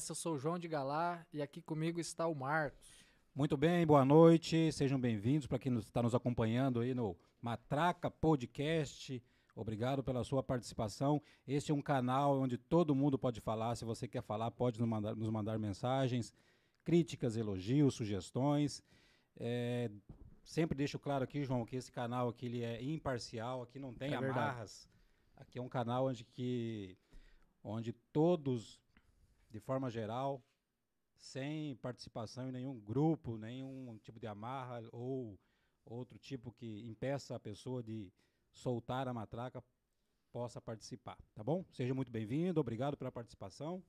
conhece, eu sou o João de Galá e aqui comigo está o Marcos. Muito bem, boa noite. Sejam bem-vindos para quem está nos acompanhando aí no Matraca Podcast. Obrigado pela sua participação. Este é um canal onde todo mundo pode falar. Se você quer falar, pode nos mandar, nos mandar mensagens, críticas, elogios, sugestões. É, sempre deixo claro aqui, João, que esse canal aqui ele é imparcial, aqui não tem É verdade. amarras. Aqui é um canal onde, que, onde todos, de forma geral, sem participação em nenhum grupo, nenhum tipo de amarra ou outro tipo que impeça a pessoa de soltar a matraca, possa participar, tá bom? Seja muito bem-vindo, obrigado pela participação.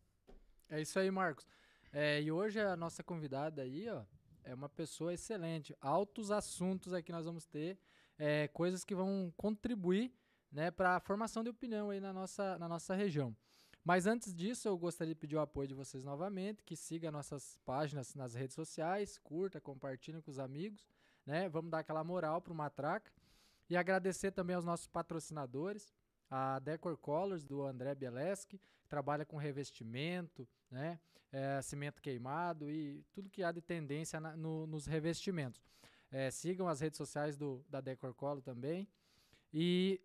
É isso aí, Marcos. É, e hoje a nossa convidada aí, ó, é uma pessoa excelente. Altos assuntos aqui nós vamos ter, é, coisas que vão contribuir, né, para a formação de opinião aí na nossa, na nossa região. Mas antes disso, eu gostaria de pedir o apoio de vocês novamente, que siga nossas páginas nas redes sociais, curta, compartilhe com os amigos, né? Vamos dar aquela moral pro Matraca. E agradecer também aos nossos patrocinadores, a Decor Colors, do André Bieleski, que trabalha com revestimento, né? é, cimento queimado e tudo que há de tendência na- no- nos revestimentos. É, sigam as redes sociais do, da Decor Color também. E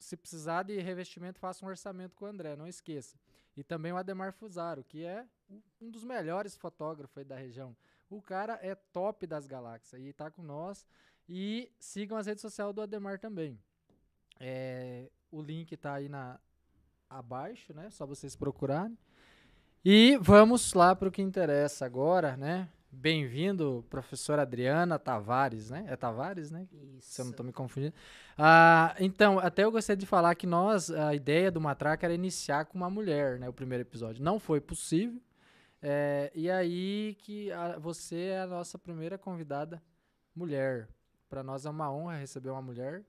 se precisar de revestimento, faça um orçamento com o André, não esqueça. E também o Ademar Fusaro, que é um- dos melhores fotógrafos da região. O cara é top das galáxias e tá com nós. E sigam as redes sociais do Ademar também. É, o link tá aí na, abaixo, né? Só vocês procurarem. E vamos lá para o que interessa agora, né? Bem-vindo, professora Adriana Tavares, né? É Tavares, né? Isso. Se eu não estou me confundindo. Ah, então, até eu gostaria de falar que nós, a ideia do Matraca era iniciar com uma mulher, né? O primeiro episódio. Não foi possível. É, e aí que a- você é a nossa primeira convidada mulher. Para nós é uma honra receber uma mulher.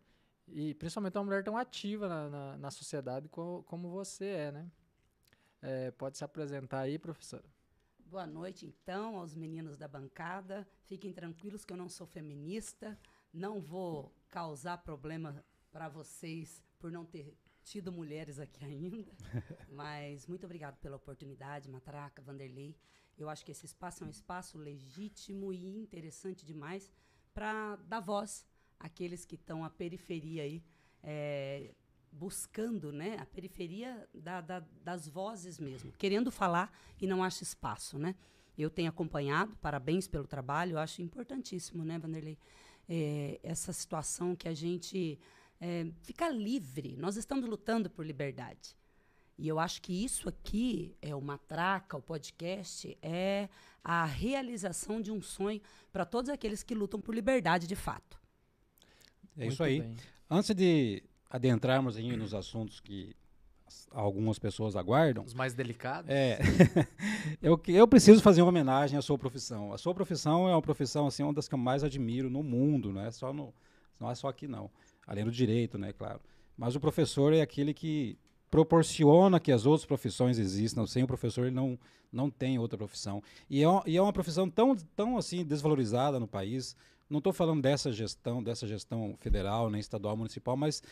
E principalmente uma mulher tão ativa na, na, na sociedade co- como você é, né? É, pode se apresentar aí, professora. Boa noite, então, aos meninos da bancada. Fiquem tranquilos que eu não sou feminista. Não vou causar problema para vocês por não ter tido mulheres aqui ainda. Mas muito obrigado pela oportunidade, Matraca, Vanderlei. Eu acho que esse espaço é um espaço legítimo e interessante demais para dar voz àqueles que estão à periferia aí, eh, buscando né, a periferia da- da- das vozes mesmo, querendo falar e não acha espaço. Né? Eu tenho acompanhado, parabéns pelo trabalho, eu acho importantíssimo, né, Vanderlei? Eh, essa situação que a gente eh, fica livre. Nós estamos lutando por liberdade. E eu acho que isso aqui é o Matraca, o podcast, é a realização de um sonho para todos aqueles que lutam por liberdade de fato. É Muito isso aí. bem. Antes de adentrarmos aí nos assuntos que as- algumas pessoas aguardam, Os mais delicados. É, eu, eu preciso fazer uma homenagem à sua profissão. A sua profissão é uma profissão assim, uma das que eu mais admiro no mundo, não é só, no, não é só aqui não. Além do direito, né, claro. Mas o professor é aquele que proporciona que as outras profissões existam. Sem o professor ele não, não tem outra profissão. E é, uma- e é uma profissão tão, tão assim desvalorizada no país. Não estou falando dessa gestão, dessa gestão federal, nem estadual, municipal, mas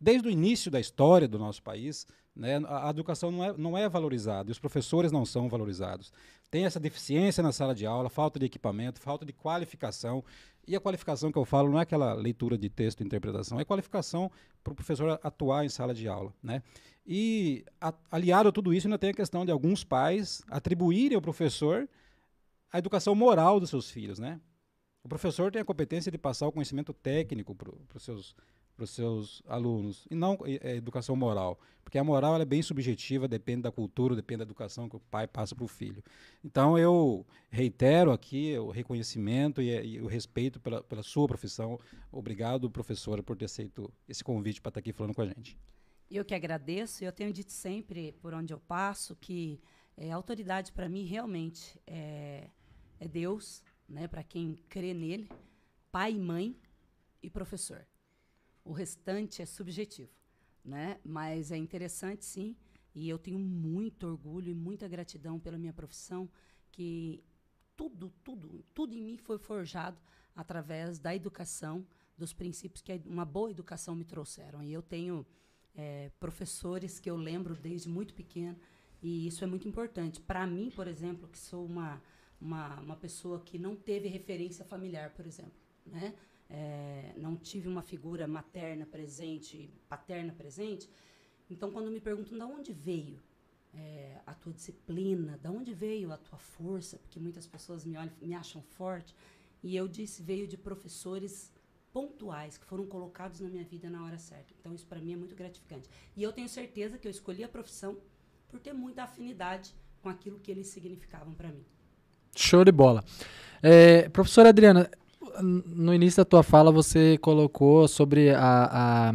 desde o início da história do nosso país, né, a, educação não é, não é valorizada os professores não são valorizados. Tem essa deficiência na sala de aula, falta de equipamento, falta de qualificação. E a qualificação que eu falo não é aquela leitura de texto e interpretação, é qualificação para o professor atuar em sala de aula. Né? E a, aliado a tudo isso, ainda tem a questão de alguns pais atribuírem ao professor a educação moral dos seus filhos. Né? O professor tem a competência de passar o conhecimento técnico para os seus para os seus alunos e não é, educação moral, porque a moral é bem subjetiva, depende da cultura, depende da educação que o pai passa para o filho. Então eu reitero aqui o reconhecimento e, e o respeito pela, pela, sua profissão. Obrigado, professora, por ter aceito esse convite para estar aqui falando com a gente. Eu que agradeço. Eu tenho dito sempre por onde eu passo que é, autoridade para mim realmente é, é Deus, né? Para quem crê nele, pai, mãe e professor. O restante é subjetivo, né? Mas é interessante, sim, e eu tenho muito orgulho e muita gratidão pela minha profissão, que tudo, tudo, tudo em mim foi forjado através da educação, dos princípios que uma boa educação me trouxeram. E eu tenho é, professores que eu lembro desde muito pequeno E isso é muito importante. Para mim, por exemplo, que sou uma, uma, uma pessoa que não teve referência familiar, por exemplo, né? É, não tive uma figura materna presente, paterna presente. Então, quando me perguntam de onde veio é, a tua disciplina, de onde veio a tua força, porque muitas pessoas me, olham, me acham forte, e eu disse veio de professores pontuais que foram colocados na minha vida na hora certa. Então, isso para mim é muito gratificante. E eu tenho certeza que eu escolhi a profissão por ter muita afinidade com aquilo que eles significavam para mim. Show de bola. É, professora Adriana, no início da tua fala você colocou sobre a, a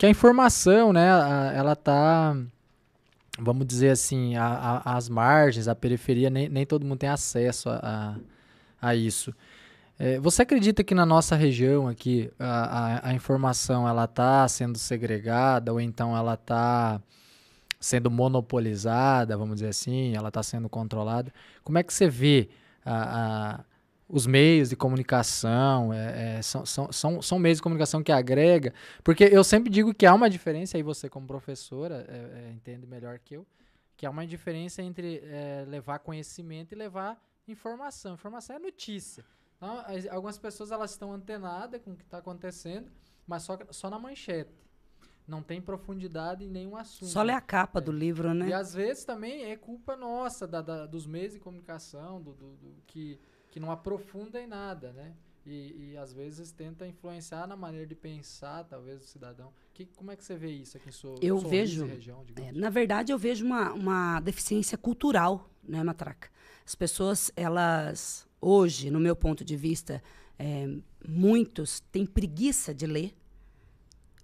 que a informação, né, a, ela tá, vamos dizer assim, a, a, as margens, a periferia, nem, nem todo mundo tem acesso a, a, isso. É, você acredita que na nossa região aqui a, a, informação ela está sendo segregada ou então ela está sendo monopolizada, vamos dizer assim, ela está sendo controlada? Como é que você vê a, a os meios de comunicação, é, é, são, são, são, são, meios de comunicação que agrega, porque eu sempre digo que há uma diferença, aí você como professora é, é entende melhor que eu, que há uma diferença entre é, levar conhecimento e levar informação. Informação é notícia. Então, algumas pessoas elas estão antenadas com o que está acontecendo, mas só, só na manchete. Não tem profundidade em nenhum assunto. Só lê a capa é. do livro, né? E às vezes também é culpa nossa, da, da dos meios de comunicação, do, do, do que que não aprofunda em nada, né? E, e, às vezes tenta influenciar na maneira de pensar, talvez, do cidadão. Que, como é que você vê isso aqui em sua, eu sua vejo, região? É, na verdade, eu vejo uma, uma deficiência cultural, né, Matraca? As pessoas, elas, hoje, no meu ponto de vista, é, muitos têm preguiça de ler.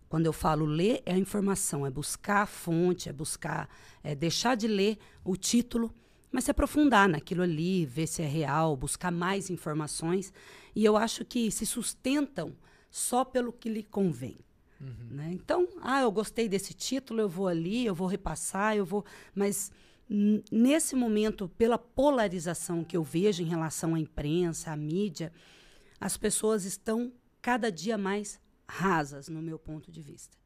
Quando eu falo ler, é a informação, é buscar a fonte, é buscar, é deixar de ler o título mas se aprofundar naquilo ali, ver se é real, buscar mais informações. E eu acho que se sustentam só pelo que lhe convém. Uhum. Né? Então, ah, eu gostei desse título, eu vou ali, eu vou repassar, eu vou. Mas nesse momento, pela polarização que eu vejo em relação à imprensa, à mídia, as pessoas estão cada dia mais rasas, no meu ponto de vista.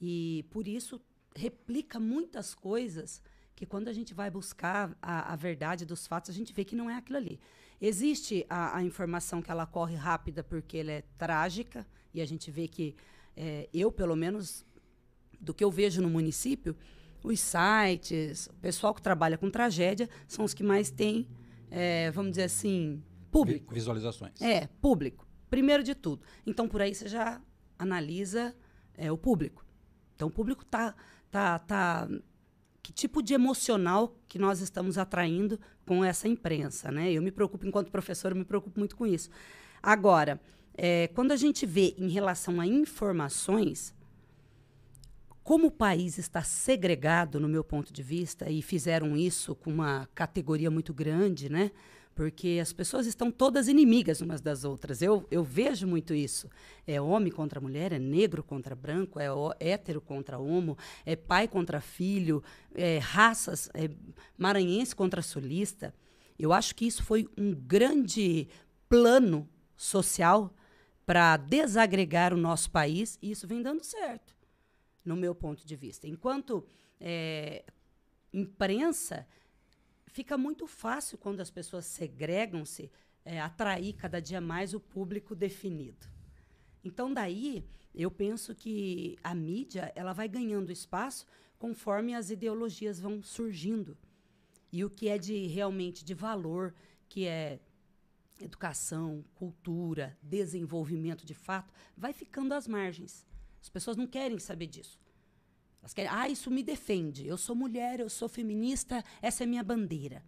E por isso replica muitas coisas que quando a gente vai buscar a, a verdade dos fatos, a gente vê que não é aquilo ali. Existe a, a, informação que ela corre rápida porque ela é trágica, e a gente vê que é, eu, pelo menos, do que eu vejo no município, os sites, o pessoal que trabalha com tragédia são os que mais têm, é, vamos dizer assim, público. Visualizações. É, público. Primeiro de tudo. Então, por aí você já analisa é, o público. Então, o público está tá, tá que tipo de emocional que nós estamos atraindo com essa imprensa, né? Eu me preocupo, enquanto professor, me preocupo muito com isso. Agora, é, quando a gente vê em relação a informações, como o país está segregado, no meu ponto de vista, e fizeram isso com uma categoria muito grande, né? Porque as pessoas estão todas inimigas umas das outras. Eu, eu vejo muito isso. É homem contra mulher, é negro contra branco, é hétero contra homo, é pai contra filho, é raças, é maranhense contra sulista. Eu acho que isso foi um grande plano social para desagregar o nosso país e isso vem dando certo, no meu ponto de vista. Enquanto é, imprensa fica muito fácil quando as pessoas segregam-se é, atrair cada dia mais o público definido. Então daí eu penso que a mídia ela vai ganhando espaço conforme as ideologias vão surgindo e o que é de realmente de valor, que é educação, cultura, desenvolvimento de fato, vai ficando às margens. As pessoas não querem saber disso. Elas querem, ah, isso me defende. Eu sou mulher, eu sou feminista, essa é minha bandeira.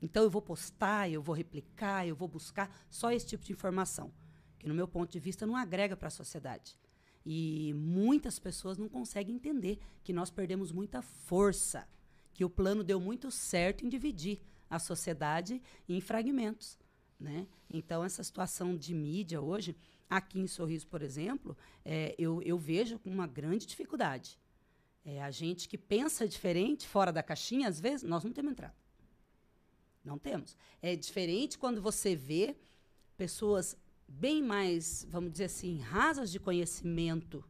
Então eu vou postar, eu vou replicar, eu vou buscar só esse tipo de informação, que no meu ponto de vista não agrega para a sociedade. E muitas pessoas não conseguem entender que nós perdemos muita força, que o plano deu muito certo em dividir a sociedade em fragmentos. Né? Então, essa situação de mídia hoje, aqui em Sorriso, por exemplo, é, eu, eu vejo uma grande dificuldade. É, a gente que pensa diferente, fora da caixinha, às vezes, nós não temos entrada. Não temos. É diferente quando você vê pessoas bem mais, vamos dizer assim, rasas de conhecimento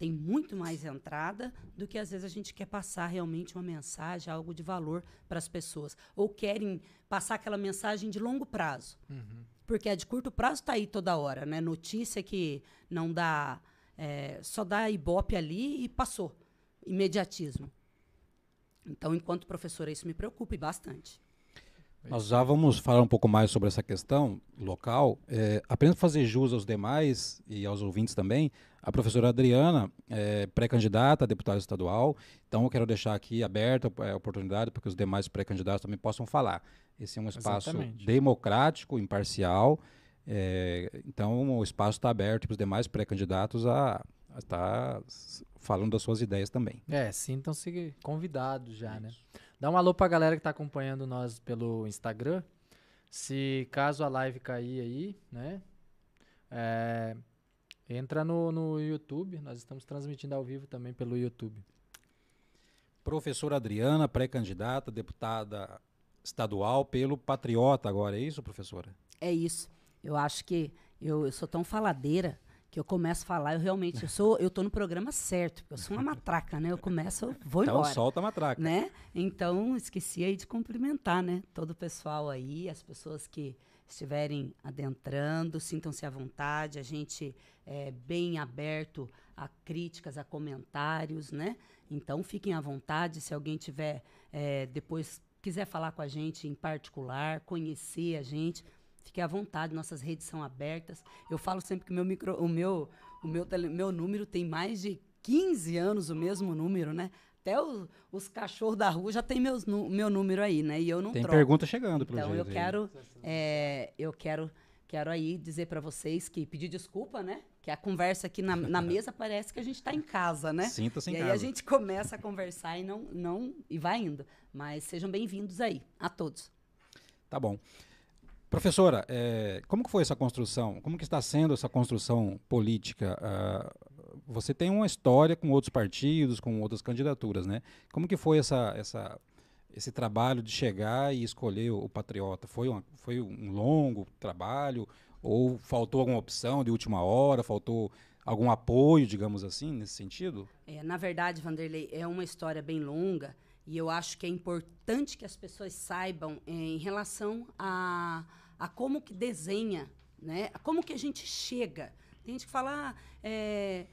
tem muito mais entrada do que às vezes a gente quer passar realmente uma mensagem, algo de valor para as pessoas. Ou querem passar aquela mensagem de longo prazo. Uhum. Porque a de curto prazo está aí toda hora, né? Notícia que não dá. É, só dá ibope ali e passou. Imediatismo. Então, enquanto professora, isso me preocupa bastante. Nós já vamos falar um pouco mais sobre essa questão local. É, apenas para fazer jus aos demais e aos ouvintes também, a professora Adriana é pré-candidata a deputada estadual, então eu quero deixar aqui aberta a oportunidade para que os demais pré-candidatos também possam falar. Esse é um espaço Exatamente. democrático, imparcial, é, então o espaço está aberto para os demais pré-candidatos a, a estar falando das suas ideias também. É, sintam-se convidados já, né? Dá um alô pra galera que tá acompanhando nós pelo Instagram. Se caso a live cair aí, né? é, entra no, no YouTube. Nós estamos transmitindo ao vivo também pelo YouTube. Professora Adriana, pré-candidata, deputada estadual pelo Patriota agora, é isso, professora? É isso. Eu acho que eu, eu sou tão faladeira que eu começo a falar, eu realmente, eu sou, eu tô no programa certo, porque eu sou uma matraca, né? Eu começo, eu vou então embora. solta a matraca. né? Então, esqueci aí de cumprimentar, né? Todo o pessoal aí, as pessoas que estiverem adentrando, sintam-se à vontade. A gente é bem aberto a críticas, a comentários, né? Então, fiquem à vontade. Se alguém tiver é, depois quiser falar com a gente em particular, conhecer a gente, fique à vontade. Nossas redes são abertas. Eu falo sempre que o meu micro, o meu, o meu, tele, meu número tem mais de 15 anos o mesmo número, né? Até os, os cachorros da rua já tem meus, meu número aí, né? E eu não Tem troco. pergunta chegando, pelo Então eu aí. quero, é, eu quero, quero aí dizer para vocês que pedir desculpa, né? Que a conversa aqui na, na mesa parece que a gente está em casa, né? Sinta-se em E aí casa. a gente começa a conversar e não, não e vai indo. Mas sejam bem-vindos aí, a todos. Tá bom. Professora, eh, como que foi essa construção? Como que está sendo essa construção política? Ah, você tem uma história com outros partidos, com outras candidaturas, né? Como que foi essa, essa, esse trabalho de chegar e escolher o, o Patriota? Foi, uma, foi um longo trabalho? Ou faltou alguma opção de última hora? Faltou algum apoio, digamos assim, nesse sentido? É, na verdade, Vanderlei, é uma história bem longa e eu acho que é importante que as pessoas saibam é, em relação a, a como que desenha, né? A como que a gente chega. Tem gente que fala, ah, é,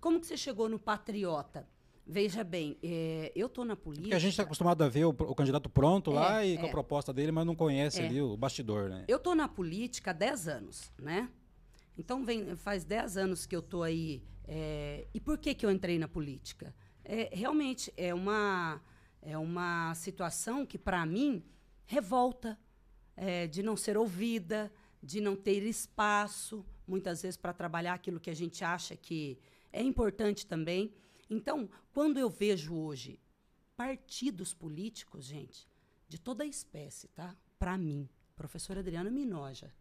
como que você chegou no Patriota? Veja bem, é, eu estou na política... Porque a gente está acostumado a ver o, o candidato pronto lá É, e com a é. proposta dele, mas não conhece É. ali o bastidor, né? Eu tô na política há 10 anos, né? Então vem, faz 10 anos que eu tô aí. e por que, que eu entrei na política? É, realmente é uma, é uma situação que, para mim, revolta é, de não ser ouvida, de não ter espaço, muitas vezes, para trabalhar aquilo que a gente acha que é importante também. Então, quando eu vejo hoje partidos políticos, gente, de toda a espécie, tá? Para mim, professora Adriana me enoja.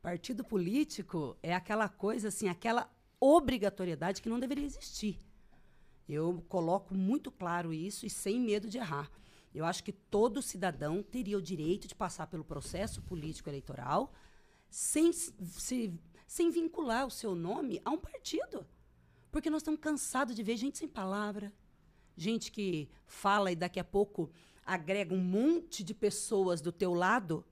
Partido político é aquela coisa assim, aquela obrigatoriedade que não deveria existir. Eu coloco muito claro isso e sem medo de errar. Eu acho que todo cidadão teria o direito de passar pelo processo político eleitoral sem, se- se, sem vincular o seu nome a um partido. Porque nós estamos cansados de ver gente sem palavra, gente que fala e daqui a pouco agrega um monte de pessoas do teu lado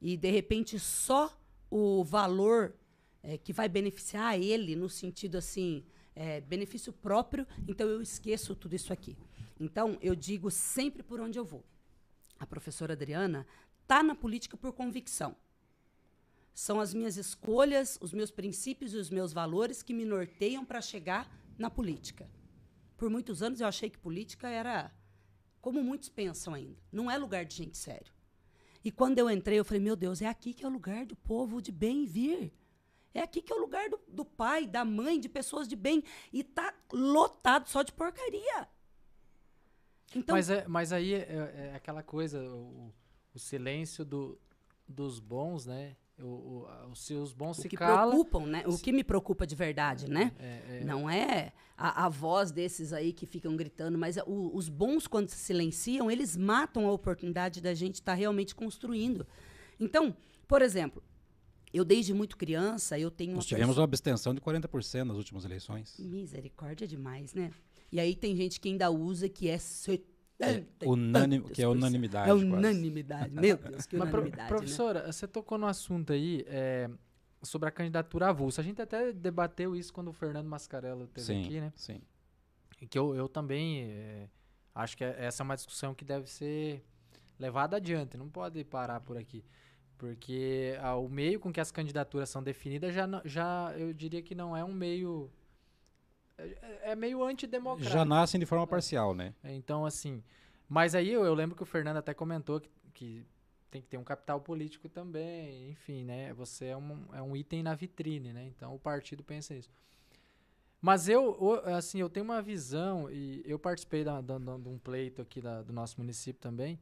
e de repente só o valor eh, que vai beneficiar ele no sentido assim eh, benefício próprio então eu esqueço tudo isso aqui. Então eu digo sempre por onde eu vou. A professora Adriana tá na política por convicção. São as minhas escolhas os meus princípios e os meus valores que me norteiam para chegar na política. Por muitos anos eu achei que política era como muitos pensam ainda. Não é lugar de gente sério. E quando eu entrei, eu falei, meu Deus, é aqui que é o lugar do povo de bem vir. É aqui que é o lugar do, do pai, da mãe, de pessoas de bem. E tá lotado só de porcaria. Então, mas, é, mas aí é, é aquela coisa, o, o silêncio do, dos bons, né? O, o, a- os bons o se que calam. preocupam, né? O que me preocupa de verdade, né? É, é, Não é a, a voz desses aí que ficam gritando, mas é o- os bons, quando se silenciam, eles matam a oportunidade da gente estar realmente construindo. Então, por exemplo, Eu, desde muito criança, eu tenho uma Nós tivemos uma abstenção de 40% nas últimas eleições. Misericórdia demais, né? E aí tem gente que ainda usa que é 70 É, e unânime, que é unanimidade. É quase. unanimidade. Meu Deus, que Mas, unanimidade, né? professora, você tocou no assunto aí é, sobre a candidatura avulsa. A gente até debateu isso quando o Fernando Mascarello esteve Sim, aqui, né? sim. E que eu, eu também é, acho que é- essa é uma discussão que deve ser levada adiante, não pode parar por aqui. Porque ah, o meio com que as candidaturas são definidas já, já eu diria que não é um meio. É, é meio antidemocrático. Já nascem de forma parcial, né? É, Então, assim. Mas aí eu, eu lembro que o Fernando até comentou que, que tem que ter um capital político também. Enfim, né? Você é um, é um item na vitrine, né? Então o partido pensa nisso. Mas eu, assim, eu tenho uma visão, e eu participei da- da- da- de um pleito aqui do nosso município também.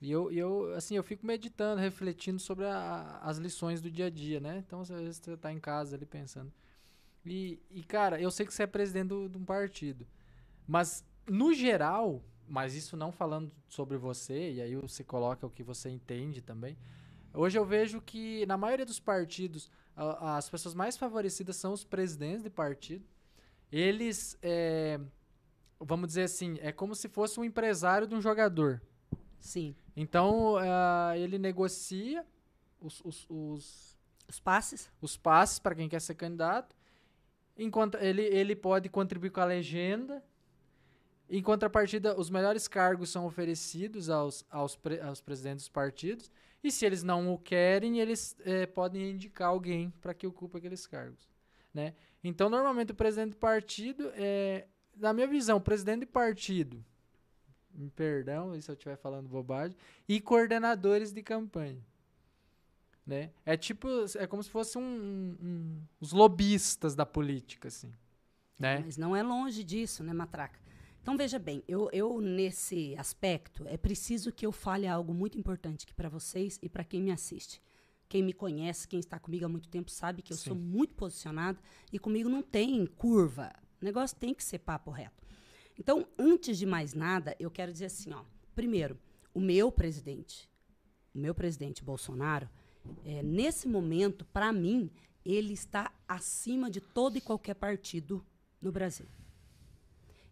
E eu, eu, assim, eu fico meditando, refletindo sobre a- as lições do dia a dia, né? Então, às vezes você tá em casa ali pensando. E, e, cara, eu sei que você é presidente de um partido. Mas, no geral, mas isso não falando sobre você, e aí você coloca o que você entende também. Hoje eu vejo que, na maioria dos partidos, as pessoas mais favorecidas são os presidentes de partido. Eles, é, vamos dizer assim, é como se fosse um empresário de um jogador. Sim. Então, ah, ele negocia os, os, os, Os passes? os passes para quem quer ser candidato. Enquanto ele, ele pode contribuir com a legenda. Em contrapartida, os melhores cargos são oferecidos aos, aos, pre- aos presidentes dos partidos. E se eles não o querem, eles eh, podem indicar alguém para que ocupe aqueles cargos. Né? Então, normalmente, o presidente do partido, é, na minha visão, o presidente de partido, me perdão se eu estiver falando bobagem, e coordenadores de campanha. Né? É tipo, é como se fosse um, um- um- os lobistas da política, assim. Né? Mas não é longe disso, né, Matraca? Então, veja bem, eu, eu, nesse aspecto, é preciso que eu fale algo muito importante aqui para vocês e para quem me assiste. Quem me conhece, quem está comigo há muito tempo, sabe que eu sou Sim. muito posicionada e comigo não tem curva. O negócio tem que ser papo reto. Então, antes de mais nada, eu quero dizer assim, ó. Primeiro, o meu presidente, o meu presidente Bolsonaro, é, nesse momento, para mim, ele está acima de todo e qualquer partido no Brasil.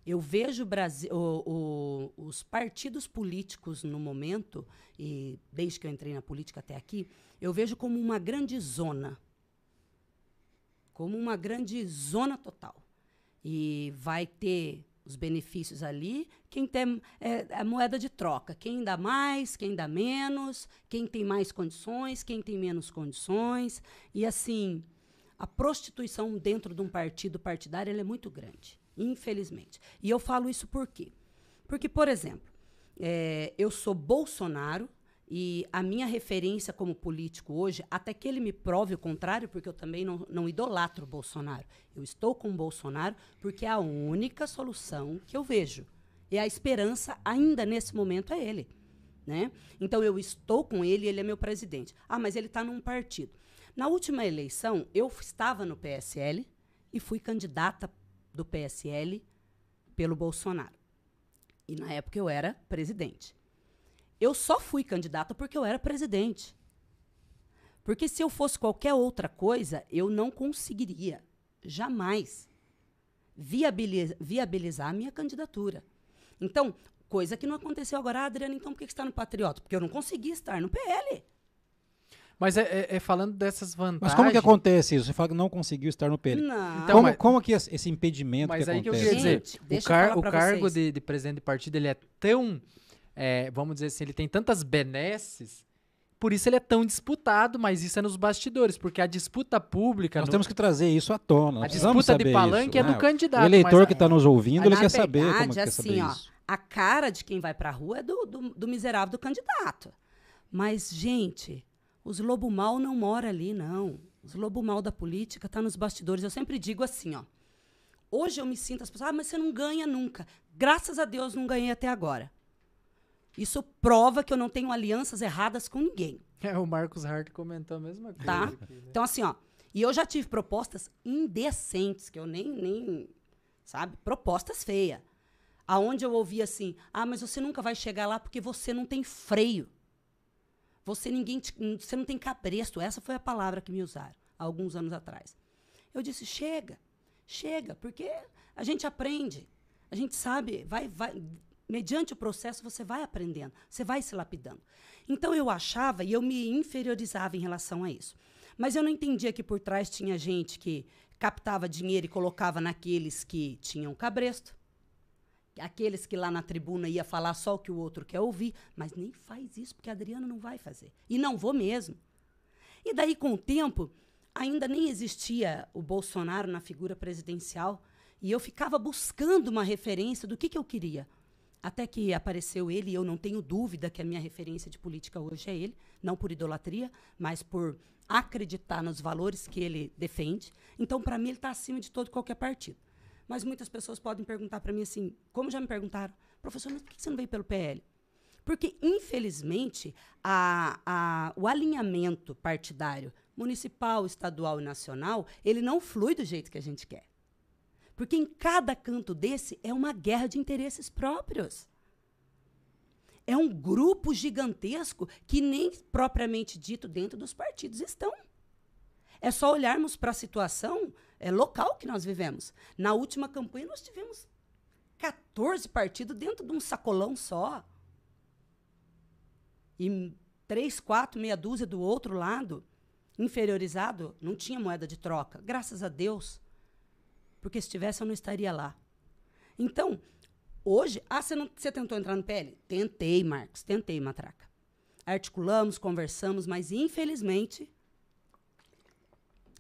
Eu vejo Brasil, o- o- os partidos políticos no momento, e desde que eu entrei na política até aqui, eu vejo como uma grande zona. Como uma grande zona total. E vai ter os benefícios ali, quem tem é, a moeda de troca, quem dá mais, quem dá menos, quem tem mais condições, quem tem menos condições. E assim, a prostituição dentro de um partido partidário é muito grande, infelizmente. E eu falo isso por quê? Porque, por exemplo, eh, eu sou Bolsonaro e a minha referência como político hoje, até que ele me prove o contrário, porque eu também não, não idolatro Bolsonaro. Eu estou com Bolsonaro porque é a única solução que eu vejo. E a esperança, ainda nesse momento, é ele. Né? Então eu estou com ele, ele é meu presidente. Ah, mas ele está num partido. Na última eleição, eu estava no PSL e fui candidata do PSL pelo Bolsonaro. E na época eu era presidente. Eu só fui candidata porque eu era presidente. Porque se eu fosse qualquer outra coisa, eu não conseguiria, jamais, viabili- viabilizar a minha candidatura. Então, coisa que não aconteceu agora. Ah, Adriana, então por que que você está no Patriota? Porque eu não consegui estar no PL. Mas é, é- é falando dessas vantagens. Mas como que acontece isso? Você fala que não conseguiu estar no PL. Não. Então, como, mas- como que esse impedimento Mas que aí que eu acontece? queria dizer, Gente, o, deixa eu car- falar o cargo de, de presidente de partido ele é tão, é, vamos dizer assim, ele tem tantas benesses, por isso ele é tão disputado, mas isso é nos bastidores, porque a disputa pública, Nós no- temos que trazer isso à tona. a disputa de palanque isso, é do né? candidato. O eleitor mas que a- está nos ouvindo, ele quer saber como verdade, que quer assim, saber ó, isso. a cara de quem vai pra rua é do, do, do miserável do candidato. Mas, gente, os lobo mal não mora ali, não. Os lobo mal da política tá nos bastidores. Eu sempre digo assim, ó. Hoje eu me sinto as pessoas, ah, mas você não ganha nunca. Graças a Deus não ganhei até agora. Isso prova que eu não tenho alianças erradas com ninguém. É, o Marcos Hart comentou a mesma coisa. Tá? aqui, né? Então, assim, ó. E eu já tive propostas indecentes, que eu nem, nem sabe? Propostas feias. Aonde eu ouvi assim, ah, mas você nunca vai chegar lá porque você não tem freio. Você ninguém te, você não tem cabresto. Essa foi a palavra que me usaram há alguns anos atrás. Eu disse: chega, chega, porque a gente aprende, a gente sabe, vai, vai, mediante o processo você vai aprendendo, você vai se lapidando. Então eu achava e eu me inferiorizava em relação a isso. Mas eu não entendia que por trás tinha gente que captava dinheiro e colocava naqueles que tinham cabresto, aqueles que lá na tribuna ia falar só o que o outro quer ouvir, mas nem faz isso, porque a Adriana não vai fazer. E não vou mesmo. E daí, com o tempo, ainda nem existia o Bolsonaro na figura presidencial, e eu ficava buscando uma referência do que, que eu queria. Até que apareceu ele, e eu não tenho dúvida que a minha referência de política hoje é ele, não por idolatria, mas por acreditar nos valores que ele defende. Então, para mim, ele está acima de todo qualquer partido. Mas muitas pessoas podem perguntar para mim assim, como já me perguntaram, professor, mas por que você não veio pelo PL? Porque, infelizmente, a, a, o alinhamento partidário municipal, estadual e nacional, ele não flui do jeito que a gente quer. Porque em cada canto desse é uma guerra de interesses próprios. É um grupo gigantesco que nem propriamente dito dentro dos partidos estão. É só olharmos para a situação é, local que nós vivemos. Na última campanha, nós tivemos 14 partidos dentro de um sacolão só. E três, quatro, meia dúzia do outro lado, inferiorizado, não tinha moeda de troca. Graças a Deus. Porque se tivesse, eu não estaria lá. Então, hoje. Ah, você, não, você tentou entrar no PL? Tentei, Marcos, tentei, Matraca. Articulamos, conversamos, mas infelizmente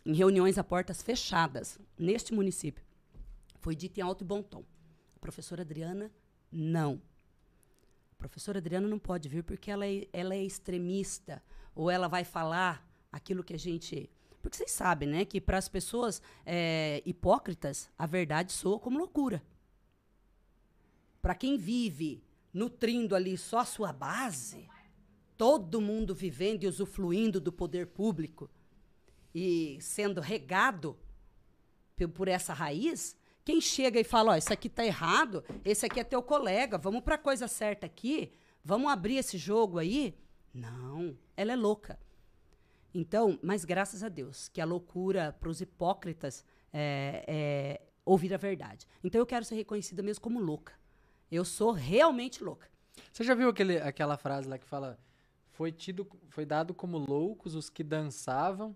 em reuniões a portas fechadas neste município. Foi dito em alto e bom tom. A professora Adriana, não. A professora Adriana não pode vir porque ela é, ela é extremista ou ela vai falar aquilo que a gente. Porque vocês sabem, né, que para as pessoas é, hipócritas, a verdade soa como loucura. Para quem vive nutrindo ali só a sua base, todo mundo vivendo e usufruindo do poder público, e sendo regado por essa raiz, quem chega e fala, ó, oh, isso aqui tá errado, esse aqui é teu colega, vamos para a coisa certa aqui, vamos abrir esse jogo aí? Não, ela é louca. Então, mas graças a Deus, que a loucura para os hipócritas é, é ouvir a verdade. Então eu quero ser reconhecida mesmo como louca. Eu sou realmente louca. Você já viu aquele, aquela frase lá que fala foi tido, foi dado como loucos os que dançavam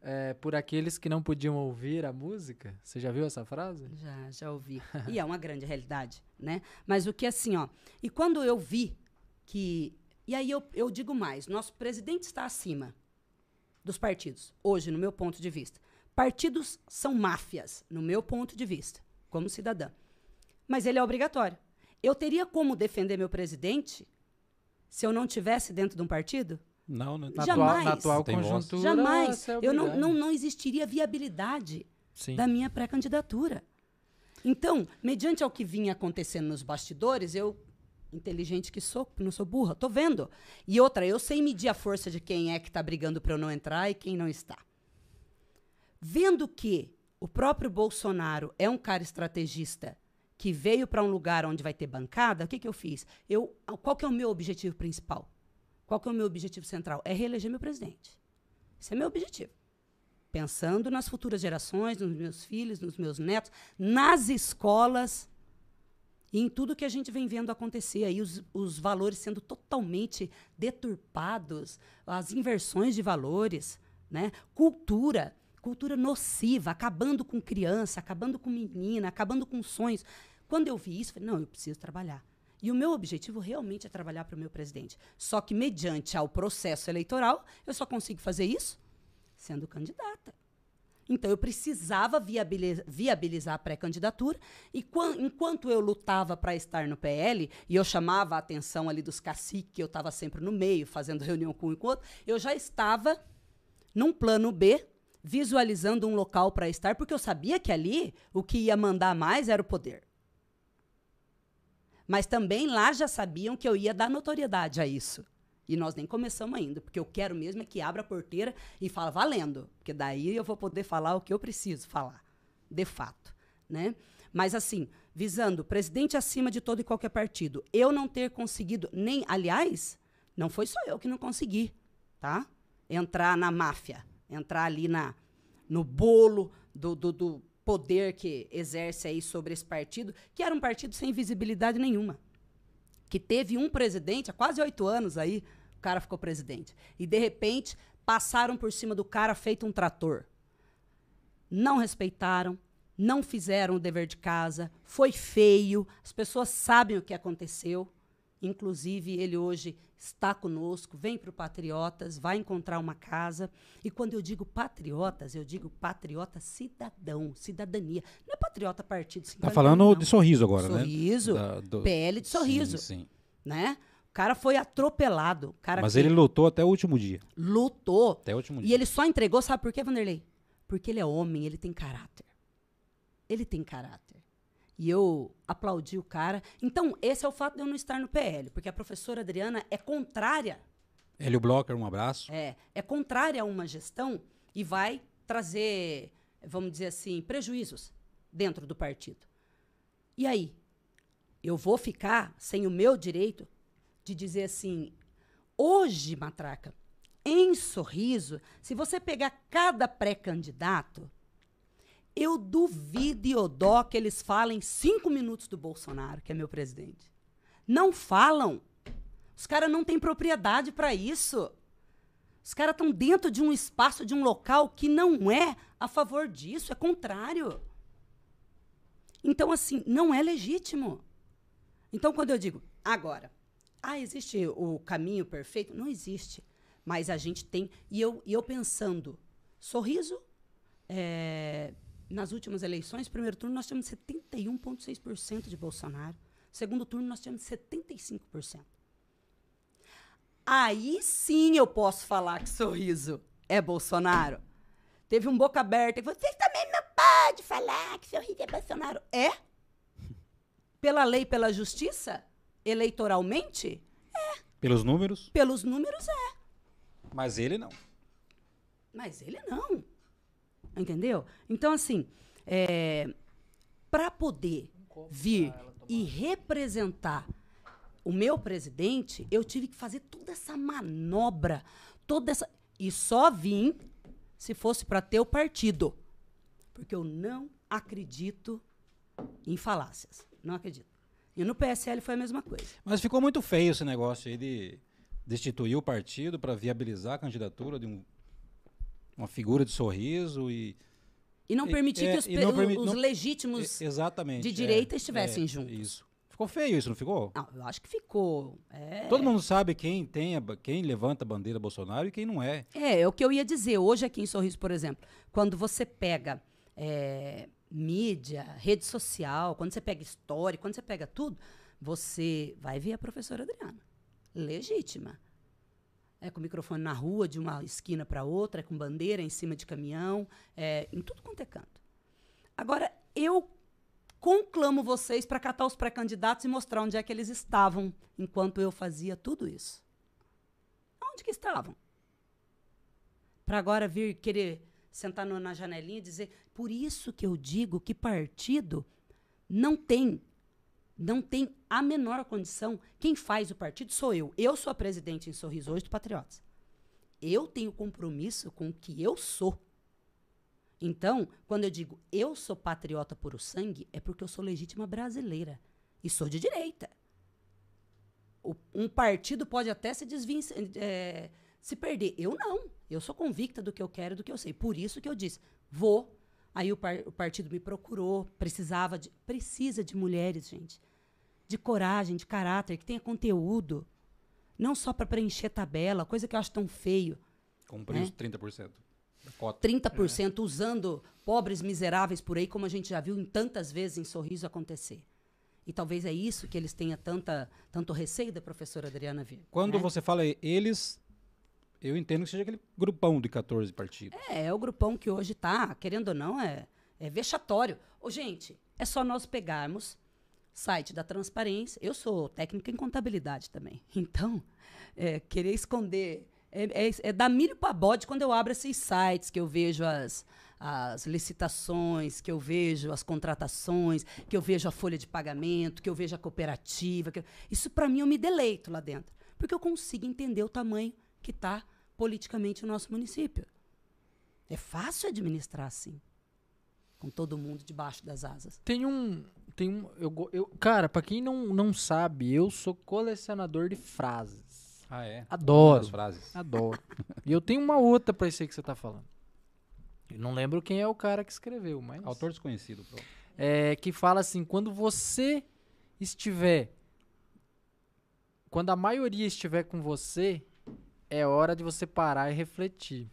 é, por aqueles que não podiam ouvir a música. Você já viu essa frase? Já, já ouvi. e é uma grande realidade, né? Mas o que assim, ó. E quando eu vi que. E aí eu, eu digo mais: nosso presidente está acima dos partidos, hoje, no meu ponto de vista. Partidos são máfias, no meu ponto de vista, como cidadã. Mas ele é obrigatório. Eu teria como defender meu presidente se eu não tivesse dentro de um partido? Não, não. Na Jamais. atual, na atual conjuntura. Jamais. Eu não, não, não existiria viabilidade Sim. da minha pré-candidatura. Então, mediante ao que vinha acontecendo nos bastidores, eu, inteligente que sou, não sou burra, tô vendo. E outra, eu sei medir a força de quem é que está brigando para eu não entrar e quem não está. Vendo que o próprio Bolsonaro é um cara estrategista que veio para um lugar onde vai ter bancada, o que, que eu fiz? Eu, qual que é o meu objetivo principal? Qual que é o meu objetivo central? É reeleger meu presidente. Esse é meu objetivo. Pensando nas futuras gerações, nos meus filhos, nos meus netos, nas escolas e em tudo que a gente vem vendo acontecer aí, os, os valores sendo totalmente deturpados, as inversões de valores, né? cultura, cultura nociva, acabando com criança, acabando com menina, acabando com sonhos. Quando eu vi isso, falei, não, eu preciso trabalhar. E o meu objetivo realmente é trabalhar para o meu presidente. Só que, mediante ao processo eleitoral, eu só consigo fazer isso sendo candidata. Então, eu precisava viabilizar, a pré-candidatura, e enquanto eu lutava para estar no PL, e eu chamava a atenção ali dos caciques, que eu estava sempre no meio, fazendo reunião com um e com outro, eu já estava num plano B, visualizando um local para estar, porque eu sabia que ali o que ia mandar mais era o poder. Mas também lá já sabiam que eu ia dar notoriedade a isso. E nós nem começamos ainda, porque eu quero mesmo é que abra a porteira e fala valendo, porque daí eu vou poder falar o que eu preciso falar, de fato, né? Mas assim, visando presidente acima de todo e qualquer partido, eu não ter conseguido nem, aliás, não foi só eu que não consegui. tá? Entrar na máfia, entrar ali na, no bolo do, do, do poder que exerce aí sobre esse partido, que era um partido sem visibilidade nenhuma. Que teve um presidente há quase oito anos aí, o cara ficou presidente. E, de repente, passaram por cima do cara feito um trator. Não respeitaram, não fizeram o dever de casa, foi feio, as pessoas sabem o que aconteceu. Inclusive, ele hoje está conosco, vem para o Patriotas, vai encontrar uma casa. E quando eu digo patriotas, eu digo patriota cidadão, cidadania. Não é patriota partido. Está falando não. de sorriso agora, sorriso, né? Sorriso, do... PL de sorriso. Sim, sim. Né? O cara foi atropelado. Cara Mas que... ele lutou até o último dia. Lutou. Até o último dia. E ele só entregou, sabe por quê, Vanderlei? Porque ele é homem, ele tem caráter. Ele tem caráter. E eu aplaudi o cara. Então, esse é o fato de eu não estar no PL, porque a professora Adriana é contrária. Hélio Blocker, um abraço. É, é contrária a uma gestão e vai trazer, vamos dizer assim, prejuízos dentro do partido. E aí? Eu vou ficar sem o meu direito de dizer assim: hoje, Matraca, em sorriso, se você pegar cada pré-candidato, eu duvido e odó que eles falem cinco minutos do Bolsonaro, que é meu presidente. Não falam. Os caras não têm propriedade para isso. Os caras estão dentro de um espaço, de um local que não é a favor disso, é contrário. Então, assim, não é legítimo. Então, quando eu digo, agora, ah, existe o caminho perfeito? Não existe. Mas a gente tem. E eu, e eu pensando, sorriso, é, nas últimas eleições, primeiro turno, nós tínhamos 71,6% de Bolsonaro. Segundo turno, nós tínhamos 75%. Aí sim eu posso falar que sorriso é Bolsonaro. Teve um boca aberta que vocês também não podem falar que sorriso é Bolsonaro. É? Pela lei, pela justiça? Eleitoralmente? É. Pelos números? Pelos números, é. Mas ele não. Mas ele não. Entendeu? Então, assim, é, para poder vir e representar o meu presidente, eu tive que fazer toda essa manobra, toda essa. E só vim se fosse para ter o partido. Porque eu não acredito em falácias. Não acredito. E no PSL foi a mesma coisa. Mas ficou muito feio esse negócio aí de destituir o partido para viabilizar a candidatura de um uma figura de sorriso e e não permitir é, que os, não permi os não, legítimos exatamente, de direita é, estivessem é, juntos. Isso. Ficou feio isso, não ficou? Não, eu acho que ficou. É. Todo mundo sabe quem tem a, quem levanta a bandeira Bolsonaro e quem não é. É, é o que eu ia dizer. Hoje aqui em Sorriso, por exemplo, quando você pega é, mídia, rede social, quando você pega história, quando você pega tudo, você vai ver a professora Adriana. Legítima é com o microfone na rua, de uma esquina para outra, é com bandeira em cima de caminhão, é, em tudo quanto é canto. Agora, eu conclamo vocês para catar os pré-candidatos e mostrar onde é que eles estavam enquanto eu fazia tudo isso. Onde que estavam? Para agora vir querer sentar na janelinha e dizer, por isso que eu digo que partido não tem não tem a menor condição. Quem faz o partido sou eu. Eu sou a presidente em Sorriso hoje do Patriotas. Eu tenho compromisso com o que eu sou. Então, quando eu digo eu sou patriota por o sangue, é porque eu sou legítima brasileira. E sou de direita. O, um partido pode até se desvin é, se perder. Eu não. Eu sou convicta do que eu quero, do que eu sei. Por isso que eu disse, vou. Aí o, par, o partido me procurou, precisava de. Precisa de mulheres, gente de coragem, de caráter, que tenha conteúdo. Não só para preencher tabela, coisa que eu acho tão feio. Cumprir né? os 30%. Cota. 30% é. usando pobres miseráveis por aí, como a gente já viu em tantas vezes em Sorriso acontecer. E talvez é isso que eles tenham tanta, tanto receio da professora Adriana Vir. Quando né? você fala eles, eu entendo que seja aquele grupão de 14 partidos. É, é o grupão que hoje está, querendo ou não, é, é vexatório. Ô, gente, é só nós pegarmos site da transparência. Eu sou técnica em contabilidade também. Então, é, querer esconder. É, é, é dar milho para bode quando eu abro esses sites, que eu vejo as, as licitações, que eu vejo as contratações, que eu vejo a folha de pagamento, que eu vejo a cooperativa. Eu, isso, para mim, eu me deleito lá dentro. Porque eu consigo entender o tamanho que está politicamente o nosso município. É fácil administrar assim. Com todo mundo debaixo das asas. Tem um. Tem um eu, eu, cara, pra quem não, não sabe, eu sou colecionador de frases. Ah, é? Adoro. As frases. Adoro. e eu tenho uma outra pra isso aí que você tá falando. Eu não lembro quem é o cara que escreveu, mas. Autor desconhecido. pronto. É, que fala assim: quando você estiver. Quando a maioria estiver com você, é hora de você parar e refletir.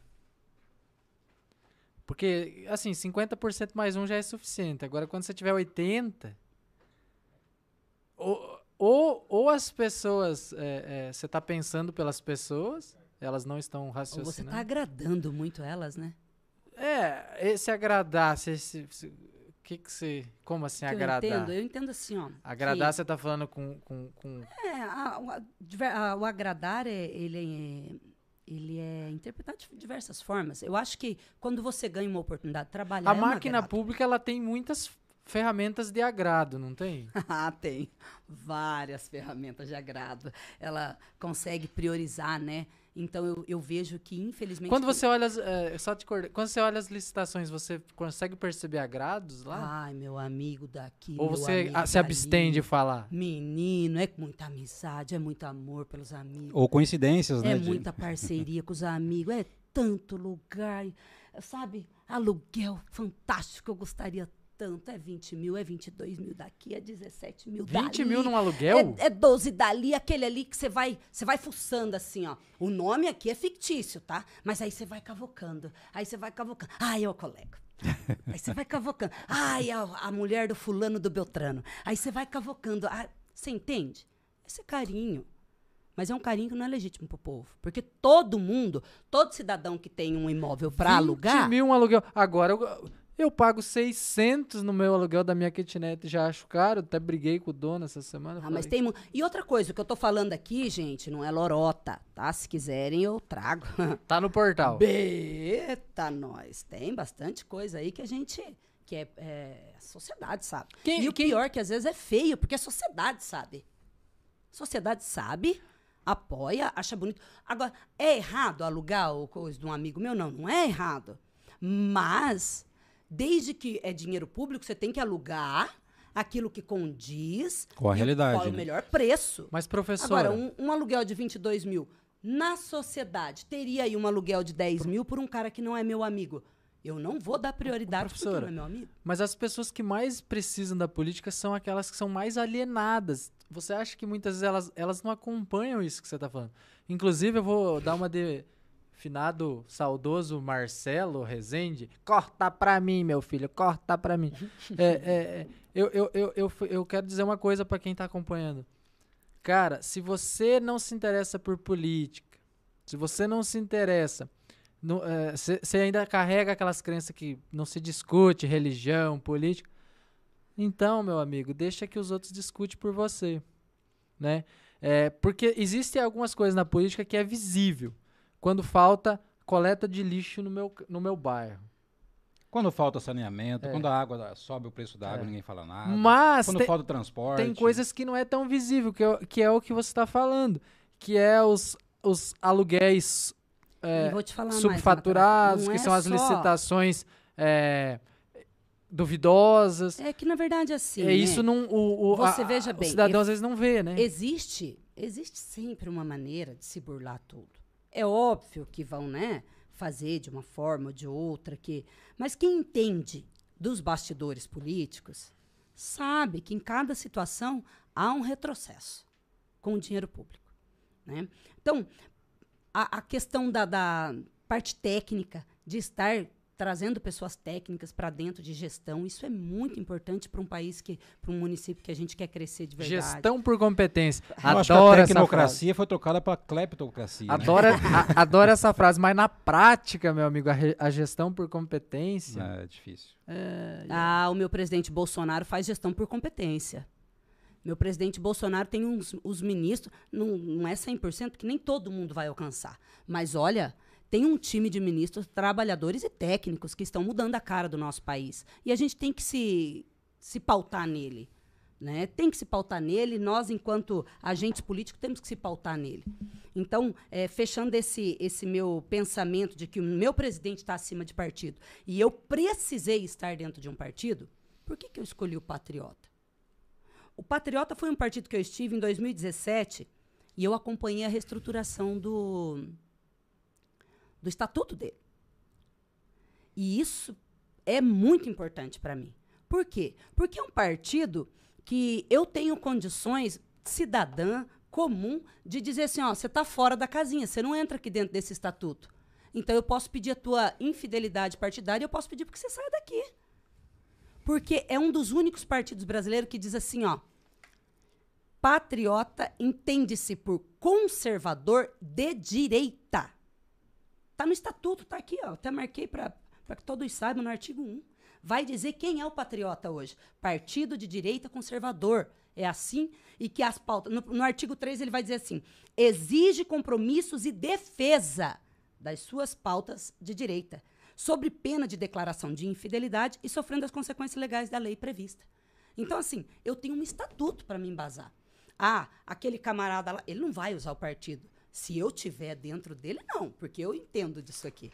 Porque, assim, 50% mais um já é suficiente. Agora, quando você tiver 80%, ou, ou, ou as pessoas. é, é, você está pensando pelas pessoas, elas não estão Ou você raciocinando. está agradando muito elas, né? É, esse agradar, se, se, se- que que você, como assim Que agradar? Eu entendo, eu entendo assim, ó. Agradar, que- você tá falando com, com, com É, a- o, a- a- o agradar, é, ele, é, ele é interpretado de diversas formas. Eu acho que quando você ganha uma oportunidade de trabalhar. a é máquina pública, ela tem muitas ferramentas de agrado, não tem? Ah, tem várias ferramentas de agrado. Ela consegue priorizar, né? Então eu, eu vejo que, infelizmente. Quando você olha, as, é, só te cortar, quando você olha as licitações, você consegue perceber agrados lá? Ai, meu amigo daqui. Ou meu você amigo se dali. abstém de falar? Menino, é muita amizade, é muito amor pelos amigos. Ou coincidências, né? É de- muita parceria com os amigos, é tanto lugar, sabe? Aluguel fantástico, eu gostaria tanto. É 20 mil, é 22 mil daqui, é 17 mil 20 dali. mil num aluguel? É, é 12 dali, aquele ali que você vai, você vai fuçando assim, ó. O nome aqui é fictício, tá? Mas aí você vai cavocando. Aí você vai cavocando. Ai, o colega. Aí você vai cavocando. Ai, a, a mulher do fulano do Beltrano. Aí você vai cavocando. Ah, você entende? Esse é carinho. Mas é um carinho que não é legítimo pro povo. Porque todo mundo, todo cidadão que tem um imóvel 20 alugar. mil um aluguel. Agora, eu, pago 600 no meu aluguel da minha kitnet, já acho caro. Até briguei com o dono essa semana. Ah, mas falei, tem. mu- E outra coisa, o que eu tô falando aqui, gente, não é lorota, tá? Se quiserem, eu trago. Tá no portal. Eita, nós. Tem bastante coisa aí que a gente. que é, é a sociedade, sabe? Quem- e o quem- pior é que às vezes é feio, porque a sociedade sabe. A sociedade sabe, apoia, acha bonito. Agora, é errado alugar o coisa de um amigo meu? Não, não é errado. Mas, desde que é dinheiro público, você tem que alugar aquilo que condiz Com a e realidade, qual é o né? melhor preço. Mas, professora, Agora, um, um aluguel de 22 mil na sociedade teria aí um aluguel de 10 mil por um cara que não é meu amigo. Eu não vou dar prioridade porque professora, não é meu amigo. mas as pessoas que mais precisam da política são aquelas que são mais alienadas. Você acha que muitas vezes elas, elas não acompanham isso que você tá falando? Inclusive, eu vou dar uma de finado saudoso Marcelo Rezende. Corta pra mim, meu filho, corta pra mim. É, é, é, eu, eu, eu, eu, eu quero dizer uma coisa pra quem tá acompanhando. Cara, se você não se interessa por política, se você não se interessa, você ainda carrega aquelas crenças que não se discute religião, política, então, meu amigo, deixa que os outros discutem por você, né? É, porque existem algumas coisas na política que é visível. Quando falta coleta de lixo no meu, no meu bairro. Quando falta saneamento, É. quando a água sobe o preço da água, É. ninguém fala nada. Mas quando tem, falta transporte. tem coisas que não é tão visível, que é, que é o que você está falando. Que é os, os aluguéis é, vou te falar mais, subfaturados, Nathalie, que são é as só- licitações é, duvidosas. É que, na verdade, assim. é né, isso não. O, o, Você a- veja o bem, cidadão eu- às vezes não vê, né? Existe, existe sempre uma maneira de se burlar tudo. É óbvio que vão, né, fazer de uma forma ou de outra que, mas quem entende dos bastidores políticos sabe que em cada situação há um retrocesso com o dinheiro público, né? Então, a, a questão da, da parte técnica de estar trazendo pessoas técnicas para dentro de gestão, isso é muito importante para um país que, para um município que a gente quer crescer de verdade. Gestão por competência. Eu acho que a Adoro essa frase. tecnocracia foi trocada pela cleptocracia. né? Adoro, a- adoro essa frase, mas na prática, meu amigo, a, re- a gestão por competência. É difícil. Ah, o meu presidente Bolsonaro faz gestão por competência. Meu presidente Bolsonaro tem uns os ministros, não, não é 100%, que nem todo mundo vai alcançar. Mas olha, tem um time de ministros, trabalhadores e técnicos que estão mudando a cara do nosso país. E a gente tem que se, se pautar nele. Né? Tem que se pautar nele, nós, enquanto agentes políticos, temos que se pautar nele. Então, é, fechando esse, esse meu pensamento de que o meu presidente está acima de partido e eu precisei estar dentro de um partido, por que, que eu escolhi o Patriota? O Patriota foi um partido que eu estive em 2017 e eu acompanhei a reestruturação do, do estatuto dele. E isso é muito importante para mim. Por quê? Porque é um partido que eu tenho condições cidadã comum de dizer assim, ó, você está fora da casinha, você não entra aqui dentro desse estatuto. Então eu posso pedir a tua infidelidade partidária, eu posso pedir porque você saia daqui. Porque é um dos únicos partidos brasileiros que diz assim, ó, patriota entende-se por conservador de direita. Tá no estatuto, tá aqui, ó, até marquei para que todos saibam no artigo 1. Vai dizer quem é o patriota hoje. Partido de direita conservador. É assim e que as pautas. No, no artigo 3 ele vai dizer assim: exige compromissos e defesa das suas pautas de direita, sob pena de declaração de infidelidade e sofrendo as consequências legais da lei prevista. Então, assim, eu tenho um estatuto para me embasar. Ah, aquele camarada lá, ele não vai usar o partido. Se eu tiver dentro dele, não, porque eu entendo disso aqui.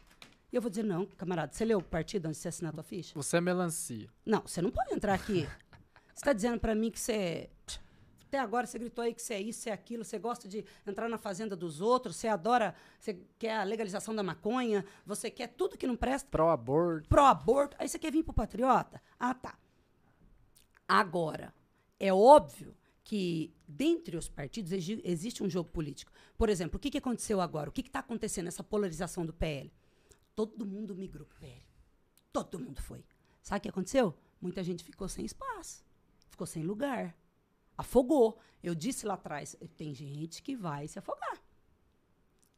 E eu vou dizer, não, camarada, você leu o partido onde você assinar a tua ficha? Você é melancia. Não, você não pode entrar aqui. Você está dizendo para mim que você. Até agora você gritou aí que você é isso, você é aquilo, você gosta de entrar na fazenda dos outros, você adora, você quer a legalização da maconha, você quer tudo que não presta. Pró-aborto. Pró-aborto. Aí você quer vir pro patriota? Ah, tá. Agora, é óbvio que dentre os partidos existe um jogo político. Por exemplo, o que, que aconteceu agora? O que está acontecendo nessa polarização do PL? Todo mundo migrou pro PL. Todo mundo foi. Sabe o que aconteceu? Muita gente ficou sem espaço ficou sem lugar. Afogou. Eu disse lá atrás, tem gente que vai se afogar.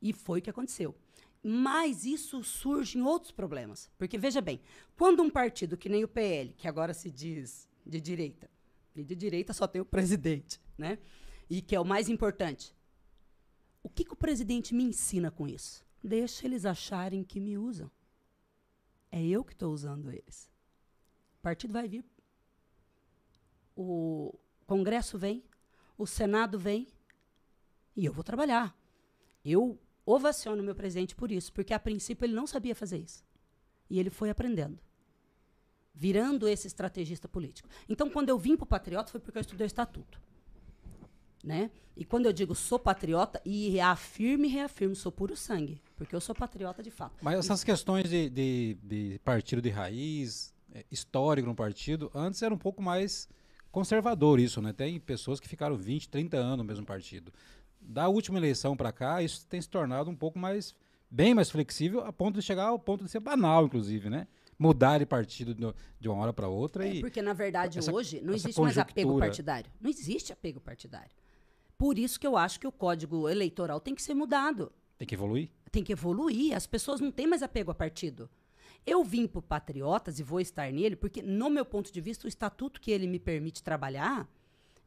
E foi o que aconteceu. Mas isso surge em outros problemas. Porque, veja bem, quando um partido que nem o PL, que agora se diz de direita, e de direita só tem o presidente, né? E que é o mais importante. O que, que o presidente me ensina com isso? Deixa eles acharem que me usam. É eu que estou usando eles. O partido vai vir o Congresso vem, o Senado vem e eu vou trabalhar. Eu ovaciono meu presidente por isso, porque a princípio ele não sabia fazer isso. E ele foi aprendendo. Virando esse estrategista político. Então, quando eu vim para o Patriota, foi porque eu estudei o Estatuto. Né? E quando eu digo sou patriota, e reafirmo e reafirmo, sou puro sangue, porque eu sou patriota de fato. Mas essas e, questões de, de, de, partido de raiz, é, histórico no partido, antes era um pouco mais conservador isso, né? Tem pessoas que ficaram 20, 30 anos no mesmo partido. Da última eleição para cá, isso tem se tornado um pouco mais, bem mais flexível, a ponto de chegar ao ponto de ser banal, inclusive, né? Mudar de partido de uma hora para outra. É, e porque, na verdade, essa, hoje não existe mais apego partidário. Não existe apego partidário. Por isso que eu acho que o código eleitoral tem que ser mudado. Tem que evoluir? Tem que evoluir. As pessoas não têm mais apego a partido. Eu vim para Patriotas e vou estar nele porque, no meu ponto de vista, o estatuto que ele me permite trabalhar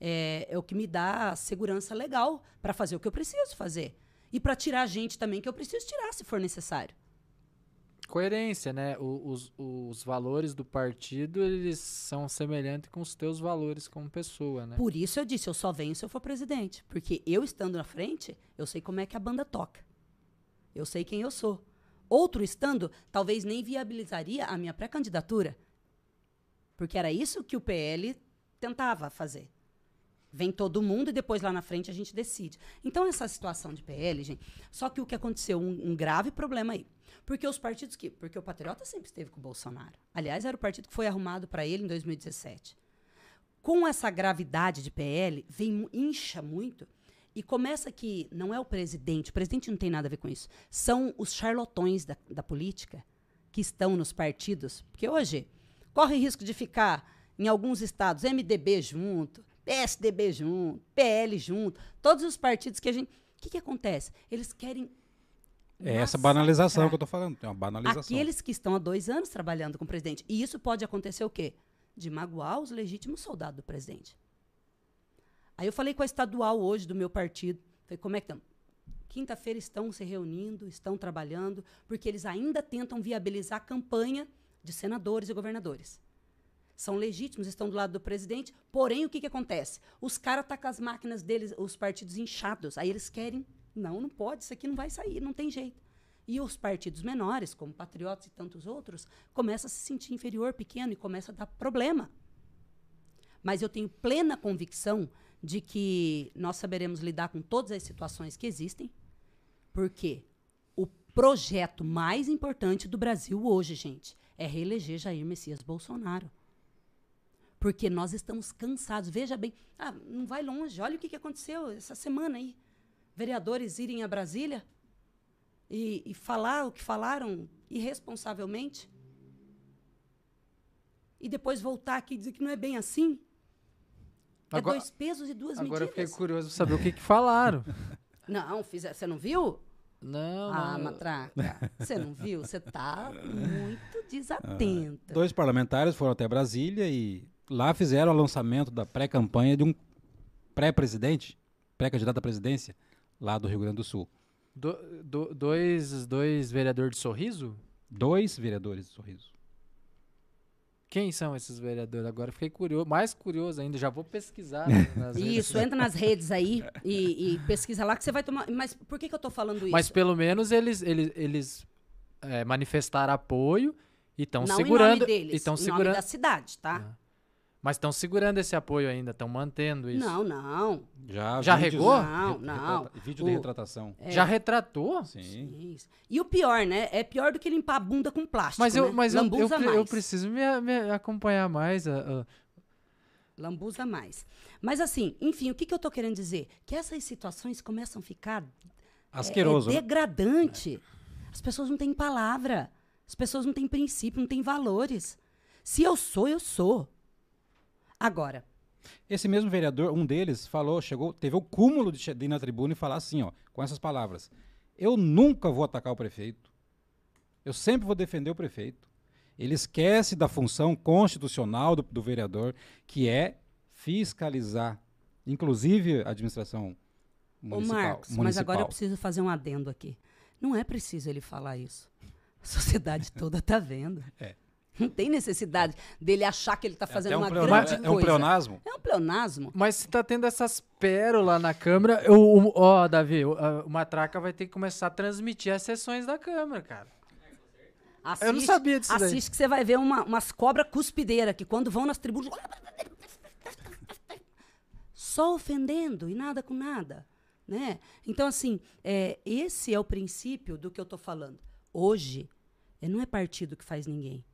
é, é o que me dá segurança legal para fazer o que eu preciso fazer. E para tirar gente também que eu preciso tirar, se for necessário. Coerência, né? O, os, os valores do partido, eles são semelhantes com os teus valores como pessoa, né? Por isso eu disse, eu só venho se eu for presidente. Porque eu estando na frente, eu sei como é que a banda toca. Eu sei quem eu sou. Outro estando, talvez nem viabilizaria a minha pré-candidatura. Porque era isso que o PL tentava fazer. Vem todo mundo e depois lá na frente a gente decide. Então, essa situação de PL, gente. Só que o que aconteceu, um, um grave problema aí. Porque os partidos que. Porque o Patriota sempre esteve com o Bolsonaro. Aliás, era o partido que foi arrumado para ele em 2017. Com essa gravidade de PL, vem, incha muito e começa que não é o presidente, o presidente não tem nada a ver com isso. São os charlatões da, da política que estão nos partidos. Porque hoje corre risco de ficar em alguns estados MDB junto, PSDB junto, PL junto, todos os partidos que a gente. O que, que acontece? Eles querem. É essa banalização que eu estou falando. Tem uma banalização. Aqueles que estão há dois anos trabalhando com o presidente. E isso pode acontecer o quê? De magoar os legítimos soldados do presidente. Aí eu falei com a estadual hoje do meu partido. Falei, como é que estão? Quinta-feira estão se reunindo, estão trabalhando, porque eles ainda tentam viabilizar a campanha de senadores e governadores. São legítimos, estão do lado do presidente, porém o que, que acontece? Os caras estão tá com as máquinas deles, os partidos inchados, aí eles querem Não, não pode, isso aqui não vai sair, não tem jeito. E os partidos menores, como Patriotas e tantos outros, começam a se sentir inferior, pequeno e começa a dar problema. Mas eu tenho plena convicção de que nós saberemos lidar com todas as situações que existem, porque o projeto mais importante do Brasil hoje, gente, é reeleger Jair Messias Bolsonaro. Porque nós estamos cansados. Veja bem, ah, não vai longe. Olha o que, que aconteceu essa semana aí. Vereadores irem a Brasília e, e falar o que falaram irresponsavelmente. E depois voltar aqui e dizer que não é bem assim. É Agora- dois pesos e duas Agora eu fiquei medidas. curioso saber o que, que falaram. Não, fiz, você não viu? Não, Ah, não. matraca. Você não viu? Você tá muito desatenta. Dois parlamentares foram até Brasília e lá fizeram o lançamento da pré-campanha de um pré-presidente, pré-candidato à presidência, lá do Rio Grande do Sul. Do- do- dois, dois vereadores de sorriso? Dois vereadores de sorriso. Quem são esses vereadores? Agora eu fiquei curioso, mais curioso ainda. Já vou pesquisar nas redes Isso, entra nas redes aí e, e pesquisa lá que você vai tomar. Mas por que, que eu tô falando isso? Mas pelo menos eles, eles, eles é, manifestaram apoio e estão segurando. em nome deles, estão em nome segurando. da cidade, tá? Ah, Mas estão segurando esse apoio ainda, estão mantendo isso. Não, não. Já, Já vídeos- regou? Não, re- não. retrata- Vídeo de O- retratação. É. Já retratou? Sim. Isso. E o pior, né? É pior do que limpar a bunda com plástico. Mas eu, né? mas eu, eu, eu mais. preciso me, me acompanhar mais. a- a- Lambuza mais. Mas assim, enfim, o que, que eu tô querendo dizer? Que essas situações começam a ficar Asqueroso. é né? degradante. As pessoas não têm palavra. As pessoas não têm princípio, não têm valores. Se eu sou, eu sou. Agora, Esse mesmo vereador, um deles, falou, chegou, teve o cúmulo de, ir na tribuna e falar assim, ó, com essas palavras: Eu nunca vou atacar o prefeito. Eu sempre vou defender o prefeito. Ele esquece da função constitucional do, do vereador, que é fiscalizar, inclusive a administração ô municipal. Marcos, mas municipal. agora eu preciso fazer um adendo aqui. Não é preciso ele falar isso. A sociedade toda tá vendo. É. Não tem necessidade dele achar que ele tá fazendo é um uma grande é um coisa. pleonasmo? É um pleonasmo. Mas se tá tendo essas pérolas na câmera, eu, ó, Davi, o, a- o Matraca vai ter que começar a transmitir as sessões da câmera, cara. Eu não sabia disso daí. Assiste que você vai ver uma- umas cobras cuspideiras que quando vão nas tribunas. Só ofendendo e nada com nada. Né? Então, assim, é, esse é o princípio do que eu estou falando. Hoje, é, não é partido que faz ninguém.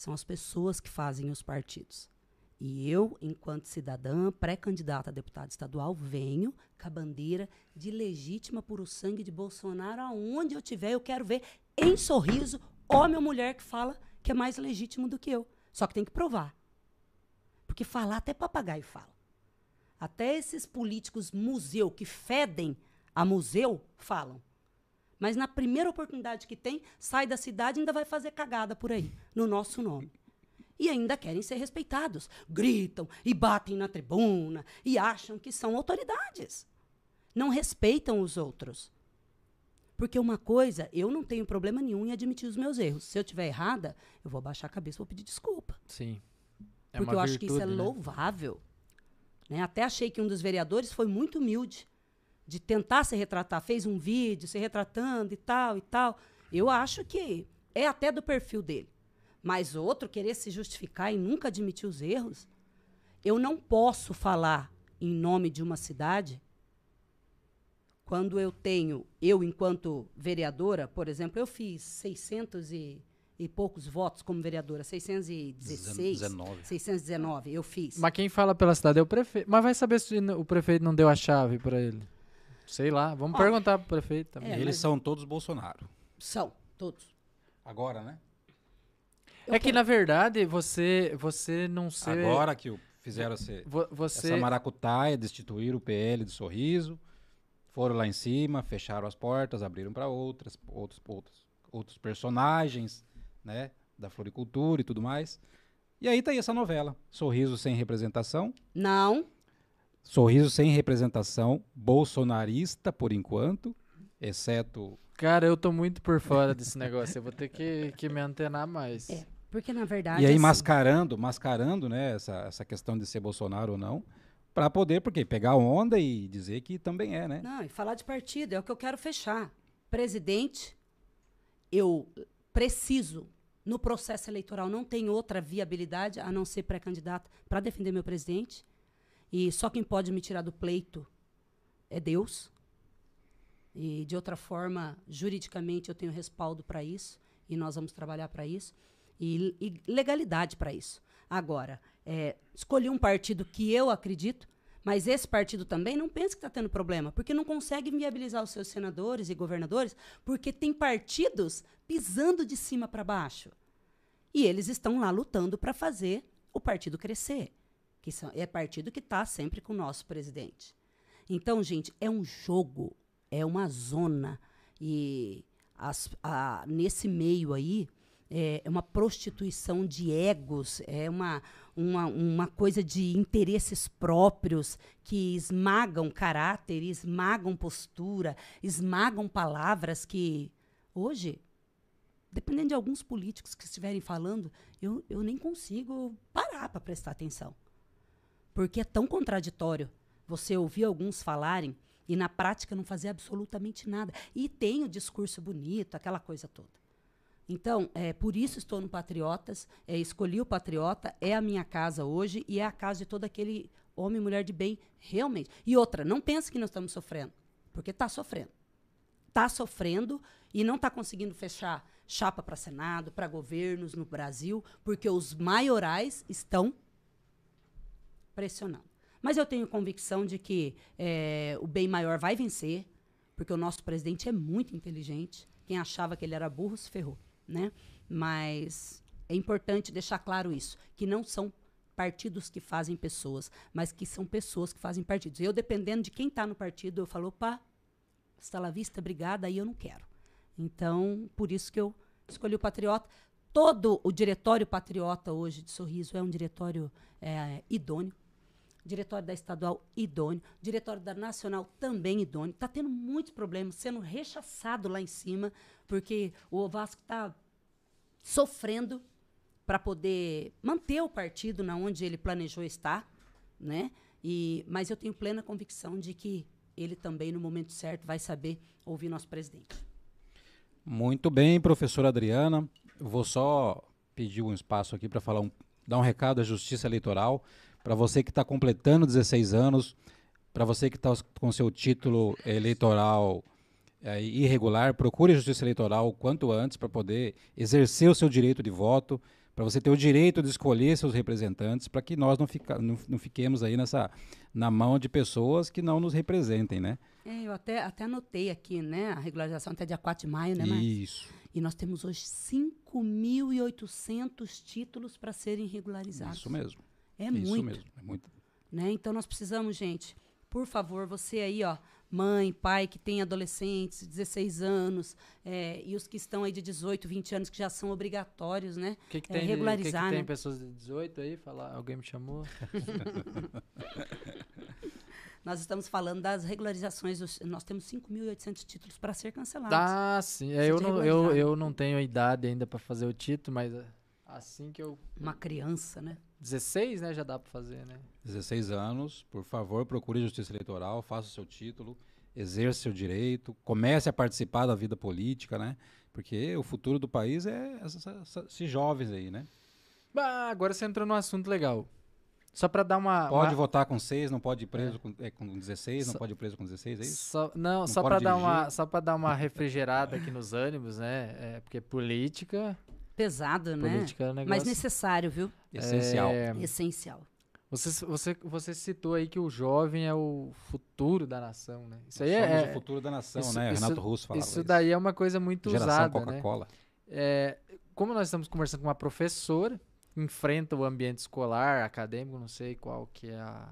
São as pessoas que fazem os partidos. E eu, enquanto cidadã, pré-candidata a deputada estadual, venho com a bandeira de legítima por o sangue de Bolsonaro, aonde eu tiver, eu quero ver em sorriso homem ou mulher que fala que é mais legítimo do que eu. Só que tem que provar. Porque falar até papagaio fala. Até esses políticos museu que fedem a museu falam. Mas na primeira oportunidade que tem, sai da cidade e ainda vai fazer cagada por aí, no nosso nome. E ainda querem ser respeitados. Gritam e batem na tribuna e acham que são autoridades. Não respeitam os outros. Porque uma coisa, eu não tenho problema nenhum em admitir os meus erros. Se eu estiver errada, eu vou baixar a cabeça e vou pedir desculpa. Sim. É porque eu acho que isso é virtude, né? louvável. Né? Até achei que um dos vereadores foi muito humilde de tentar se retratar, fez um vídeo se retratando e tal e tal. Eu acho que é até do perfil dele. Mas outro querer se justificar e nunca admitir os erros, eu não posso falar em nome de uma cidade quando eu tenho, eu enquanto vereadora, por exemplo, eu fiz 600 e, e poucos votos como vereadora, 616, 19. 619, eu fiz. Mas quem fala pela cidade é o prefeito. Mas vai saber se o prefeito não deu a chave pra ele. Sei lá, vamos Ó, perguntar pro prefeito também. É, Eles mas- são todos Bolsonaro. São, todos. Agora, né? Eu É que na verdade você você não ser Agora que o- fizeram esse, vo- você essa maracutaia, destituíram o PL de Sorriso, foram lá em cima, fecharam as portas, abriram para outras, outros, outros, outros personagens, né, da floricultura e tudo mais. E aí tá aí essa novela, Sorriso sem representação, Não, Sorriso sem representação, bolsonarista por enquanto, exceto Cara, eu tô muito por fora desse negócio. Eu vou ter que, que me antenar mais. É. porque na verdade. e aí assim, mascarando, mascarando, né, essa, essa questão de ser Bolsonaro ou não, para poder, porque pegar onda e dizer que também é, né? Não, e falar de partido é o que eu quero fechar. Presidente, eu preciso no processo eleitoral não tem outra viabilidade a não ser pré-candidato para defender meu presidente. E só quem pode me tirar do pleito é Deus. E de outra forma, juridicamente eu tenho respaldo para isso e nós vamos trabalhar para isso e, e legalidade para isso. Agora, é, escolhi um partido que eu acredito, mas esse partido também não pensa que está tendo problema, porque não consegue viabilizar os seus senadores e governadores, porque tem partidos pisando de cima para baixo. E eles estão lá lutando para fazer o partido crescer, que são, é partido que está sempre com o nosso presidente. Então, gente, é um jogo, é uma zona. E as, a, nesse meio aí, é, é uma prostituição de egos, é uma, uma, uma coisa de interesses próprios que esmagam caráter, esmagam postura, esmagam palavras que hoje, dependendo de alguns políticos que estiverem falando, eu, eu nem consigo parar para prestar atenção. Porque é tão contraditório você ouvir alguns falarem e na prática não fazer absolutamente nada. E tem o discurso bonito, aquela coisa toda. Então, é, por isso estou no Patriotas, é, escolhi o Patriota, é a minha casa hoje e é a casa de todo aquele homem e mulher de bem, realmente. E outra, não pense que nós estamos sofrendo, porque está sofrendo. Está sofrendo e não está conseguindo fechar chapa para Senado, para governos no Brasil, porque os maiorais estão pressionando. Mas eu tenho convicção de que é, o bem maior vai vencer, porque o nosso presidente é muito inteligente. Quem achava que ele era burro se ferrou né? Mas é importante deixar claro isso, que não são partidos que fazem pessoas, mas que são pessoas que fazem partidos. Eu, dependendo de quem está no partido, eu falo, opa, está lá vista, obrigada, aí eu não quero. Então, por isso que eu escolhi o Patriota. Todo o diretório Patriota hoje de Sorriso é um diretório é, idôneo. Diretório da Estadual, idôneo. Diretório da Nacional, também idôneo. Está tendo muitos problemas, sendo rechaçado lá em cima, porque o Vasco está sofrendo para poder manter o partido na onde ele planejou estar, né? E, mas eu tenho plena convicção de que ele também, no momento certo, vai saber ouvir nosso presidente. Muito bem, professora Adriana. Vou só pedir um espaço aqui para falar um, dar um recado à Justiça Eleitoral. Para você que está completando 16 anos, para você que está com seu título eleitoral é, irregular, procure a Justiça Eleitoral quanto antes para poder exercer o seu direito de voto, para você ter o direito de escolher seus representantes, para que nós não, fica, não, não, fiquemos aí nessa, na mão de pessoas que não nos representem, né? É, eu até, até anotei aqui, né? A regularização até dia 4 de maio, né, Marcos? Isso. E nós temos hoje 5.800 títulos para serem regularizados. Isso mesmo. É Isso muito. mesmo, é muito. Né? Então nós precisamos, gente, por favor, você aí, ó, mãe, pai que tem adolescentes, 16 anos, é, e os que estão aí de 18, 20 anos, que já são obrigatórios, né? Que que é, tem, regularizar, que, que né? tem pessoas de 18 aí? Falar, alguém me chamou? Nós estamos falando das regularizações. Dos, nós temos 5.800 títulos para ser cancelados. Ah, sim. É, eu, não, eu, eu não tenho idade ainda para fazer o título, mas é, assim que eu. Uma criança, né? 16, né? Já dá para fazer, né? 16 anos, por favor, procure Justiça Eleitoral, faça o seu título, exerça seu direito, comece a participar da vida política, né? Porque o futuro do país é esses jovens aí, né? Bah, agora você entrou num assunto legal. Só para dar uma. Pode uma- votar com 6, não pode ir preso É. com, é, com 16, não pode ir preso com 16, é isso? Só, não, só para dar uma, só dar uma refrigerada aqui nos ânimos, né? É, porque política, Pesado, né? política é um negócio. Mas necessário, viu? Essencial. É, Essencial. você, você, você citou aí que o jovem é o futuro da nação, né? Isso aí Somos é, o futuro da nação, isso- né? isso- Renato Russo falava isso daí é uma coisa muito Geração usada, né? Coca-Cola. É, como nós estamos conversando com uma professora, enfrenta o ambiente escolar, acadêmico, não sei qual que é a,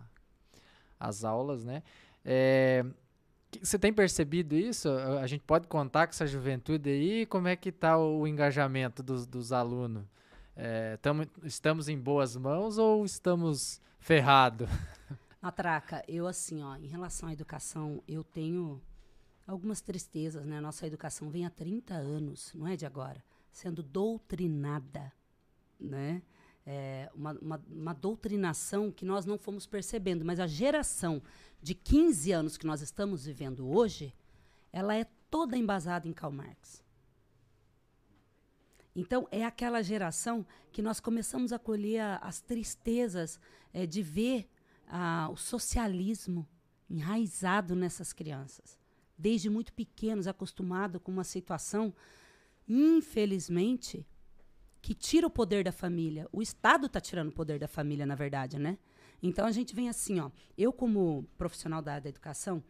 as aulas, né? É, você tem percebido isso? A gente pode contar com essa juventude aí? Como é que está o engajamento dos, dos alunos? É, tamo, estamos em boas mãos ou estamos ferrados? Matraca, eu assim, ó, em relação à educação, eu tenho algumas tristezas, né? Nossa educação vem há 30 anos, não é de agora, sendo doutrinada, né? É, uma, uma, uma doutrinação que nós não fomos percebendo, mas a geração de 15 anos que nós estamos vivendo hoje, ela é toda embasada em Karl Marx. Então, é aquela geração que nós começamos a colher a, as tristezas é, de ver o socialismo enraizado nessas crianças. Desde muito pequenos, acostumados com uma situação, infelizmente, que tira o poder da família. O Estado está tirando o poder da família, na verdade, né? Então a gente vem assim, ó. Eu, como profissional da área da educação,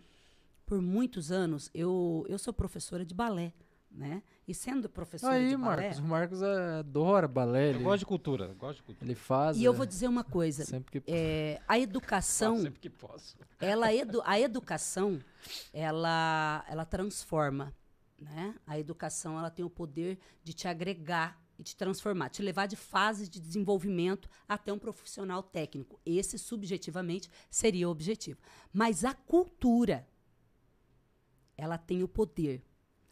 por muitos anos, eu, eu sou professora de balé, né? E sendo professora Aí, de Marcos, balé... o Marcos adora balé. Eu Ele, gosto de cultura, gosto de cultura. ele faz. E eu vou dizer uma coisa. Sempre que. É, a educação, sempre que posso. ela edu a educação, ela, ela transforma, né? A educação, ela tem o poder de te agregar e te transformar, te levar de fase de desenvolvimento até um profissional técnico. Esse, subjetivamente, seria o objetivo. Mas a cultura, ela tem o poder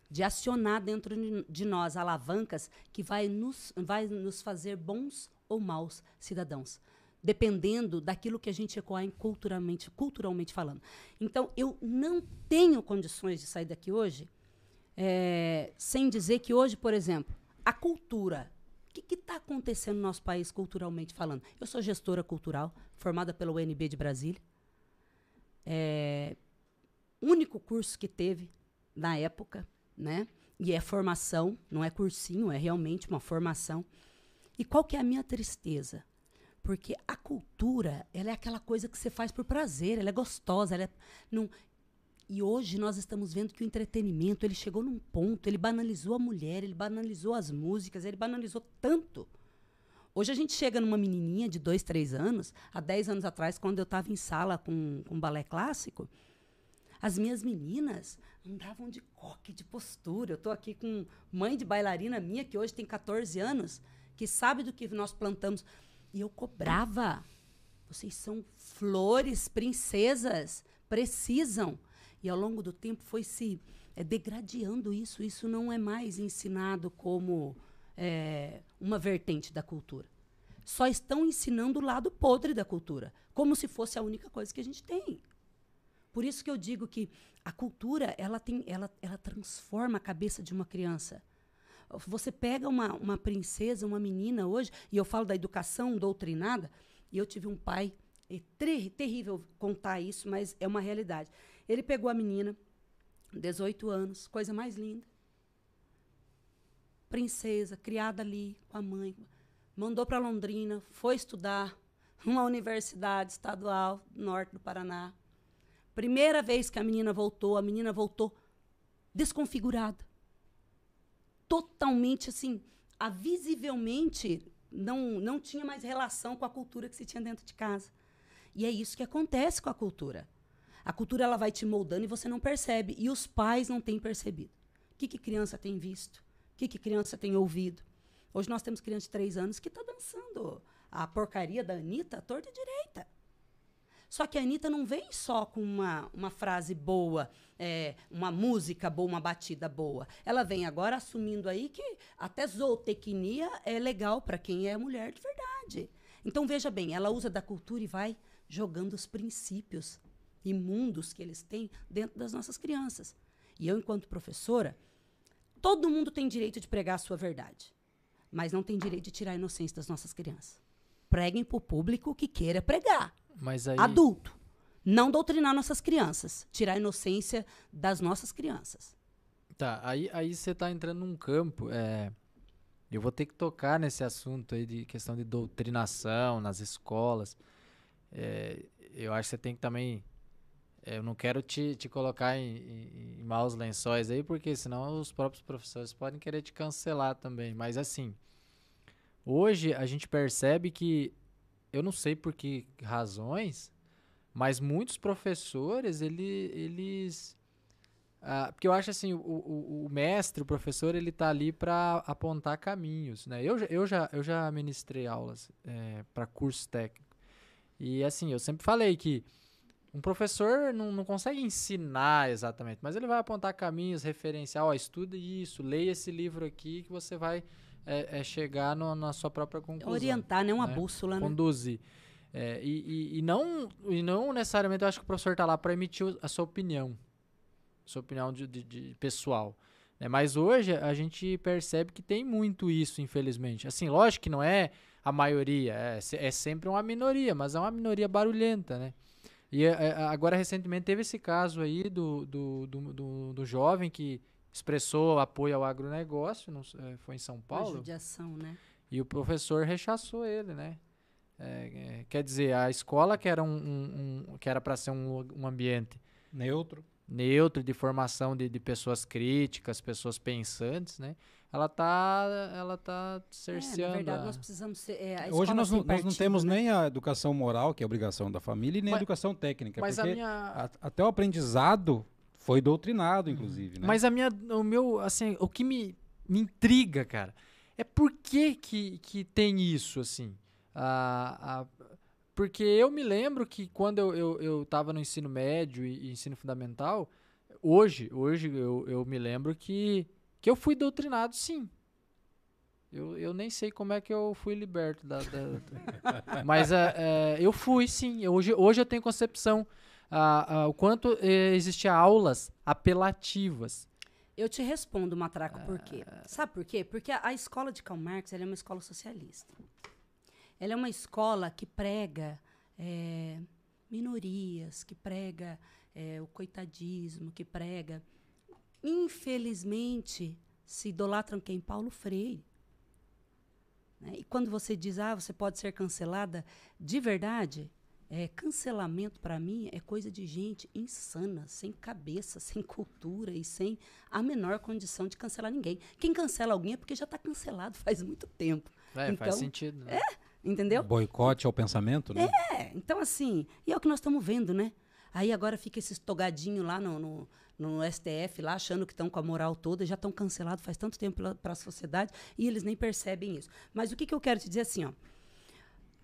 de acionar dentro de nós alavancas que vai nos, vai nos fazer bons ou maus cidadãos, dependendo daquilo que a gente ecoar culturalmente, culturalmente falando. Então, eu não tenho condições de sair daqui hoje é, sem dizer que hoje, por exemplo, a cultura. O que está acontecendo no nosso país culturalmente falando? Eu sou gestora cultural, formada pela UNB de Brasília. É, único curso que teve na época, né? E é formação, não é cursinho, é realmente uma formação. E qual que é a minha tristeza? Porque a cultura, ela é aquela coisa que você faz por prazer, ela é gostosa, ela é, não, e hoje nós estamos vendo que o entretenimento, ele chegou num ponto, ele banalizou a mulher, ele banalizou as músicas, ele banalizou tanto. Hoje a gente chega numa menininha de dois, três anos, há dez anos atrás, quando eu estava em sala com, com balé clássico, as minhas meninas andavam de coque, de postura. Eu estou aqui com mãe de bailarina minha, que hoje tem 14 anos, que sabe do que nós plantamos. E eu cobrava. Vocês são flores, princesas, precisam. E ao longo do tempo foi se é, degradando isso. Isso não é mais ensinado como é, uma vertente da cultura. Só estão ensinando o lado podre da cultura, como se fosse a única coisa que a gente tem. Por isso que eu digo que a cultura ela tem, ela, ela transforma a cabeça de uma criança. Você pega uma, uma princesa, uma menina hoje, e eu falo da educação doutrinada, e eu tive um pai, é ter, terrível contar isso, mas é uma realidade. Ele pegou a menina, 18 anos, coisa mais linda. Princesa, criada ali com a mãe. Mandou para Londrina, foi estudar numa universidade estadual norte do Paraná. Primeira vez que a menina voltou, a menina voltou desconfigurada. Totalmente assim, a visivelmente não, não tinha mais relação com a cultura que se tinha dentro de casa. E é isso que acontece com a cultura. A cultura ela vai te moldando e você não percebe. E os pais não têm percebido. O que, que criança tem visto? O que, que criança tem ouvido? Hoje nós temos criança de três anos que está dançando a porcaria da Anitta torta e direita. Só que a Anitta não vem só com uma, uma frase boa, é, uma música boa, uma batida boa. Ela vem agora assumindo aí que até zootecnia é legal para quem é mulher de verdade. Então, veja bem, ela usa da cultura e vai jogando os princípios imundos que eles têm dentro das nossas crianças. E eu, enquanto professora, todo mundo tem direito de pregar a sua verdade, mas não tem direito de tirar a inocência das nossas crianças. Preguem para o público que queira pregar. Mas aí. Adulto. Não doutrinar nossas crianças. Tirar a inocência das nossas crianças. Tá, aí, aí você tá entrando num campo. É, eu vou ter que tocar nesse assunto aí de questão de doutrinação nas escolas. É, eu acho que você tem que também eu não quero te, te colocar em, em, em, maus lençóis aí, porque senão os próprios professores podem querer te cancelar também. Mas assim, hoje a gente percebe que, eu não sei por que razões, mas muitos professores, ele, eles. Ah, porque eu acho assim, o, o, o, mestre, o professor, ele tá ali para apontar caminhos, né? Eu, eu, já, eu já ministrei aulas é, para curso técnico. E assim, eu sempre falei que um professor não, não consegue ensinar exatamente, mas ele vai apontar caminhos, referencial, ó, estuda isso, leia esse livro aqui que você vai é, é chegar no, na sua própria conclusão. Orientar, né? Uma né? bússola, né? Conduzir. É, e, e, e, não, e não necessariamente eu acho que o professor está lá para emitir a sua opinião, a sua opinião de, de, de pessoal. Né? Mas hoje a gente percebe que tem muito isso, infelizmente. Assim, lógico que não é a maioria, é, é sempre uma minoria, mas é uma minoria barulhenta, né? E é, é, agora, recentemente, teve esse caso aí do, do, do, do, do jovem que expressou apoio ao agronegócio, não, é, foi em São Paulo. Uma judiação, né? E o professor rechaçou ele, né? É, é, quer dizer, a escola que era um, um, um que era para ser um, um ambiente neutro, neutro de formação de, de pessoas críticas, pessoas pensantes, né? Ela tá, ela tá cerceando. É, na verdade, nós precisamos ser. É, Hoje nós não, nós não temos né? nem a educação moral, que é a obrigação da família, e nem mas, a educação técnica. Mas porque a minha... a, até o aprendizado foi doutrinado, inclusive. Né? Mas a minha, o meu, assim, o que me, me intriga, cara, é por que, que, que tem isso, assim. A, a, porque eu me lembro que quando eu, eu, eu tava no ensino médio e, e ensino fundamental, hoje, hoje eu, eu me lembro que que eu fui doutrinado, sim. Eu, eu nem sei como é que eu fui liberto da. da mas é, eu fui, sim. Hoje, hoje eu tenho concepção o quanto é, existia aulas apelativas. Eu te respondo, Matraco, por quê? Ah. Sabe por quê? Porque a, a escola de Karl Marx é uma escola socialista. Ela é uma escola que prega é, minorias, que prega é, o coitadismo, que prega infelizmente, se idolatram quem? Paulo Freire. Né? E quando você diz, ah, você pode ser cancelada, de verdade, é, cancelamento para mim é coisa de gente insana, sem cabeça, sem cultura e sem a menor condição de cancelar ninguém. Quem cancela alguém é porque já está cancelado faz muito tempo. É, então, faz sentido. Né? É, entendeu? Boicote ao pensamento, né? É, então assim, e é o que nós estamos vendo, né? Aí agora fica esses togadinho lá no, no no STF lá, achando que estão com a moral toda, já estão cancelados faz tanto tempo para a sociedade e eles nem percebem isso. Mas o que, que eu quero te dizer assim, ó,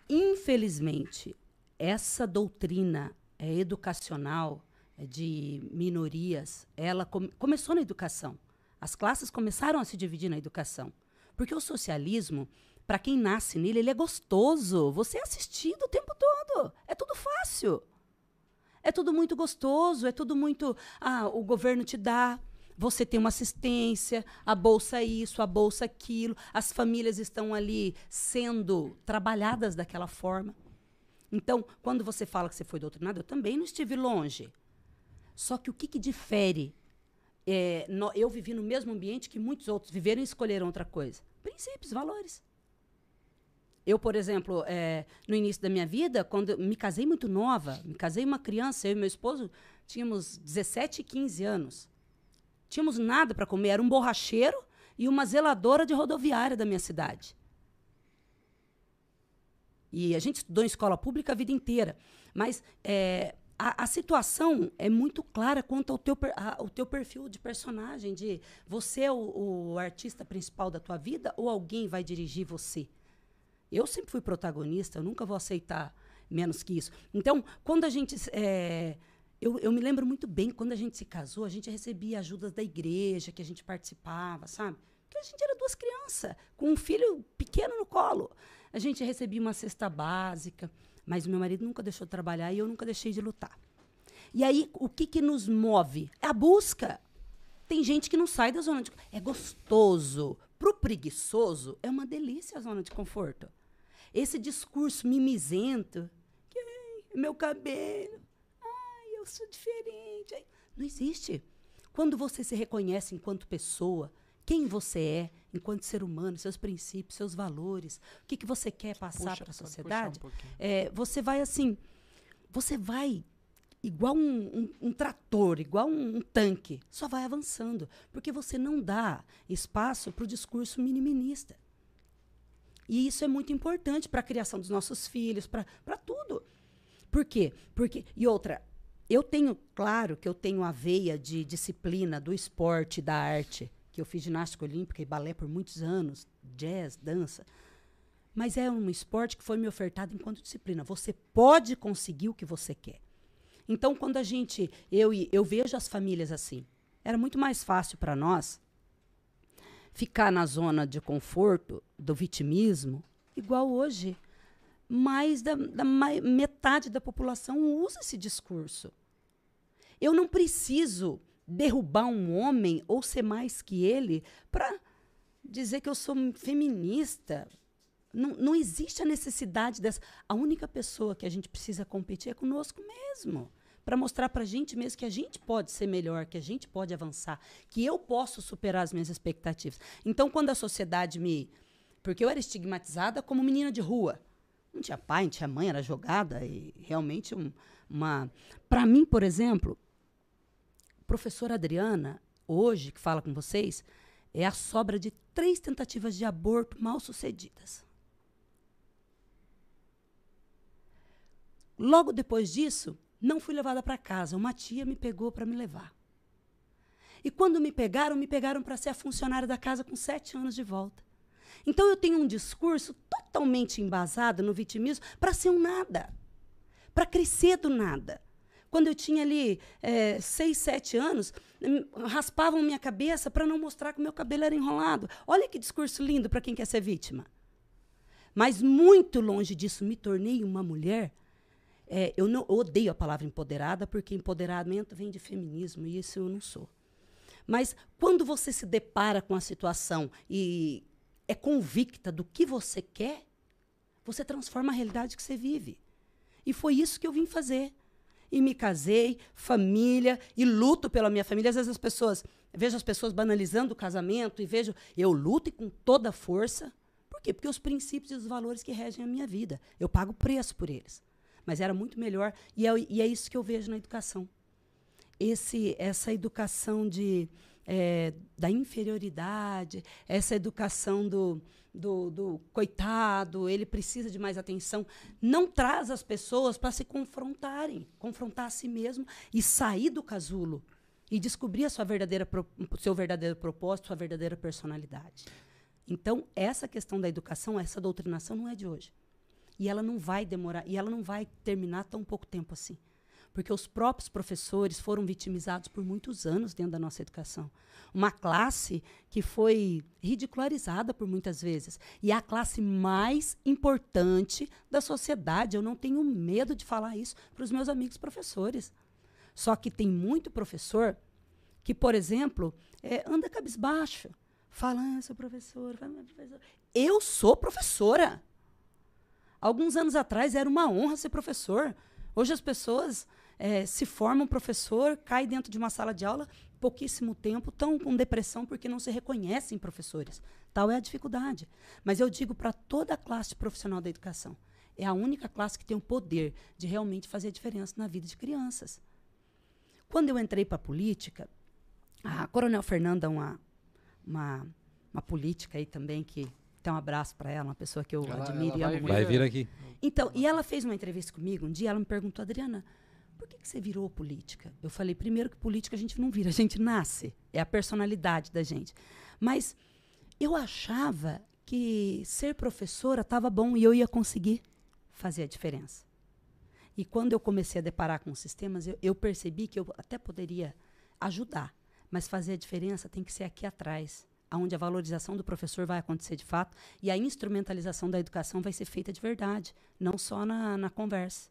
infelizmente, essa doutrina é, educacional é, de minorias, ela começou na educação. As classes começaram a se dividir na educação. Porque o socialismo, para quem nasce nele, ele é gostoso. Você é assistido o tempo todo. É tudo fácil. É tudo muito gostoso, é tudo muito. Ah, o governo te dá, você tem uma assistência, a bolsa isso, a bolsa aquilo, as famílias estão ali sendo trabalhadas daquela forma. Então, quando você fala que você foi doutrinado, eu também não estive longe. Só que o que, que difere? É, no, eu vivi no mesmo ambiente que muitos outros viveram e escolheram outra coisa. Princípios, valores. Eu, por exemplo, é, no início da minha vida, quando me casei muito nova, me casei uma criança, eu e meu esposo tínhamos 17 e 15 anos. Tínhamos nada para comer, era um borracheiro e uma zeladora de rodoviária da minha cidade. E a gente estudou em escola pública a vida inteira. Mas é, a, a, situação é muito clara quanto ao teu, a, ao teu perfil de personagem, de você é o, o artista principal da tua vida ou alguém vai dirigir você. Eu sempre fui protagonista, eu nunca vou aceitar menos que isso. Então, quando a gente. É, eu, eu, me lembro muito bem, quando a gente se casou, a gente recebia ajudas da igreja, que a gente participava, sabe? Porque a gente era duas crianças, com um filho pequeno no colo. A gente recebia uma cesta básica, mas o meu marido nunca deixou de trabalhar e eu nunca deixei de lutar. E aí, o que, que nos move? É a busca. Tem gente que não sai da zona de. É gostoso. Para o preguiçoso, é uma delícia a zona de conforto. Esse discurso mimizento, que meu cabelo, ai, eu sou diferente. Ai, não existe. Quando você se reconhece enquanto pessoa, quem você é enquanto ser humano, seus princípios, seus valores, o que, que você quer passar para a sociedade, um é, você vai assim, você vai igual um, um, um trator, igual um, um, tanque, só vai avançando, porque você não dá espaço para o discurso miniminista. E isso é muito importante para a criação dos nossos filhos, para tudo. Por quê? Porque, e outra, eu tenho, claro que eu tenho a veia de disciplina do esporte, da arte, que eu fiz ginástica olímpica e balé por muitos anos, jazz, dança. Mas é um esporte que foi me ofertado enquanto disciplina. Você pode conseguir o que você quer. Então, quando a gente, eu eu vejo as famílias assim, era muito mais fácil para nós ficar na zona de conforto do vitimismo, igual hoje. Mais da, da metade da população usa esse discurso. Eu não preciso derrubar um homem ou ser mais que ele para dizer que eu sou feminista. Não, não existe a necessidade dessa. A única pessoa que a gente precisa competir é conosco mesmo. Para mostrar para a gente mesmo que a gente pode ser melhor, que a gente pode avançar, que eu posso superar as minhas expectativas. Então, quando a sociedade me. Porque eu era estigmatizada como menina de rua. Não tinha pai, não tinha mãe, era jogada. E realmente um, uma. Para mim, por exemplo, professora Adriana, hoje, que fala com vocês, é a sobra de três tentativas de aborto mal sucedidas. Logo depois disso, não fui levada para casa. Uma tia me pegou para me levar. E quando me pegaram, me pegaram para ser a funcionária da casa com sete anos de volta. Então eu tenho um discurso totalmente embasado no vitimismo para ser um nada, para crescer do nada. Quando eu tinha ali é, seis, sete anos, hum, raspavam minha cabeça para não mostrar que o meu cabelo era enrolado. Olha que discurso lindo para quem quer ser vítima. Mas muito longe disso, me tornei uma mulher. É, eu não eu odeio a palavra empoderada, porque empoderamento vem de feminismo, e isso eu não sou. Mas quando você se depara com a situação e é convicta do que você quer, você transforma a realidade que você vive. E foi isso que eu vim fazer e me casei, família, e luto pela minha família. Às vezes as pessoas, vejo as pessoas banalizando o casamento e vejo, eu luto e com toda a força. Por quê? Porque os princípios e os valores que regem a minha vida, eu pago preço por eles. Mas era muito melhor, e é, e é isso que eu vejo na educação. Esse, essa educação de, é, da inferioridade, essa educação do, do, do, coitado, ele precisa de mais atenção, não traz as pessoas para se confrontarem, confrontar a si mesmo e sair do casulo e descobrir a sua verdadeira seu verdadeiro propósito, sua verdadeira personalidade. Então, essa questão da educação, essa doutrinação não é de hoje. E ela não vai demorar, e ela não vai terminar tão pouco tempo assim porque os próprios professores foram vitimizados por muitos anos dentro da nossa educação. Uma classe que foi ridicularizada por muitas vezes. E é a classe mais importante da sociedade. Eu não tenho medo de falar isso para os meus amigos professores. Só que tem muito professor que, por exemplo, é, anda cabisbaixo. Fala, ah, professor, professor. Eu sou professora. Alguns anos atrás era uma honra ser professor. Hoje as pessoas é, se forma um professor, cai dentro de uma sala de aula, pouquíssimo tempo, estão com depressão porque não se reconhecem professores. Tal é a dificuldade. Mas eu digo para toda a classe profissional da educação, é a única classe que tem o poder de realmente fazer a diferença na vida de crianças. Quando eu entrei para a política, a Coronel Fernanda, uma, uma, uma política aí também que tem um abraço para ela, uma pessoa que eu ela, admiro ela e amo muito. Vai vir aqui. Então, e ela fez uma entrevista comigo um dia, ela me perguntou, Adriana, por que, que você virou política? Eu falei, primeiro que política a gente não vira, a gente nasce. É a personalidade da gente. Mas eu achava que ser professora estava bom e eu ia conseguir fazer a diferença. E quando eu comecei a deparar com os sistemas, eu, eu percebi que eu até poderia ajudar, mas fazer a diferença tem que ser aqui atrás, onde a valorização do professor vai acontecer de fato e a instrumentalização da educação vai ser feita de verdade, não só na, na conversa.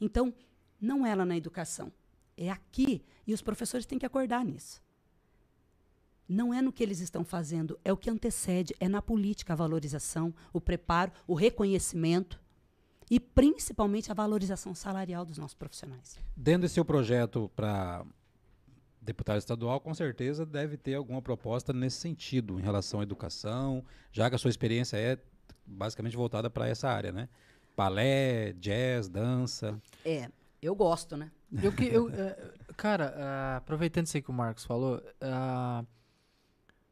Então, não é lá na educação. É aqui. E os professores têm que acordar nisso. Não é no que eles estão fazendo, é o que antecede, é na política a valorização, o preparo, o reconhecimento e principalmente a valorização salarial dos nossos profissionais. Dentro desse seu projeto para deputado estadual, com certeza deve ter alguma proposta nesse sentido, em relação à educação, já que a sua experiência é basicamente voltada para essa área, né? Balé, jazz, dança. É, eu gosto, né? Eu que, eu, é, cara, uh, aproveitando isso aí que o Marcos falou, uh,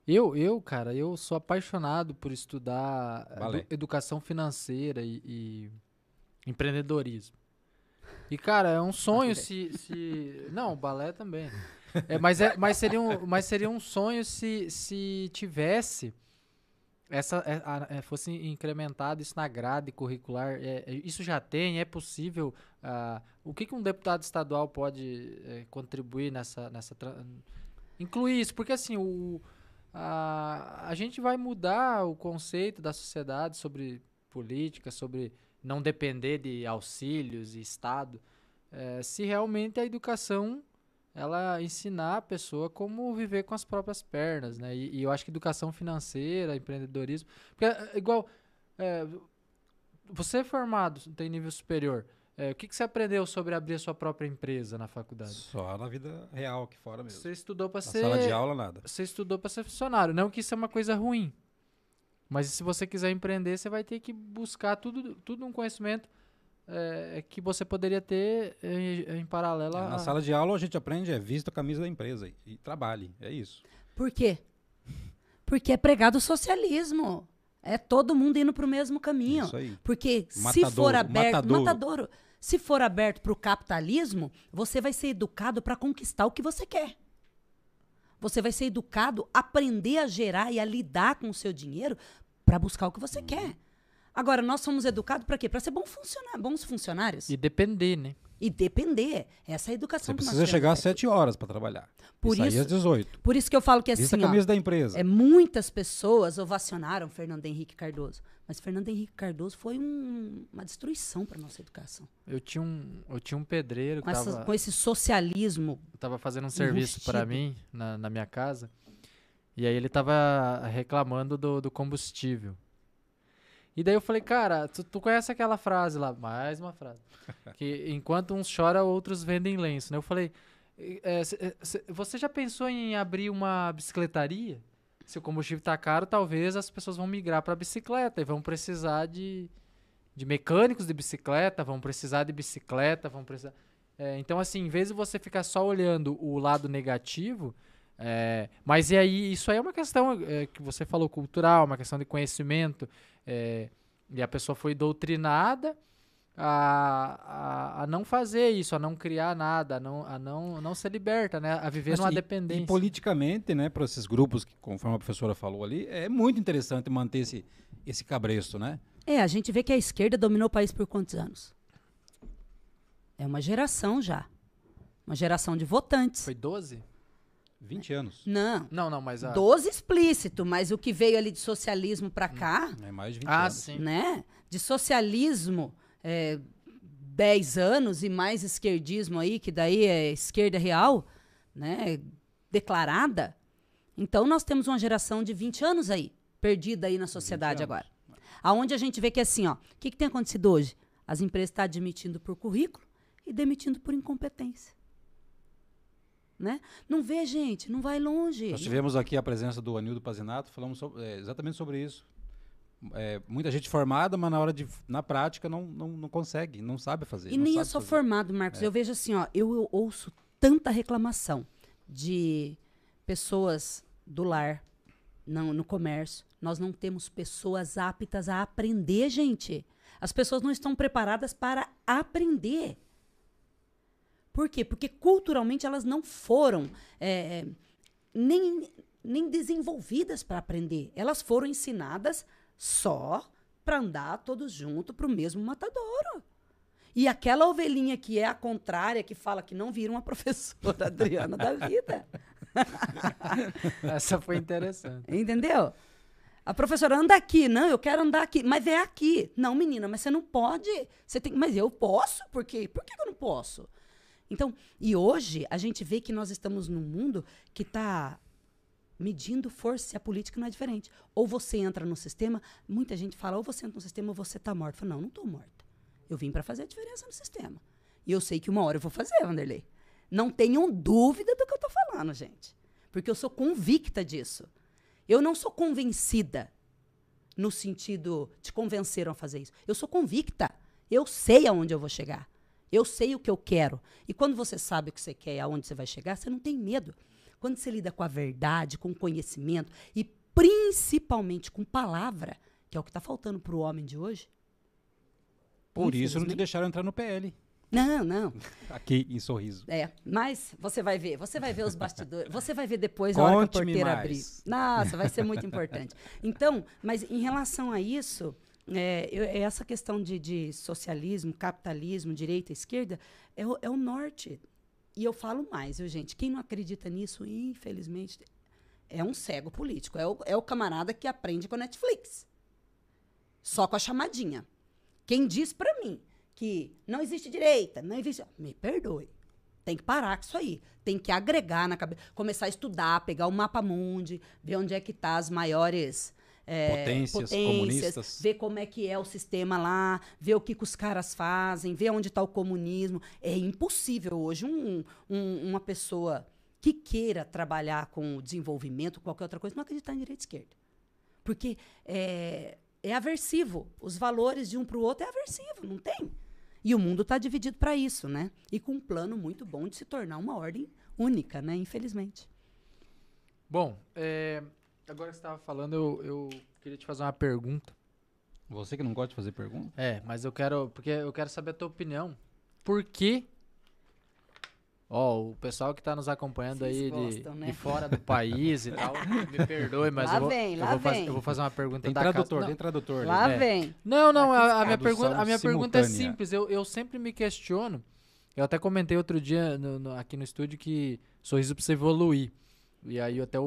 eu, eu, cara, eu sou apaixonado por estudar edu educação financeira e, e, empreendedorismo. E, cara, é um sonho se, se... Não, balé também. É, mas, é, mas, seria um, mas seria um sonho se, se tivesse essa é, a, é, fosse incrementado isso na grade curricular, é, é isso já tem, é possível. Uh, o que, que um deputado estadual pode é, contribuir nessa, nessa incluir isso? Porque assim, o, a, a gente vai mudar o conceito da sociedade sobre política, sobre não depender de auxílios e Estado, é, se realmente a educação ela ensinar a pessoa como viver com as próprias pernas, né? E, e eu acho que educação financeira, empreendedorismo, porque é, igual é, você é formado, tem nível superior, é, o que, que você aprendeu sobre abrir a sua própria empresa na faculdade? Só na vida real aqui fora mesmo. Você estudou para ser sala de aula nada. Você estudou para ser funcionário, não que isso é uma coisa ruim. Mas se você quiser empreender, você vai ter que buscar tudo, tudo um conhecimento é, que você poderia ter em, em paralelo. É, a- na sala de aula a gente aprende é vista a camisa da empresa e, e trabalhe, é isso. Por quê? Porque é pregado o socialismo. É todo mundo indo para o mesmo caminho. Isso aí. Porque se Matadouro, for aberto, matadouro. matadouro. se for aberto para o capitalismo, você vai ser educado para conquistar o que você quer. Você vai ser educado a aprender a gerar e a lidar com o seu dinheiro para buscar o que você quer. Agora, nós somos educados para quê? Para ser bom funcionário, bons funcionários E depender, né? e depender. Essa é a Você educação que nós precisa chegar às que- 7 horas para trabalhar. Por e sair isso- às 18. Por isso que eu falo que Vista assim, a ó, camisa da empresa. é, muitas pessoas ovacionaram Fernando Henrique Cardoso. Mas Fernando Henrique Cardoso foi um- uma destruição para nossa educação. Eu tinha um, eu tinha um pedreiro que Com, essa- tava, com esse socialismo. tava fazendo um serviço para mim na, na minha casa. E aí ele tava reclamando do, do combustível. E daí eu falei, cara, tu, tu conhece aquela frase lá? Mais uma frase. que enquanto uns choram, outros vendem lenço, né? Eu falei, é, cê- é, cê- você já pensou em abrir uma bicicletaria? Se o combustível tá caro, talvez as pessoas vão migrar para bicicleta e vão precisar de, de mecânicos de bicicleta, vão precisar de bicicleta, vão precisar. É, então, assim, em vez de você ficar só olhando o lado negativo, é, mas e aí, isso aí é uma questão é, que você falou cultural, uma questão de conhecimento, é, e a pessoa foi doutrinada a, a, a não fazer isso, a não criar nada, a não, a não, não ser liberta, né? A viver Mas numa e- dependência. E politicamente, né, para esses grupos, que, conforme a professora falou ali, é muito interessante manter esse, esse cabresto, né? É, a gente vê que a esquerda dominou o país por quantos anos? É uma geração já. Uma geração de votantes. Foi 12? 20 anos. Não. Não, não, mas a... 12 explícito, mas o que veio ali de socialismo para cá, É mais de 20 Ah, anos. sim. né? De socialismo, é, 10 anos e mais esquerdismo aí, que daí é esquerda real, né? Declarada. Então nós temos uma geração de 20 anos aí, perdida aí na sociedade 20 anos. agora. Aonde a gente vê que assim, ó, o que, que tem acontecido hoje? As empresas estão admitindo por currículo e demitindo por incompetência. Né? Não vê, gente, não vai longe. Nós tivemos aqui a presença do Anildo Pazinato, falamos sobre- é, exatamente sobre isso. É, muita gente formada, mas na hora de na prática não, não, não consegue, não sabe fazer. E nem é só fazer. formado, Marcos. Eu vejo assim, ó, eu, eu ouço tanta reclamação de pessoas do lar, não, no comércio. Nós não temos pessoas aptas a aprender, gente. As pessoas não estão preparadas para aprender. Por quê? Porque culturalmente elas não foram é, nem, nem desenvolvidas para aprender. Elas foram ensinadas só para andar todos juntos para o mesmo matadouro. E aquela ovelhinha que é a contrária, que fala que não vira uma professora Adriana da vida. Essa foi interessante. Entendeu? A professora anda aqui, não, eu quero andar aqui, mas é aqui. Não, menina, mas você não pode. Você tem, mas eu posso? Por quê? Por que eu não posso? Então, e hoje a gente vê que nós estamos num mundo que está medindo força e a política não é diferente. Ou você entra no sistema, muita gente fala, ou você entra no sistema ou você está morto. Eu falo, não, não estou morta. Eu vim para fazer a diferença no sistema. E eu sei que uma hora eu vou fazer, Vanderlei. Não tenham dúvida do que eu estou falando, gente. Porque eu sou convicta disso. Eu não sou convencida no sentido de convenceram a fazer isso. Eu sou convicta. Eu sei aonde eu vou chegar. Eu sei o que eu quero. E quando você sabe o que você quer e aonde você vai chegar, você não tem medo. Quando você lida com a verdade, com o conhecimento e principalmente com palavra, que é o que está faltando para o homem de hoje. Por isso não te deixaram entrar no PL. Não, não. Aqui em Sorriso. É, mas você vai ver, você vai ver os bastidores, você vai ver depois a hora que a porteira mais. abrir. Nossa, vai ser muito importante. Então, mas em relação a isso, é, eu- é essa questão de, de socialismo, capitalismo, direita, esquerda, é o, é o norte. E eu falo mais, viu, gente? Quem não acredita nisso, infelizmente, é um cego político. É o, é o camarada que aprende com a Netflix. Só com a chamadinha. Quem diz pra mim que não existe direita, não existe. Me perdoe. Tem que parar com isso aí. Tem que agregar na cabeça. Começar a estudar, pegar o mapa mundi, ver onde é que tá as maiores. É, Potências comunistas. ver como é que é o sistema lá, ver o que, que os caras fazem, ver onde está o comunismo. É impossível hoje um- um- uma pessoa que queira trabalhar com o desenvolvimento, qualquer outra coisa, não acreditar em direita e esquerda. Porque é, é aversivo. Os valores de um para o outro é aversivo, não tem. E o mundo está dividido para isso, né? E com um plano muito bom de se tornar uma ordem única, né? Infelizmente. Bom, é, agora que você estava falando, eu, eu queria te fazer uma pergunta. Você que não gosta de fazer pergunta? É, mas eu quero. Porque eu quero saber a tua opinião. Por que. Ó, o pessoal que tá nos acompanhando Vocês aí de, gostam, né? de fora do país e tal, me perdoe, mas Lá eu vou, vem, eu, lá vou eu vou fazer uma pergunta Tem da tradutor, casa. tem tradutor. Lá É. vem. Não, não, a, a minha, pergunta, a minha pergunta é simples. Eu, eu sempre me questiono. Eu até comentei outro dia no- no- aqui no estúdio que sorriso precisa evoluir. E aí até o,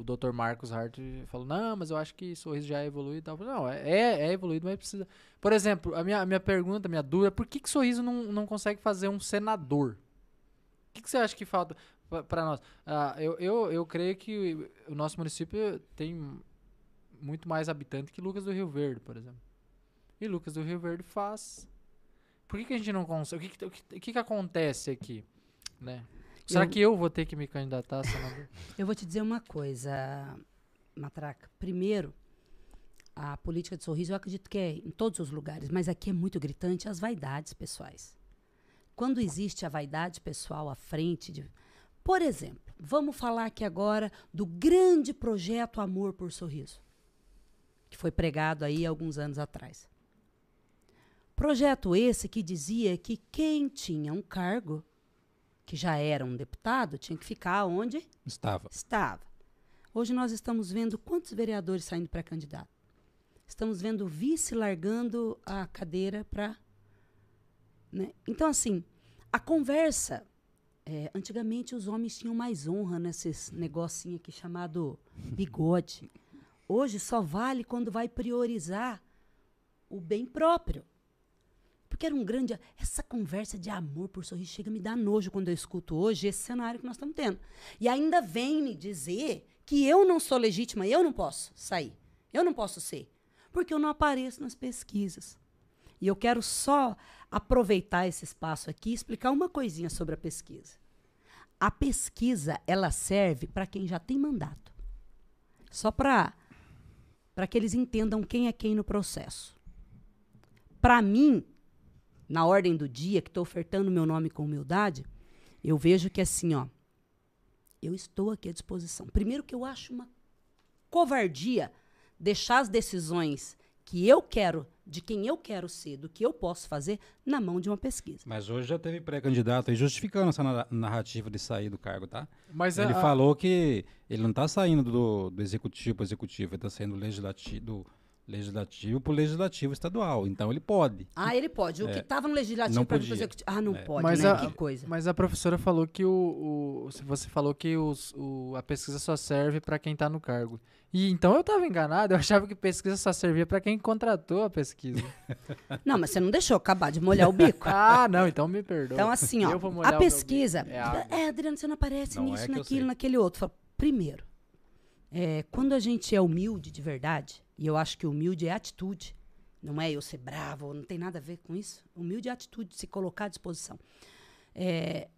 o Dr. Marcos Hart falou, não, mas eu acho que sorriso já é evoluído e tal. Não, é, é evoluído, mas precisa. Por exemplo, a minha, a minha pergunta, a minha dúvida, é por que, que sorriso não, não consegue fazer um senador? O que, que você acha que falta para nós? Ah, eu, eu, eu creio que o nosso município tem muito mais habitante que Lucas do Rio Verde, por exemplo. E Lucas do Rio Verde faz. Por que, que a gente não consegue? O que, que, o que que acontece aqui? Né? Será Eu- que eu vou ter que me candidatar senador? Eu vou te dizer uma coisa, Matraca. Primeiro, a política de sorriso, eu acredito que é em todos os lugares, mas aqui é muito gritante as vaidades pessoais. Quando existe a vaidade pessoal à frente de. Por exemplo, vamos falar aqui agora do grande projeto Amor por Sorriso, que foi pregado aí alguns anos atrás. Projeto esse que dizia que quem tinha um cargo, que já era um deputado, tinha que ficar onde? Estava. Estava. Hoje nós estamos vendo quantos vereadores saindo para candidato. Estamos vendo o vice largando a cadeira para. Né? Então, assim, a conversa. é, antigamente os homens tinham mais honra nesses negocinho aqui chamado bigode. Hoje só vale quando vai priorizar o bem próprio. Porque era um grande. Essa conversa de amor por sorriso chega a me dar nojo quando eu escuto hoje esse cenário que nós estamos tendo. E ainda vem me dizer que eu não sou legítima, eu não posso sair. Eu não posso ser. Porque eu não apareço nas pesquisas. E eu quero só aproveitar esse espaço aqui e explicar uma coisinha sobre a pesquisa. A pesquisa, ela serve para quem já tem mandato. Só para para que eles entendam quem é quem no processo. Para mim, na ordem do dia, que estou ofertando meu nome com humildade, eu vejo que assim, ó, eu estou aqui à disposição. Primeiro que eu acho uma covardia deixar as decisões que eu quero, de quem eu quero ser, do que eu posso fazer, na mão de uma pesquisa. Mas hoje já teve pré-candidato aí justificando essa na- narrativa de sair do cargo, tá? Mas ele a- falou que ele não está saindo do, do executivo para executivo, ele está saindo do legislativo, do legislativo para o legislativo estadual. Então ele pode. Ah, ele pode. O que estava no legislativo Não para pro executivo. Ah, não É. pode, Mas né? a- que coisa. Mas a professora falou que o, o você falou que os, o, a pesquisa só serve para quem tá no cargo. E então eu tava enganado, eu achava que pesquisa só servia para quem contratou a pesquisa. Não, mas você não deixou acabar de molhar o bico. ah, não, então me perdoa. Então, assim, ó, a o pesquisa. É. É, Adriano, você não aparece Não é nisso, eu naquilo, naquele outro. Primeiro, é, quando a gente é humilde de verdade, e eu acho que humilde é atitude, não é eu ser bravo, não tem nada a ver com isso. Humilde é atitude, se colocar à disposição. É,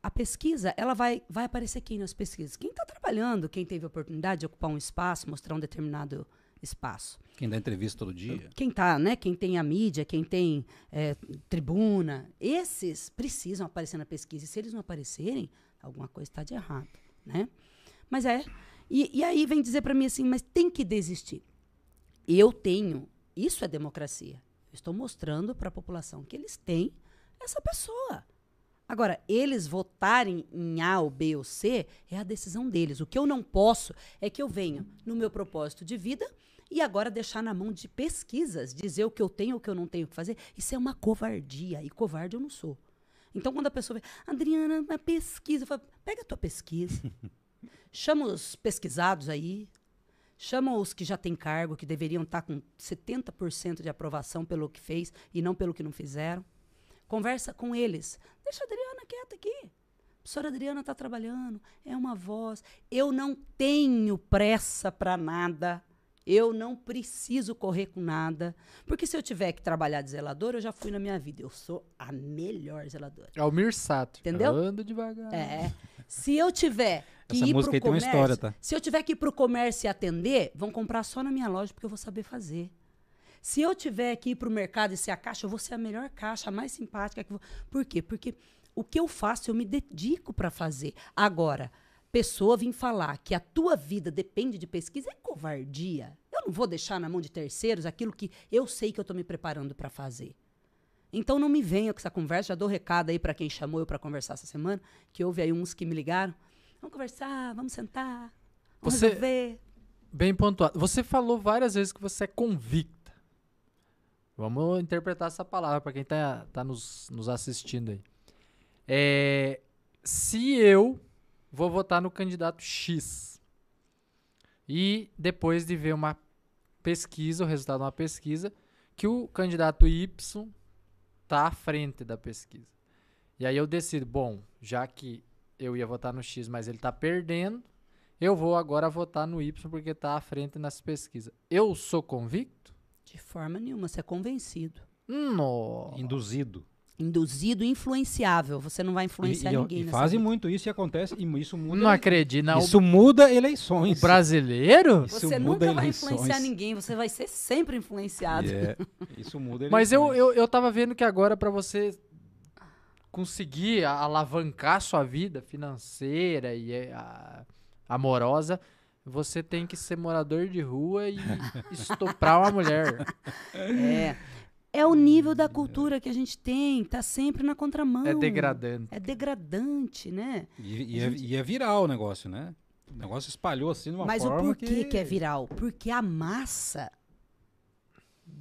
a pesquisa, ela vai, vai aparecer quem nas pesquisas? Quem está trabalhando, quem teve a oportunidade de ocupar um espaço, mostrar um determinado espaço. Quem dá entrevista todo dia. Quem tá, né? Quem tem a mídia, quem tem é, tribuna, esses precisam aparecer na pesquisa. E se eles não aparecerem, alguma coisa está de errado, né? Mas é. E, e aí vem dizer para mim assim, mas tem que desistir. Eu tenho. Isso é democracia. Eu estou mostrando para a população que eles têm essa pessoa. Agora, eles votarem em A ou B ou C é a decisão deles. O que eu não posso é que eu venho no meu propósito de vida e agora deixar na mão de pesquisas, dizer o que eu tenho ou o que eu não tenho que fazer. Isso é uma covardia. E covarde eu não sou. Então, quando a pessoa vem, Adriana, uma pesquisa, eu falo, pega a tua pesquisa. chama os pesquisados aí, chama os que já têm cargo, que deveriam estar com 70% de aprovação pelo que fez e não pelo que não fizeram. Conversa com eles. Deixa a Adriana quieta aqui. A professora Adriana está trabalhando, é uma voz. Eu não tenho pressa para nada. Eu não preciso correr com nada. Porque se eu tiver que trabalhar de zeladora, eu já fui na minha vida. Eu sou a melhor zeladora. Almir Sato. Entendeu? Ando devagar. É. Se eu tiver que Essa ir música pro aí tem uma comércio, história, tá? se eu tiver que ir pro comércio e atender, vão comprar só na minha loja porque eu vou saber fazer. Se eu tiver que ir pro mercado e ser a caixa, eu vou ser a melhor caixa, a mais simpática que vou. Por quê? Porque o que eu faço, eu me dedico para fazer. Agora, pessoa vir falar que a tua vida depende de pesquisa é covardia. Eu não vou deixar na mão de terceiros aquilo que eu sei que eu estou me preparando para fazer. Então não me venha com essa conversa, já dou recado aí para quem chamou eu para conversar essa semana, que houve aí uns que me ligaram. Vamos conversar, vamos sentar, vamos Você- resolver. Bem pontuado. Você falou várias vezes que você é convicta. Vamos interpretar essa palavra para quem tá, tá nos, nos assistindo aí. É, se eu vou votar no candidato X e depois de ver uma pesquisa, o resultado de uma pesquisa, que o candidato Y tá à frente da pesquisa. E aí eu decido, bom, já que eu ia votar no X, mas ele tá perdendo, eu vou agora votar no Y porque está à frente nas pesquisas. Eu sou convicto? De forma nenhuma, você é convencido. Não. Induzido. Induzido, influenciável. Você não vai influenciar e, e- ninguém e fazem vida. muito isso e acontece, e isso muda. Não acredito. Não. Isso muda O eleições. brasileiro? Isso Você muda nunca vai eleições. influenciar ninguém, você vai ser sempre influenciado. É, isso muda Mas eu, eleições. eu, eu tava vendo que agora para você conseguir a- alavancar sua vida financeira e eh, a- amorosa, você tem que ser morador de rua e estuprar uma mulher. É. É o nível da cultura que a gente tem, tá sempre na contramão. É degradante. É degradante, né? E, e é, e é viral o negócio, né? O negócio espalhou assim de uma Mas o forma porquê que... que... é viral? Porque a massa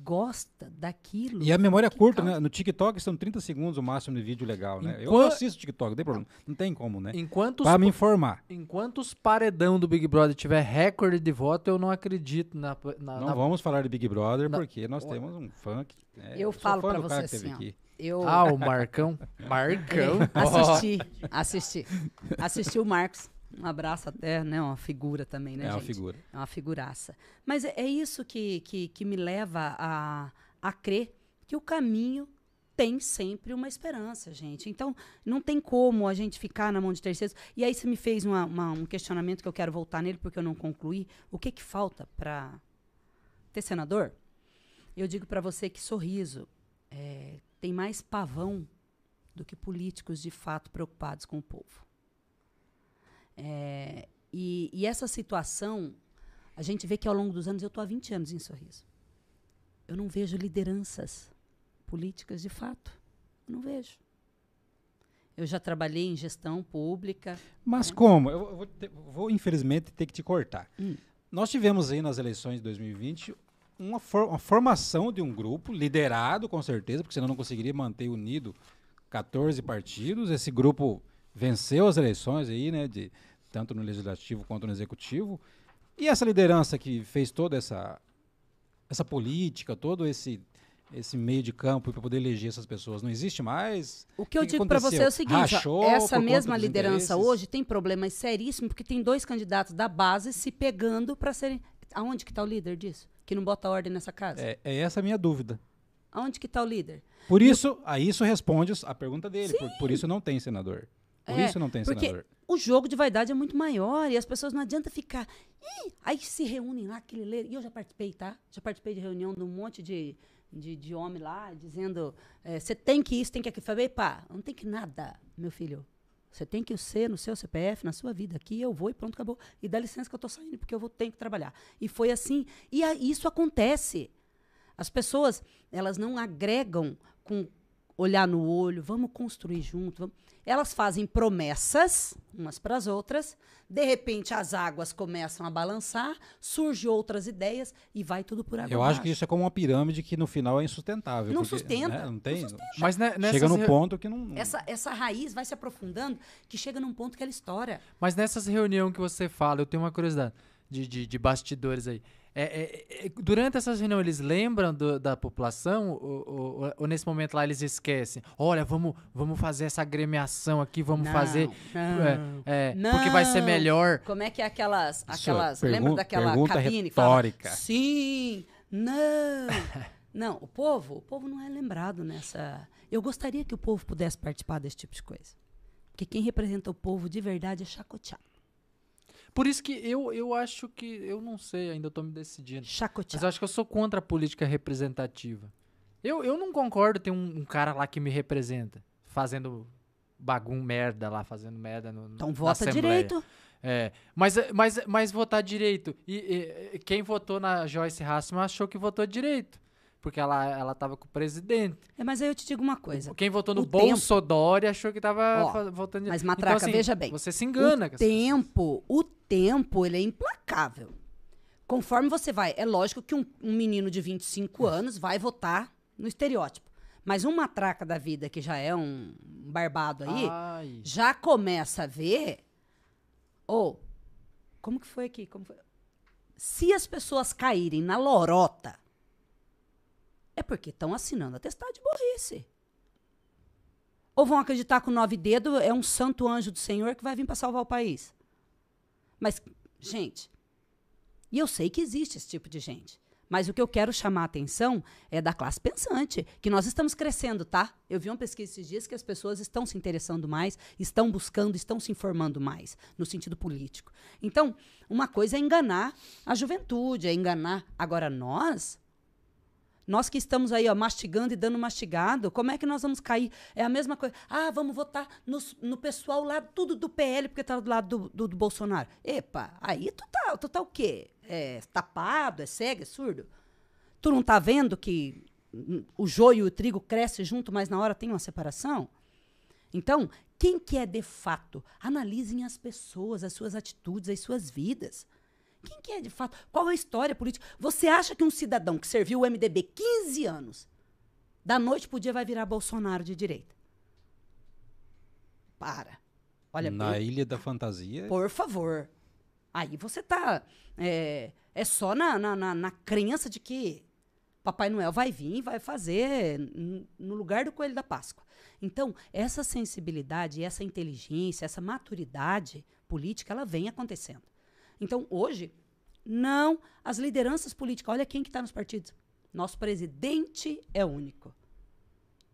gosta daquilo. E a memória que curta, causa- né? No TikTok são 30 segundos o máximo de vídeo legal, né? Eu Enquan- assisto TikTok, não tem problema. Não tem como, né? Enquanto os Pra me informar. Enquanto os paredão do Big Brother tiver recorde de voto, eu não acredito na. na- Não na- vamos falar de Big Brother na- porque nós temos um funk. né? Eu sou falo pra cara você assim, ó. Eu Ah, o Marcão. Marcão. assisti, assisti. Assisti o Marcos. Um abraço até, né? Uma figura também, né, É uma gente? figura. É uma figuraça. Mas é, é isso que, que, que me leva a, a crer que o caminho tem sempre uma esperança, gente. Então, não tem como a gente ficar na mão de terceiros. E aí você me fez uma- uma- um questionamento que eu quero voltar nele porque eu não concluí. O que, que falta para ter senador? Eu digo para você que sorriso é, tem mais pavão do que políticos de fato preocupados com o povo. É, e, e essa situação, a gente vê que ao longo dos anos, eu estou há 20 anos em Sorriso. Eu não vejo lideranças políticas de fato. Eu não vejo. Eu já trabalhei em gestão pública. Mas como? Eu vou, vou, infelizmente, ter que te cortar. Hum. Nós tivemos aí nas eleições de 2020 uma, for- uma formação de um grupo, liderado com certeza, porque senão não conseguiria manter unido 14 partidos. Esse grupo venceu as eleições aí, né, de, tanto no legislativo quanto no executivo. E essa liderança que fez toda essa, essa política, todo esse, esse meio de campo para poder eleger essas pessoas, não existe mais? O que eu que digo para você é o seguinte: Rachou essa mesma liderança interesses? hoje tem problemas seríssimos porque tem dois candidatos da base se pegando para serem. Aonde que está o líder disso? Que não bota ordem nessa casa? É, é essa a minha dúvida. Aonde que está o líder? Por isso, a isso responde a pergunta dele. Por, por isso não tem senador. Por É, isso não tem porque senador. o jogo de vaidade é muito maior e as pessoas não adianta ficar. "Ih", aí se reúnem lá, aquele ler. E eu já participei, tá? Já participei de reunião de um monte de, de, de homem lá, dizendo: eh, você tem que isso, tem que aquilo. Falei, pá, não tem que nada, meu filho. Você tem que ser no seu CPF, na sua vida. Aqui eu vou e pronto, acabou. E dá licença que eu tô saindo, porque eu vou ter que trabalhar. E foi assim. E a- isso acontece. As pessoas, elas não agregam com olhar no olho, vamos construir junto. Vamos. Elas fazem promessas umas para as outras, de repente as águas começam a balançar, surgem outras ideias e vai tudo por água Eu acho que isso é como uma pirâmide que no final é insustentável. Não porque, sustenta, né, Não não tem. sustenta. Mas nessas Chega num ponto que não. Essa, essa raiz vai se aprofundando que chega num ponto que ela estoura. Mas nessas reuniões que você fala, eu tenho uma curiosidade de, de, de bastidores aí. É, é, é, durante essas reuniões, eles lembram do- da população ou, ou- ou nesse momento lá eles esquecem? Olha, vamos, vamos fazer essa agremiação aqui, vamos Não, fazer. não. é, é, porque vai ser Não. melhor. Como é que é aquelas. É aquelas lembra daquela pergunta cabine retórica. Sim, não. não, o povo, o povo não é lembrado nessa. Eu gostaria que o povo pudesse participar desse tipo de coisa. Porque quem representa o povo de verdade é chacoteado. Por isso que eu, eu acho que. Eu não sei, ainda tô me decidindo. Mas Chacoteado. eu acho que eu sou contra a política representativa. Eu, eu não concordo ter um, um cara lá que me representa, fazendo bagum merda lá, fazendo merda no, Então na vota Assembleia. direito. É, mas, mas, mas votar direito. E, e- e quem votou na Joyce Hasselman achou que votou direito. Porque ela, ela tava com o presidente. É, mas aí eu te digo uma coisa. Quem votou no Bolsonaro achou que tava Ó, votando mas. Matraca, então, assim, veja bem, Você se engana. o tempo, o tempo, ele é implacável. Conforme você vai, é lógico que um, um menino de 25 anos vai votar no estereótipo. Mas um matraca da vida que já é um barbado aí, Ai. já começa a ver. Ou, como que foi aqui? Como foi? Se as pessoas caírem na lorota, é porque estão assinando atestado de burrice. Ou vão acreditar que o nove dedo é um santo anjo do Senhor que vai vir para salvar o país. Mas, gente, e eu sei que existe esse tipo de gente. Mas o que eu quero chamar a atenção é da classe pensante, que nós estamos crescendo, tá? Eu vi uma pesquisa esses dias que as pessoas estão se interessando mais, estão buscando, estão se informando mais, no sentido político. Então, uma coisa é enganar a juventude, é enganar. Agora, nós, nós que estamos aí, ó, mastigando e dando mastigado, como é que nós vamos cair? É a mesma coisa. Ah, vamos votar nos- no, pessoal lá, tudo do PL, porque tá do lado do, do- do Bolsonaro. Epa, aí tu tá, tu tá o quê? É tapado, é cego, é surdo? Tu não tá vendo que o joio e o trigo crescem junto, mas na hora tem uma separação? Então, quem que é de fato? Analisem as pessoas, as suas atitudes, as suas vidas. Quem que é de fato? Qual é a história política? Você acha que um cidadão que serviu o MDB 15 anos, da noite pro dia vai virar Bolsonaro de direita? Para. Olha, Na eu- Ilha da Fantasia. por favor. Aí você tá. É, é só na, na, na, na crença de que Papai Noel vai vir e vai fazer no lugar do coelho da Páscoa. Então, essa sensibilidade, essa inteligência, essa maturidade política, ela vem acontecendo. Então, hoje, não as lideranças políticas. Olha quem que está nos partidos. Nosso presidente é único.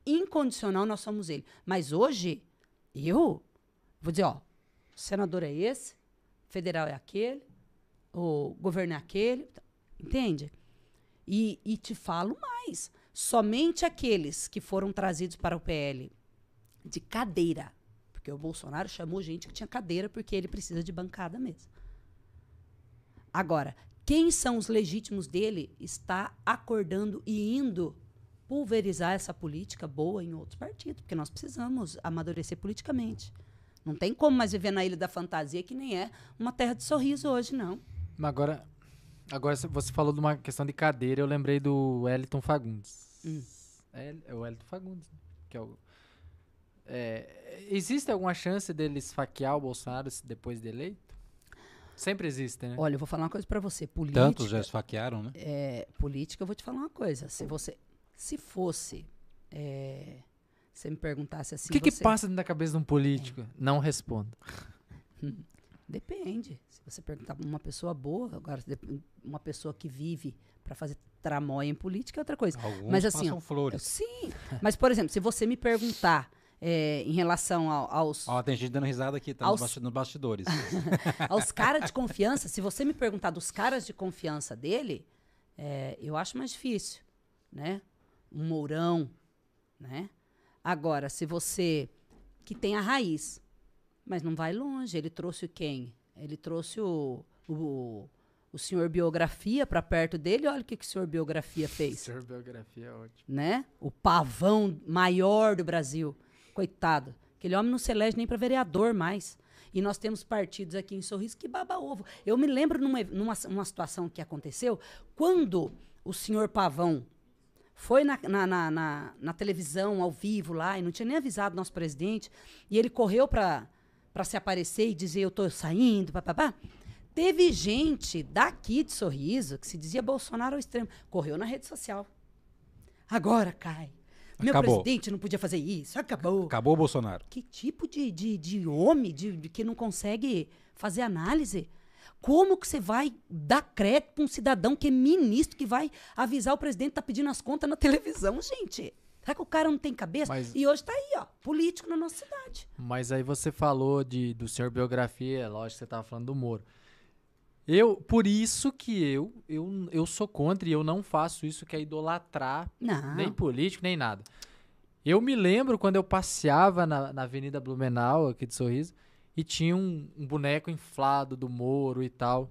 Incondicional, nós somos ele. Mas hoje, eu vou dizer, ó, o senador é esse, federal é aquele, o governo é aquele, entende? E, e te falo mais, somente aqueles que foram trazidos para o PL de cadeira, porque o Bolsonaro chamou gente que tinha cadeira porque ele precisa de bancada mesmo. Agora, quem são os legítimos dele está acordando e indo pulverizar essa política boa em outros partidos, porque nós precisamos amadurecer politicamente. Não tem como mais viver na Ilha da Fantasia, que nem é uma terra de sorriso hoje, não. Mas agora, agora cê- você falou de uma questão de cadeira, eu lembrei do Wellington Fagundes. Hum. É, é o Wellington Fagundes, que é o... É, existe alguma chance dele esfaquear o Bolsonaro depois de eleito? Sempre existe, né? Olha, eu vou falar uma coisa para você. Política, Tantos já esfaquearam, né? é, política, eu vou te falar uma coisa. Se você, se fosse, é, você me perguntasse assim, o que, que você- passa dentro da cabeça de um político? Não respondo. Depende. Se você perguntar pra uma pessoa boa, agora uma pessoa que vive para fazer tramóia em política é outra coisa. Alguns Mas assim, ó, flores. Sim. Mas, por exemplo, se você me perguntar é, em relação ao- aos, Ó, tem gente dando risada aqui, tá Aos- nos, basti- nos bastidores. aos caras de confiança, se você me perguntar dos caras de confiança dele, é, eu acho mais difícil, né? Um Mourão, né? Agora, se você que tem a raiz, mas não vai longe, ele trouxe quem? Ele trouxe o, o, o senhor Biografia para perto dele, olha o que, que o senhor Biografia fez. Senhor biografia é ótimo. né? O pavão maior do Brasil. Coitado. Aquele homem não se elege nem para vereador mais. E nós temos partidos aqui em Sorriso que baba ovo. Eu me lembro numa, numa, situação que aconteceu, quando o senhor Pavão foi na, na, na, na- na televisão, ao vivo lá, e não tinha nem avisado nosso presidente, e ele correu para se aparecer e dizer, eu tô saindo, papapá. Teve gente daqui de Sorriso, que se dizia Bolsonaro ao extremo, correu na rede social. Agora cai. Meu Acabou. presidente não podia fazer isso, acabou. Acabou o Bolsonaro. Que tipo de, de, de homem de, de que não consegue fazer análise? Como que você vai dar crédito para um cidadão que é ministro, que vai avisar o presidente que tá pedindo as contas na televisão, gente? Será que o cara não tem cabeça? Mas- E hoje tá aí, ó, político na nossa cidade. Mas aí você falou de, do senhor biografia, é lógico que você tava falando do Moro. Eu, por isso que eu, eu, eu sou contra e eu não faço isso que é idolatrar Não. nem político, nem nada. Eu me lembro quando eu passeava na, na Avenida Blumenau, aqui de Sorriso, e tinha um, um boneco inflado do Moro e tal.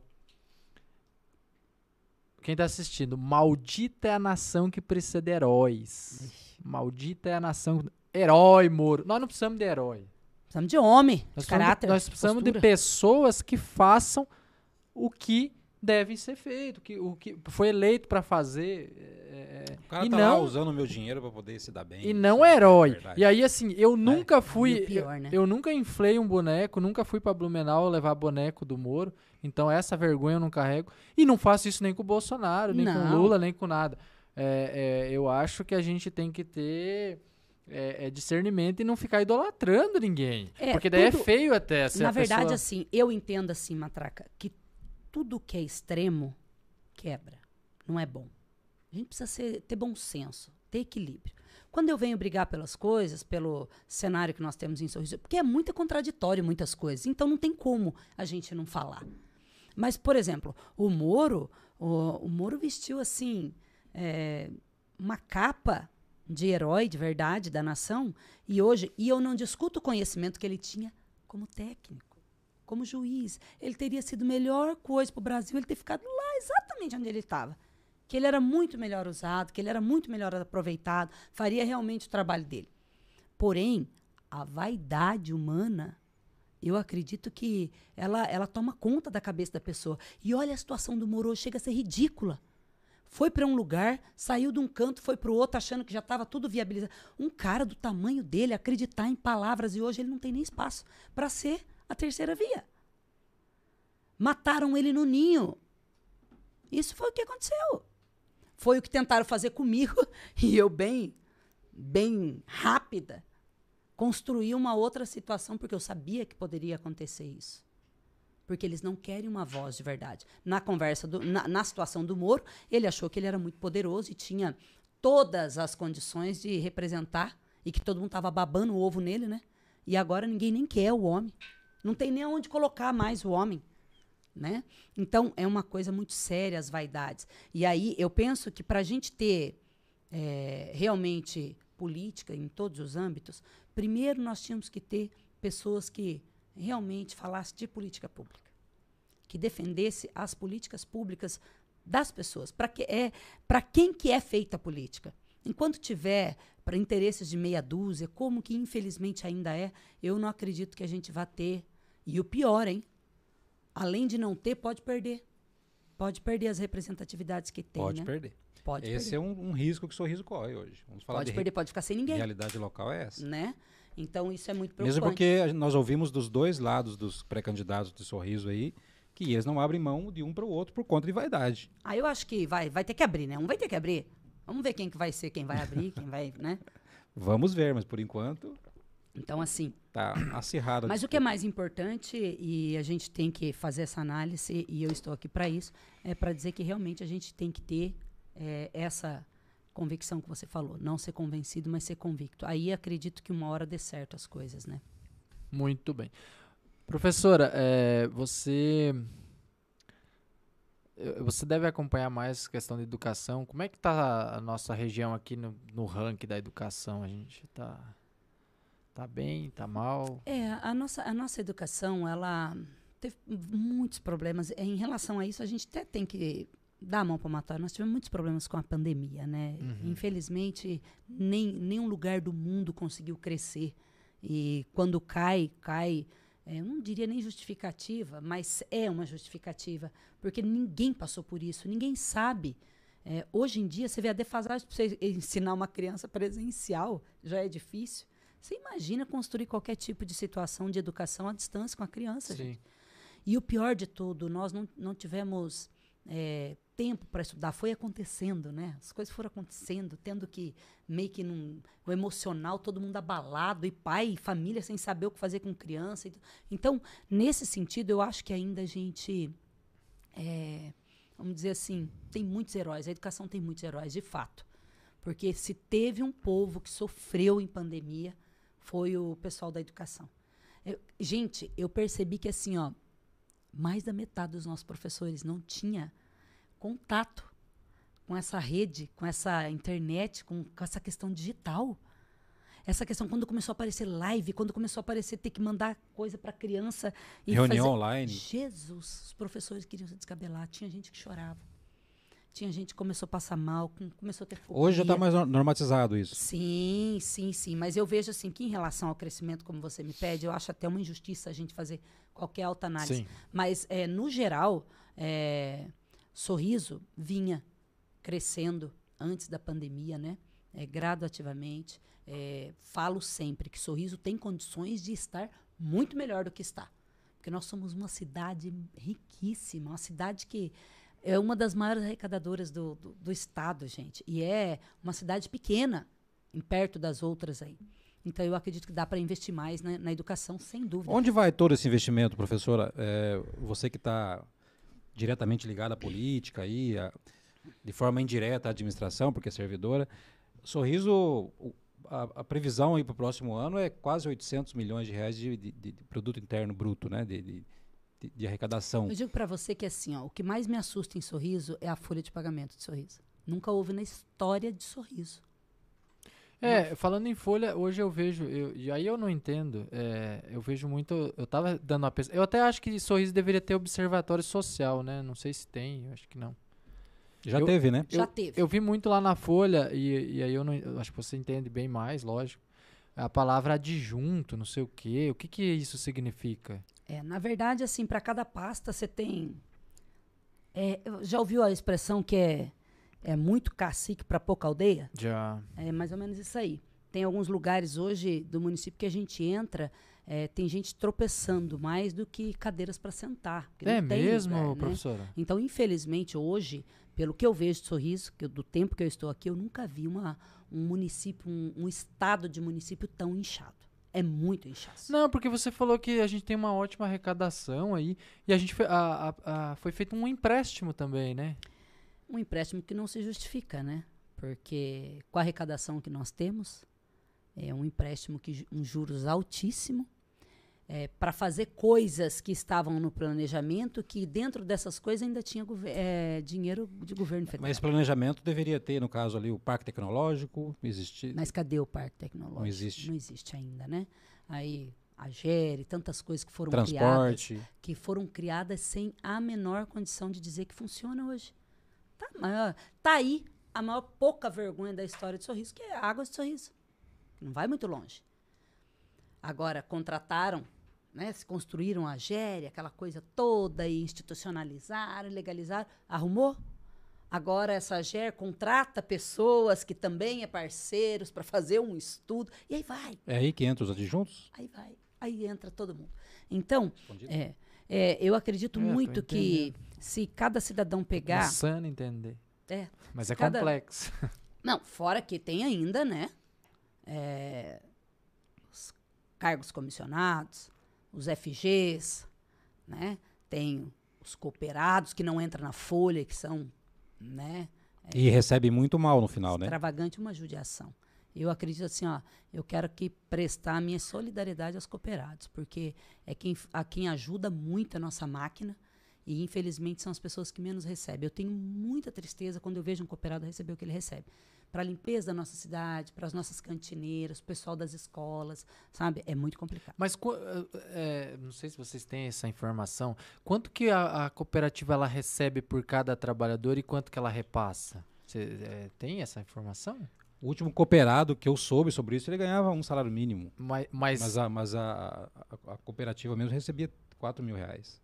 Quem tá assistindo? Maldita é a nação que precisa de heróis. Maldita é a nação. Herói, Moro. Nós não precisamos de herói. Precisamos de homem, Nós de precisamos, caráter. de, nós precisamos de postura. pessoas que façam o que deve ser feito, que, o que foi eleito para fazer. é, é, O cara e tá não, lá usando o meu dinheiro pra poder se dar bem. e não é herói. verdade. E aí, assim, eu nunca fui. Pior, eu, né? eu nunca inflei um boneco, nunca fui pra Blumenau levar boneco do Moro. Então, essa vergonha eu não carrego. E não faço isso nem com o Bolsonaro, nem com o Não. Lula, nem com nada. É, é, eu acho que a gente tem que ter. é, é, discernimento e não ficar idolatrando ninguém. É, Porque daí tudo- é feio até. Se Na a verdade, pessoa... assim, eu entendo assim, Matraca, que tudo que é extremo quebra. Não é bom. A gente precisa ser- ter bom senso, ter equilíbrio. Quando eu venho brigar pelas coisas, pelo cenário que nós temos em Sorriso, porque é muito contraditório muitas coisas, então não tem como a gente não falar. Mas, por exemplo, o Moro, o, o Moro vestiu assim é, uma capa de herói de verdade da nação e hoje, e eu não discuto o conhecimento que ele tinha como técnico, como juiz. Ele teria sido melhor coisa para o Brasil ele ter ficado lá exatamente onde ele estava. Que ele era muito melhor usado, que ele era muito melhor aproveitado, faria realmente o trabalho dele. Porém, a vaidade humana, eu acredito que ela, ela toma conta da cabeça da pessoa. E olha a situação do Moro, chega a ser ridícula. Foi para um lugar, saiu de um canto, foi para o outro, achando que já estava tudo viabilizado. Um cara do tamanho dele acreditar em palavras e hoje ele não tem nem espaço para ser a terceira via. Mataram ele no ninho. Isso foi o que aconteceu. Foi o que tentaram fazer comigo e eu bem bem rápida construí uma outra situação porque eu sabia que poderia acontecer isso. Porque eles não querem uma voz de verdade. Na conversa, do, na, na situação do Moro, ele achou que ele era muito poderoso e tinha todas as condições de representar e que todo mundo estava babando o ovo nele, né? E agora ninguém nem quer o homem. Não tem nem onde colocar mais o homem. Né? Então, é uma coisa muito séria as vaidades. E aí, eu penso que para a gente ter é, realmente política em todos os âmbitos, primeiro nós tínhamos que ter pessoas que realmente falassem de política pública, que defendesse as políticas públicas das pessoas, para que é para quem que é feita a política. Enquanto tiver para interesses de meia dúzia, como que infelizmente ainda é, eu não acredito que a gente vá ter. E o pior, hein? Além de não ter, pode perder. Pode perder as representatividades que tem, Pode né? perder. Pode Esse perder. é um, um risco que o sorriso corre hoje. Vamos falar Pode de perder, pode ficar sem ninguém, realidade local é essa. né? Então isso é muito Mesmo preocupante. porque a gente- nós ouvimos dos dois lados dos pré-candidatos de sorriso aí que eles não abrem mão de um para o outro por conta de vaidade. Aí eu acho que vai, vai ter que abrir, né? Um vai ter que abrir. Vamos ver quem que vai ser, quem vai abrir, quem vai, né? Vamos ver, mas por enquanto Então, assim. tá acirrada. a Mas o que é mais importante, e a gente tem que fazer essa análise, e eu estou aqui para isso, é para dizer que realmente a gente tem que ter eh, essa convicção que você falou. Não ser convencido, mas ser convicto. Aí acredito que uma hora dê certo as coisas, né? Muito bem. Professora, é, você você deve acompanhar mais questão de educação. Como é que tá a nossa região aqui no, no ranking da educação? A gente tá tá bem, tá mal? É, a nossa, a nossa educação, ela teve muitos problemas. Em relação a isso, a gente até tem que dar a mão para matar. Nós tivemos muitos problemas com a pandemia, né? Uhum. Infelizmente, nem nenhum lugar do mundo conseguiu crescer. E quando cai, cai, é, eu não diria nem justificativa, mas é uma justificativa, porque ninguém passou por isso, ninguém sabe. É, hoje em dia, você vê a defasagem para você ensinar uma criança presencial, já é difícil. Você imagina construir qualquer tipo de situação de educação à distância com a criança, Sim. gente. E o pior de tudo, nós não, não tivemos é, tempo para estudar, foi acontecendo, né? As coisas foram acontecendo, tendo que meio que num, o emocional, todo mundo abalado, e pai e família sem saber o que fazer com criança. Então, nesse sentido, eu acho que ainda a gente, é, vamos dizer assim, tem muitos heróis, a educação tem muitos heróis, de fato. Porque se teve um povo que sofreu em pandemia, foi o pessoal da educação. Eu- gente, eu percebi que assim, ó, mais da metade dos nossos professores não tinha contato com essa rede, com essa internet, com, com essa questão digital. Essa questão, quando começou a aparecer live, quando começou a aparecer ter que mandar coisa para criança e Reunião fazer- online. Jesus, os professores queriam se descabelar. Tinha gente que chorava. Tinha gente que começou a passar mal, com- começou a ter Hoje já está fobia. mais no- normatizado isso. Sim, sim, sim. Mas eu vejo assim que em relação ao crescimento, como você me pede, eu acho até uma injustiça a gente fazer qualquer alta análise. Sim. Mas, é, no geral, é, Sorriso vinha crescendo antes da pandemia, né? É, gradativamente. É, falo sempre que Sorriso tem condições de estar muito melhor do que está. Porque nós somos uma cidade riquíssima, uma cidade que é uma das maiores arrecadadoras do, do, do estado, gente. E é uma cidade pequena, em perto das outras aí. Então, eu acredito que dá para investir mais na, na educação, sem dúvida. Onde vai todo esse investimento, professora? É, você que está diretamente ligada à política, aí, a- de forma indireta à administração, porque é servidora. Sorriso, a, a previsão aí para o próximo ano é quase 800 milhões de reais de, de- de produto interno bruto, né? De, de- arrecadação. Eu digo para você que assim, ó, o que mais me assusta em Sorriso é a folha de pagamento de Sorriso. Nunca houve na história de Sorriso. É, falando em folha, hoje eu vejo, eu- e aí eu não entendo, é, eu vejo muito, eu tava dando uma pesquisa, eu até acho que Sorriso deveria ter observatório social, né, não sei se tem, eu acho que não. Já eu- teve, né? Já eu, teve. Eu vi muito lá na folha, e, e aí eu não, eu acho que você entende bem mais, lógico, a palavra adjunto, não sei o quê, o que que isso significa? É, na verdade, assim, para cada pasta você tem. é, já ouviu a expressão que é, é muito cacique para pouca aldeia? Já, É mais ou menos isso aí. Tem alguns lugares hoje do município que a gente entra, é, tem gente tropeçando mais do que cadeiras para sentar. é mesmo, lugar, né? professora? Então, infelizmente, hoje, pelo que eu vejo de Sorriso, que eu- do tempo que eu estou aqui, eu nunca vi uma, um município, um, um estado de município tão inchado. É muito inchaço. Não, porque você falou que a gente tem uma ótima arrecadação aí, e a gente fe- a- a- a- foi feito um empréstimo também, né? Um empréstimo que não se justifica, né? Porque com a arrecadação que nós temos, é um empréstimo que um juros altíssimo, para fazer coisas que estavam no planejamento, que dentro dessas coisas ainda tinha é, dinheiro de governo federal. Mas esse planejamento deveria ter, no caso ali, o parque tecnológico, existir. Mas cadê o parque tecnológico? Não existe. Não existe ainda, né? Aí a GERE, tantas coisas que foram criadas, transporte. que foram criadas sem a menor condição de dizer que funciona hoje. Tá, maior, tá aí a maior pouca vergonha da história de Sorriso, que é a água de Sorriso. Não vai muito longe. Agora, contrataram, né, se construíram a GERE, aquela coisa toda, e institucionalizaram, legalizaram. Arrumou? Agora essa GER contrata pessoas que também é parceiros para fazer um estudo. E aí vai, É aí que entra os adjuntos? aí vai. Aí entra todo mundo. Então, Respondido? é, é, eu acredito É, muito que se cada cidadão pegar. Insano entender. É, Mas é cada- complexo. não, fora que tem ainda, né? é, os cargos comissionados, os FGs, né? Tem os cooperados que não entram na folha, que são, né? E recebe muito mal no final, né? extravagante uma judiação. Eu acredito assim, ó, eu quero que prestar a minha solidariedade aos cooperados, porque é quem, a quem ajuda muito a nossa máquina E, infelizmente, são as pessoas que menos recebem. Eu tenho muita tristeza quando eu vejo um cooperado receber o que ele recebe. Para a limpeza da nossa cidade, para as nossas cantineiras, o pessoal das escolas, sabe? É muito complicado. Mas é, não sei se vocês têm essa informação. Quanto que a, a, cooperativa ela recebe por cada trabalhador e quanto que ela repassa? Você é, tem essa informação? O último cooperado que eu soube sobre isso, ele ganhava um salário mínimo. Mas, mas... mas, a, mas a, a, a cooperativa mesmo recebia 4 mil reais.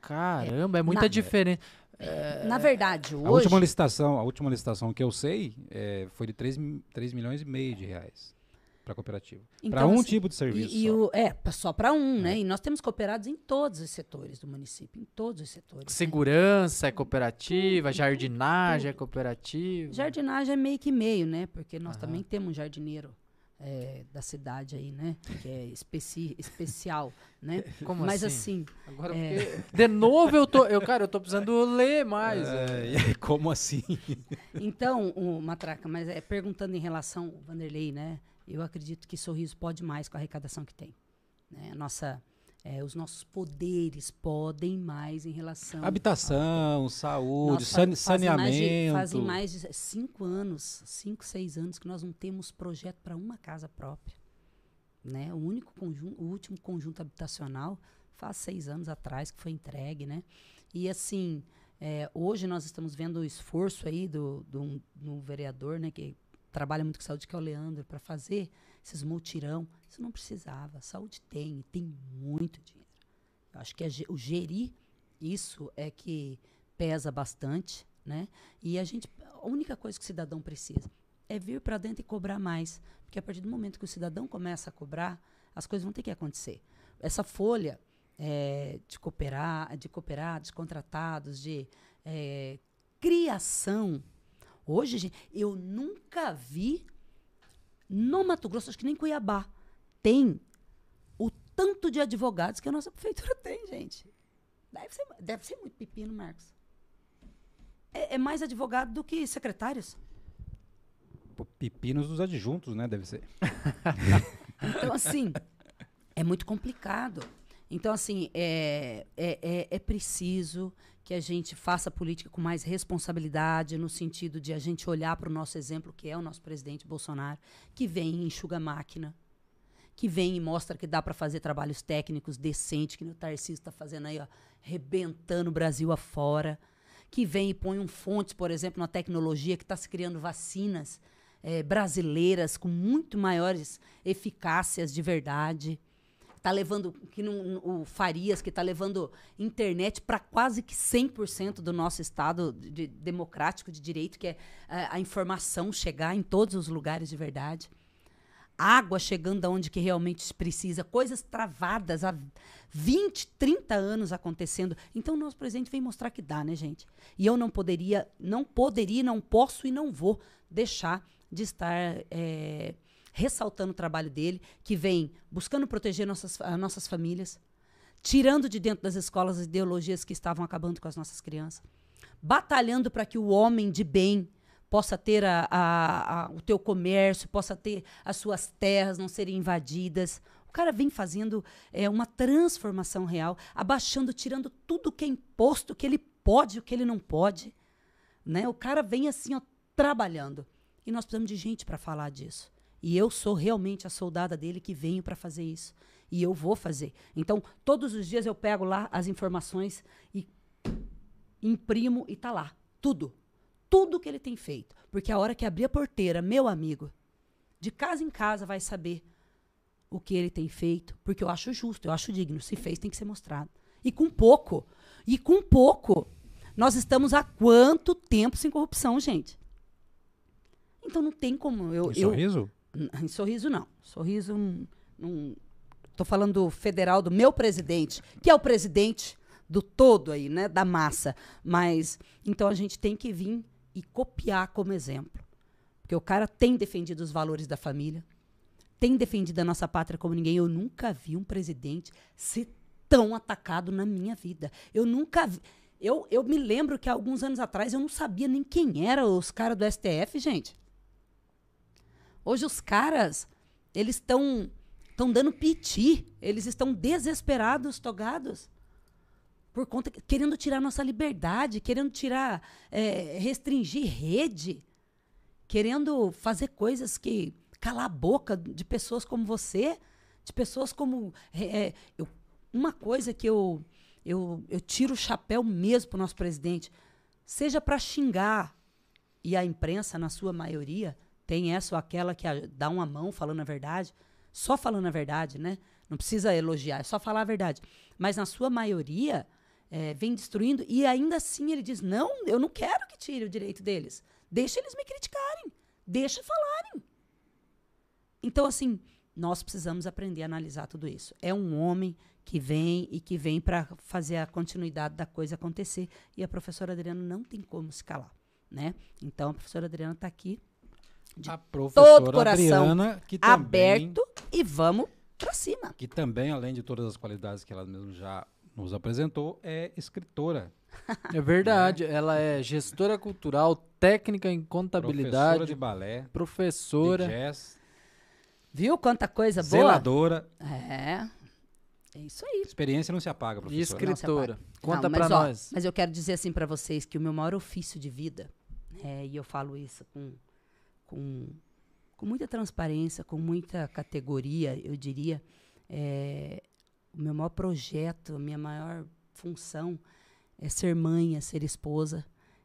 Caramba, é, muita diferença. É, na verdade, hoje... A última licitação, a última licitação que eu sei é, foi de 3, 3 milhões e meio de reais para a cooperativa. Então, para um assim, tipo de serviço. E, e o, é, só para um, né? é. né? E nós temos cooperados em todos os setores do município, em todos os setores. Né? Segurança né? é cooperativa, tudo, jardinagem tudo. é cooperativa. Jardinagem é meio que meio, né? Porque nós também temos um jardineiro é, da cidade aí, né? Que é especi especial, né? Como Mas assim? assim Agora, é... de novo eu tô, eu cara, eu tô precisando ler mais. É, como assim? Então, o Matraca, mas é perguntando em relação Vanderlei, né? Eu acredito que Sorriso pode mais com a arrecadação que tem. Né? A nossa é, os nossos poderes podem mais em relação habitação, saúde, san, saneamento. Mais de, fazem mais de cinco anos, cinco, seis anos que nós não temos projeto para uma casa própria, né? O único conjunto, o último conjunto habitacional faz seis anos atrás que foi entregue, né? E assim, é, hoje nós estamos vendo o esforço aí do, do, do vereador, né? Que trabalha muito com saúde, que é o Leandro, para fazer esses multirão. Isso não precisava. Saúde tem, e tem muito dinheiro. Eu acho que o gerir isso é que pesa bastante, né? E a gente, a única coisa que o cidadão precisa é vir para dentro e cobrar mais, porque a partir do momento que o cidadão começa a cobrar, as coisas vão ter que acontecer. Essa folha é, de cooperar, de cooperados, contratados, de é, criação. Hoje, gente, eu nunca vi no Mato Grosso, acho que nem Cuiabá, tem o tanto de advogados que a nossa prefeitura tem, gente. Deve ser, deve ser muito pepino, Marcos. É, é mais advogado do que secretários. Pepinos dos adjuntos, né? Deve ser. então, assim, é muito complicado. Então, assim, é, é, é, é preciso que a gente faça política com mais responsabilidade, no sentido de a gente olhar para o nosso exemplo, que é o nosso presidente Bolsonaro, que vem e enxuga a máquina, que vem e mostra que dá para fazer trabalhos técnicos decentes, que o Tarcísio está fazendo aí, ó, rebentando o Brasil afora, que vem e põe um fonte, por exemplo, na tecnologia, que está se criando vacinas é, brasileiras com muito maiores eficácias de verdade tá levando que não, o Farias que está levando internet para quase que 100% do nosso estado de, democrático de direito, que é a, a, informação chegar em todos os lugares de verdade. Água chegando aonde que realmente precisa, coisas travadas há 20, 30 anos acontecendo. Então o nosso presidente vem mostrar que dá, né, gente? E eu não poderia, não poderia, não posso e não vou deixar de estar é, ressaltando o trabalho dele, que vem buscando proteger nossas, as nossas famílias, tirando de dentro das escolas as ideologias que estavam acabando com as nossas crianças, batalhando para que o homem de bem possa ter a, a, a, o teu comércio, possa ter as suas terras não serem invadidas. O cara vem fazendo é, uma transformação real, abaixando, tirando tudo que é imposto, que ele pode o que ele não pode. Né? O cara vem assim, ó, trabalhando. E nós precisamos de gente para falar disso. E eu sou realmente a soldada dele que venho para fazer isso. E eu vou fazer. Então, todos os dias eu pego lá as informações e imprimo e tá lá. Tudo. Tudo que ele tem feito. Porque a hora que abrir a porteira, meu amigo, de casa em casa vai saber o que ele tem feito. Porque eu acho justo, eu acho digno. Se fez, tem que ser mostrado. E com pouco. E com pouco. Nós estamos há quanto tempo sem corrupção, gente? Então não tem como eu. E sorriso? Em sorriso, não. Sorriso, não. Estou falando do federal, do meu presidente, que é o presidente do todo aí, né? Da massa. Mas, então a gente tem que vir e copiar como exemplo. Porque o cara tem defendido os valores da família, tem defendido a nossa pátria como ninguém. Eu nunca vi um presidente ser tão atacado na minha vida. Eu nunca vi. Eu, eu me lembro que alguns anos atrás eu não sabia nem quem eram os caras do STF, gente. Hoje os caras, eles estão estão dando piti, eles estão desesperados, togados. por conta querendo tirar nossa liberdade, querendo tirar, é, restringir rede, querendo fazer coisas que calar a boca de pessoas como você, de pessoas como é, é eu, uma coisa que eu, eu eu tiro o chapéu mesmo para o nosso presidente, seja para xingar e a imprensa na sua maioria tem essa ou aquela que a, dá uma mão falando a verdade, só falando a verdade, né? Não precisa elogiar, é só falar a verdade. Mas na sua maioria é, vem destruindo e ainda assim ele diz: não, eu não quero que tire o direito deles. Deixa eles me criticarem. Deixa falarem. Então, assim, nós precisamos aprender a analisar tudo isso. É um homem que vem e que vem para fazer a continuidade da coisa acontecer. E a professora Adriana não tem como se calar. Né? Então, a professora Adriana está aqui de a professora todo coração Adriana, que também, aberto e vamos para cima. Que também, além de todas as qualidades que ela mesmo já nos apresentou, é escritora. É verdade, ela é gestora cultural, técnica em contabilidade, Professora de balé, professora. de jazz, Viu quanta coisa boa? zeladora. É. É isso aí. Experiência não se apaga, e professora. escritora. Não, Conta ó, nós. Mas eu quero dizer assim para vocês que o meu maior ofício de vida, é, e eu falo isso com, com, com muita transparência, com muita categoria, eu diria, é, o meu maior projeto, a minha maior função é ser mãe, é ser esposa.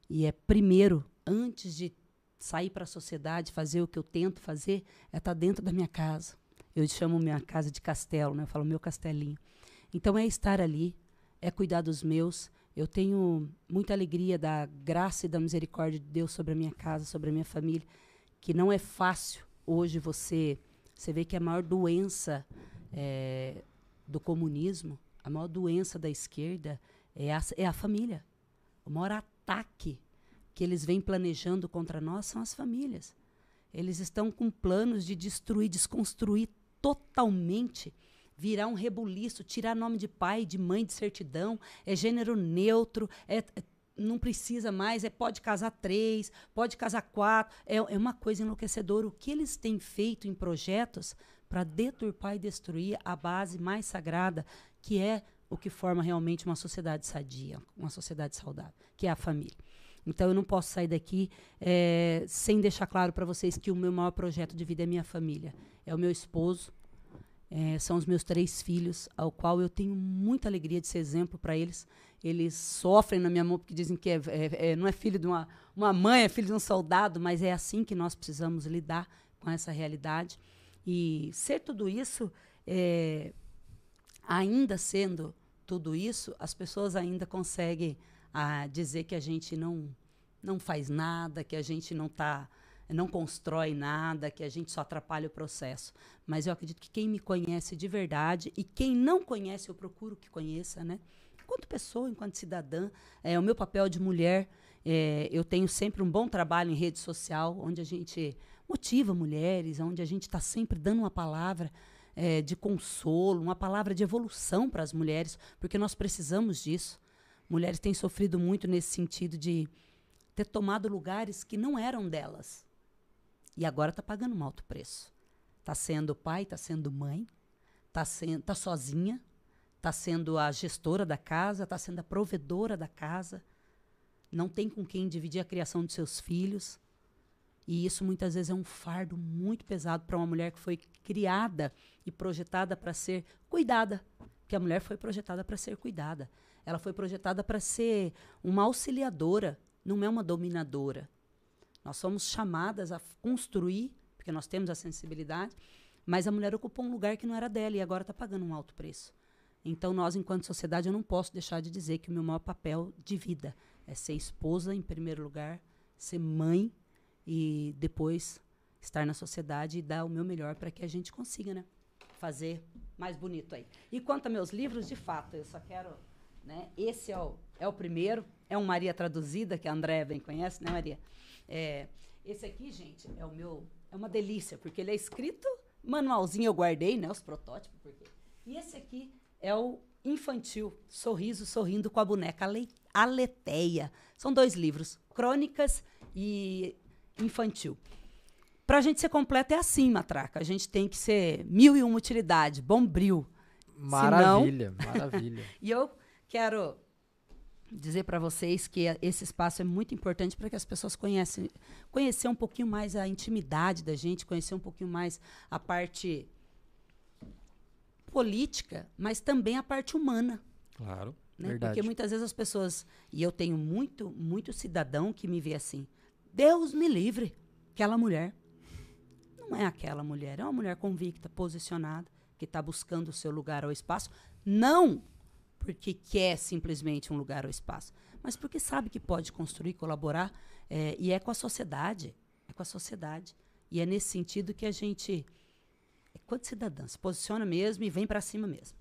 E é primeiro, antes de sair para a sociedade, fazer o que eu tento fazer, é estar dentro da minha casa. Eu chamo minha casa de castelo, né? Eu falo meu castelinho. Então é estar ali, é cuidar dos meus. Eu tenho muita alegria da graça e da misericórdia de Deus sobre a minha casa, sobre a minha família, que não é fácil hoje você você vê que a maior doença é, do comunismo, a maior doença da esquerda é a, é a família. O maior ataque que eles vêm planejando contra nós são as famílias. Eles estão com planos de destruir, desconstruir totalmente, virar um rebuliço, tirar nome de pai, de mãe, de certidão, é gênero neutro, é, é- não precisa mais, é pode casar três, pode casar quatro, é, é uma coisa enlouquecedora. O que eles têm feito em projetos para deturpar e destruir a base mais sagrada, que é o que forma realmente uma sociedade sadia, uma sociedade saudável, que é a família. Então eu não posso sair daqui eh, sem deixar claro para vocês que o meu maior projeto de vida é minha família. É o meu esposo, eh, são os meus três filhos, ao qual eu tenho muita alegria de ser exemplo para eles. Eles sofrem na minha mão porque dizem que é, é- é- não é filho de uma, uma mãe, é filho de um soldado, mas é assim que nós precisamos lidar com essa realidade. E ser tudo isso, eh, ainda sendo tudo isso, as pessoas ainda conseguem ah, dizer que a gente não, não faz nada, que a gente não tá, não constrói nada, que a gente só atrapalha o processo. Mas eu acredito que quem me conhece de verdade e quem não conhece, eu procuro que conheça, né? Enquanto pessoa, enquanto cidadã, é o meu papel de mulher. é, eu tenho sempre um bom trabalho em rede social, onde a gente motiva mulheres, onde a gente está sempre dando uma palavra é, de consolo, uma palavra de evolução para as mulheres, porque nós precisamos disso. Mulheres têm sofrido muito nesse sentido de ter tomado lugares que não eram delas. E agora está pagando um alto preço. Está sendo pai, está sendo mãe, está tá sozinha, está sendo a gestora da casa, está sendo a provedora da casa, não tem com quem dividir a criação de seus filhos. E isso muitas vezes é um fardo muito pesado para uma mulher que foi criada e projetada para ser cuidada. Porque a mulher foi projetada para ser cuidada. Ela foi projetada para ser uma auxiliadora, não é uma dominadora. Nós somos chamadas a construir, porque nós temos a sensibilidade, mas a mulher ocupou um lugar que não era dela e agora está pagando um alto preço. Então, nós, enquanto sociedade, eu não posso deixar de dizer que o meu maior papel de vida é ser esposa, em primeiro lugar, ser mãe e depois estar na sociedade e dar o meu melhor para que a gente consiga, né? Fazer mais bonito aí. E quanto a meus livros, de fato, eu só quero. Né, esse é o, é o primeiro, é um Maria Traduzida, que a Andréia bem conhece, né, Maria? É, esse aqui, gente, é o meu. É uma delícia, porque ele é escrito manualzinho, eu guardei, né? Os protótipos, porque. E esse aqui é o infantil, Sorriso Sorrindo com a Boneca Ale- Aleteia. São dois livros, Crônicas e Infantil. Pra gente ser completo é assim, Matraca. A gente tem que ser mil e uma utilidade, bombril. Maravilha, maravilha. E eu quero dizer para vocês que esse espaço é muito importante para que as pessoas conhecem, conhecer um pouquinho mais a intimidade da gente, conhecer um pouquinho mais a parte política, mas também a parte humana. Claro. Né? Verdade. Porque muitas vezes as pessoas, e eu tenho muito, muito cidadão que me vê assim, Deus me livre, aquela mulher. Não é aquela mulher, é uma mulher convicta, posicionada, que está buscando o seu lugar ao espaço. Não porque quer simplesmente um lugar ao espaço, mas porque sabe que pode construir, colaborar, é, e é com a sociedade. É com a sociedade. E é nesse sentido que a gente, enquanto cidadã, se posiciona mesmo e vem para cima mesmo.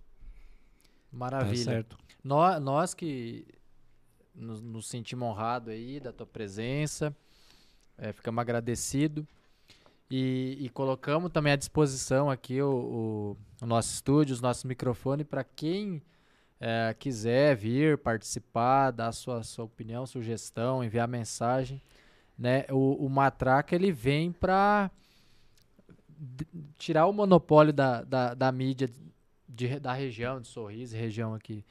Maravilha. Tá certo. Nós, nós que nos, nos sentimos honrados aí da tua presença, é, ficamos agradecidos e, e colocamos também à disposição aqui o, o, o nosso estúdio, os nossos microfones para quem é, quiser vir participar, dar sua, sua opinião, sugestão, enviar mensagem. Né? O, o Matraca ele vem para tirar o monopólio da, da, da mídia de, da região de Sorriso, região aqui.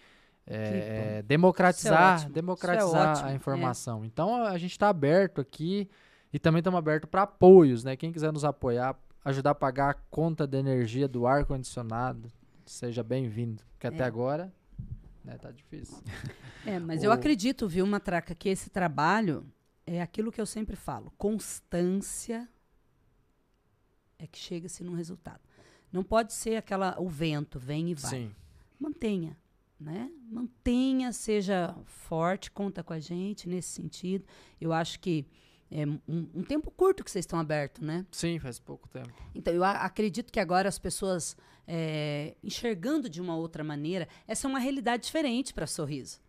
É, democratizar, ótimo. democratizar Isso é ótimo, a é. informação. Então a gente está aberto aqui e também estamos abertos para apoios, né? Quem quiser nos apoiar, ajudar a pagar a conta de energia do ar condicionado, seja bem-vindo. Porque até É. agora, né, tá difícil. É, mas eu O- acredito, viu, Matraca, que esse trabalho é aquilo que eu sempre falo: constância é que chega-se num resultado. Não pode ser aquela o vento vem e vai. Sim. Mantenha, né? Mantenha, seja forte, conta com a gente nesse sentido. Eu acho que é um, um tempo curto que vocês estão abertos, né? Sim, faz pouco tempo. Então, eu acredito que agora as pessoas é, enxergando de uma outra maneira, essa é uma realidade diferente para Sorriso.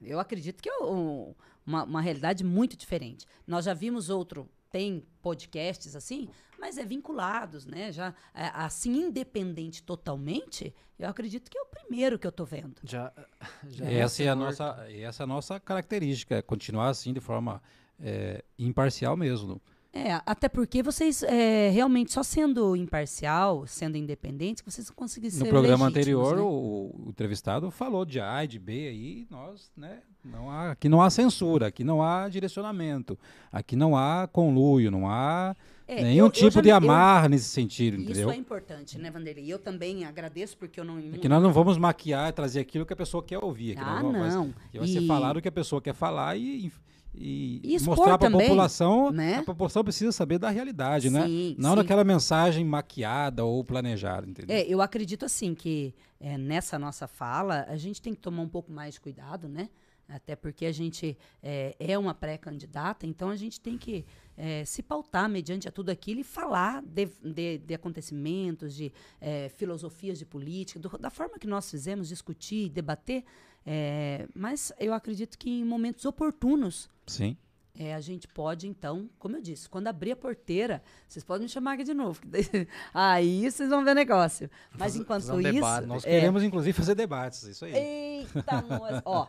Eu acredito que é um- uma, uma realidade muito diferente. Nós já vimos outro, tem podcasts assim, mas é vinculados, né? Já é, assim independente totalmente. Eu acredito que é o primeiro que eu tô vendo. Já, já Essa é a nossa, essa é a nossa característica, é continuar assim de forma é, imparcial mesmo. É, até porque vocês é, realmente só sendo imparcial, sendo independente, vocês conseguem ser No programa anterior, né? o, o entrevistado falou de A e de B aí, nós, né, não há, aqui não há censura, aqui não há direcionamento, aqui não há conluio, não há É, nenhum eu- eu tipo já de me- eu- amarra nesse sentido, Isso entendeu? é importante, né, Vanderlei? Eu também agradeço porque eu não. É que nós não vamos maquiar e trazer aquilo que a pessoa quer ouvir. Aqui Ah, nós vamos- não. Vai ser E- falar o que a pessoa quer falar e, e, E mostrar para a população. né? A população precisa saber da realidade, né? Sim, Não sim. daquela mensagem maquiada ou planejada, entendeu? É, eu acredito assim que é, nessa nossa fala a gente tem que tomar um pouco mais de cuidado, né? Até porque a gente é, é uma pré-candidata, então a gente tem que é, se pautar mediante a tudo aquilo e falar de, de- de acontecimentos, de é, filosofias de política, do- da forma que nós fizemos, discutir, debater. É, mas eu acredito que em momentos oportunos Sim. é, a gente pode, então, como eu disse, quando abrir a porteira, vocês podem me chamar aqui de novo. que daí- Aí vocês vão ver negócio. Mas enquanto um isso. debate. Nós é, queremos, inclusive, fazer debates, isso aí. Eita. Ó,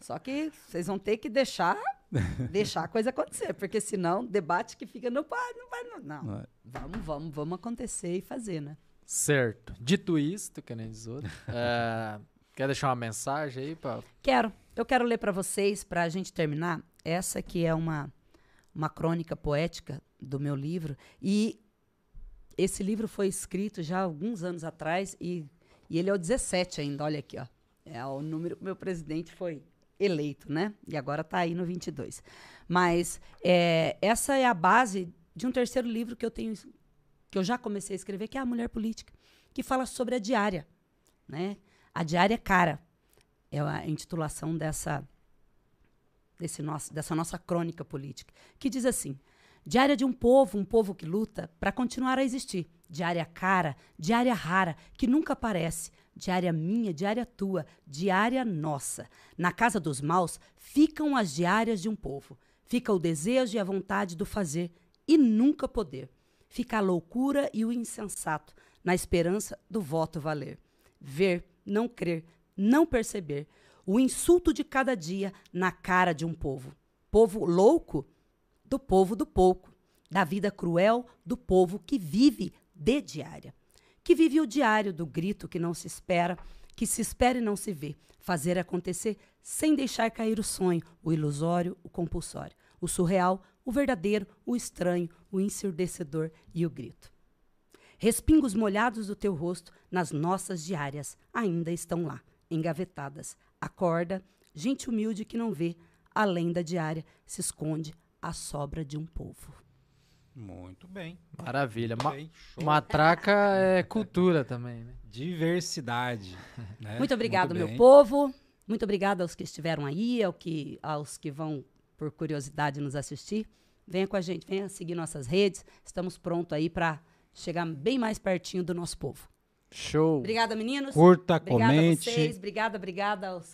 só que vocês vão ter que deixar, deixar a coisa acontecer, porque senão, debate que fica no pai, não vai. Não. não. Não é? Vamos, vamos, vamos acontecer e fazer, né? Certo. Dito isto, que nem diz outro, é, quer deixar uma mensagem aí pra Quero. Eu quero ler para vocês, para a gente terminar. Essa que é uma, uma crônica poética do meu livro. E esse livro foi escrito já alguns anos atrás e, e ele é o 17 ainda. Olha aqui, ó. É o número que meu presidente foi eleito, né? E agora está aí no 22. Mas é, essa é a base de um terceiro livro que eu tenho que eu já comecei a escrever, que é a Mulher Política, que fala sobre a diária, né? A diária cara é a intitulação dessa, desse nosso, dessa nossa crônica política, que diz assim: Diária de um povo, um povo que luta para continuar a existir. Diária cara, diária rara, que nunca aparece. Diária minha, diária tua, diária nossa. Na casa dos maus ficam as diárias de um povo. Fica o desejo e a vontade do fazer e nunca poder. Fica a loucura e o insensato, na esperança do voto valer. Ver, não crer, não perceber. O insulto de cada dia na cara de um povo. Povo louco do povo do pouco. Da vida cruel do povo que vive de diária. Que vive o diário do grito que não se espera, que se espera e não se vê. Fazer acontecer sem deixar cair o sonho, o ilusório, o compulsório, o surreal, o verdadeiro, o estranho, o ensurdecedor e o grito. Respingos molhados do teu rosto nas nossas diárias ainda estão lá, engavetadas. Acorda, gente humilde que não vê, além da diária se esconde a sobra de um povo. Muito bem. Maravilha. Muito Ma bem, show. matraca é cultura também, né? Diversidade. né? Muito obrigado, meu bem. povo. Muito obrigada aos que estiveram aí, ao que, aos que vão, por curiosidade, nos assistir. Venha com a gente, venha seguir nossas redes. Estamos prontos aí para chegar bem mais pertinho do nosso povo. Show. Obrigada, meninos. Curta, Obrigada a comente. vocês. Obrigada, obrigada aos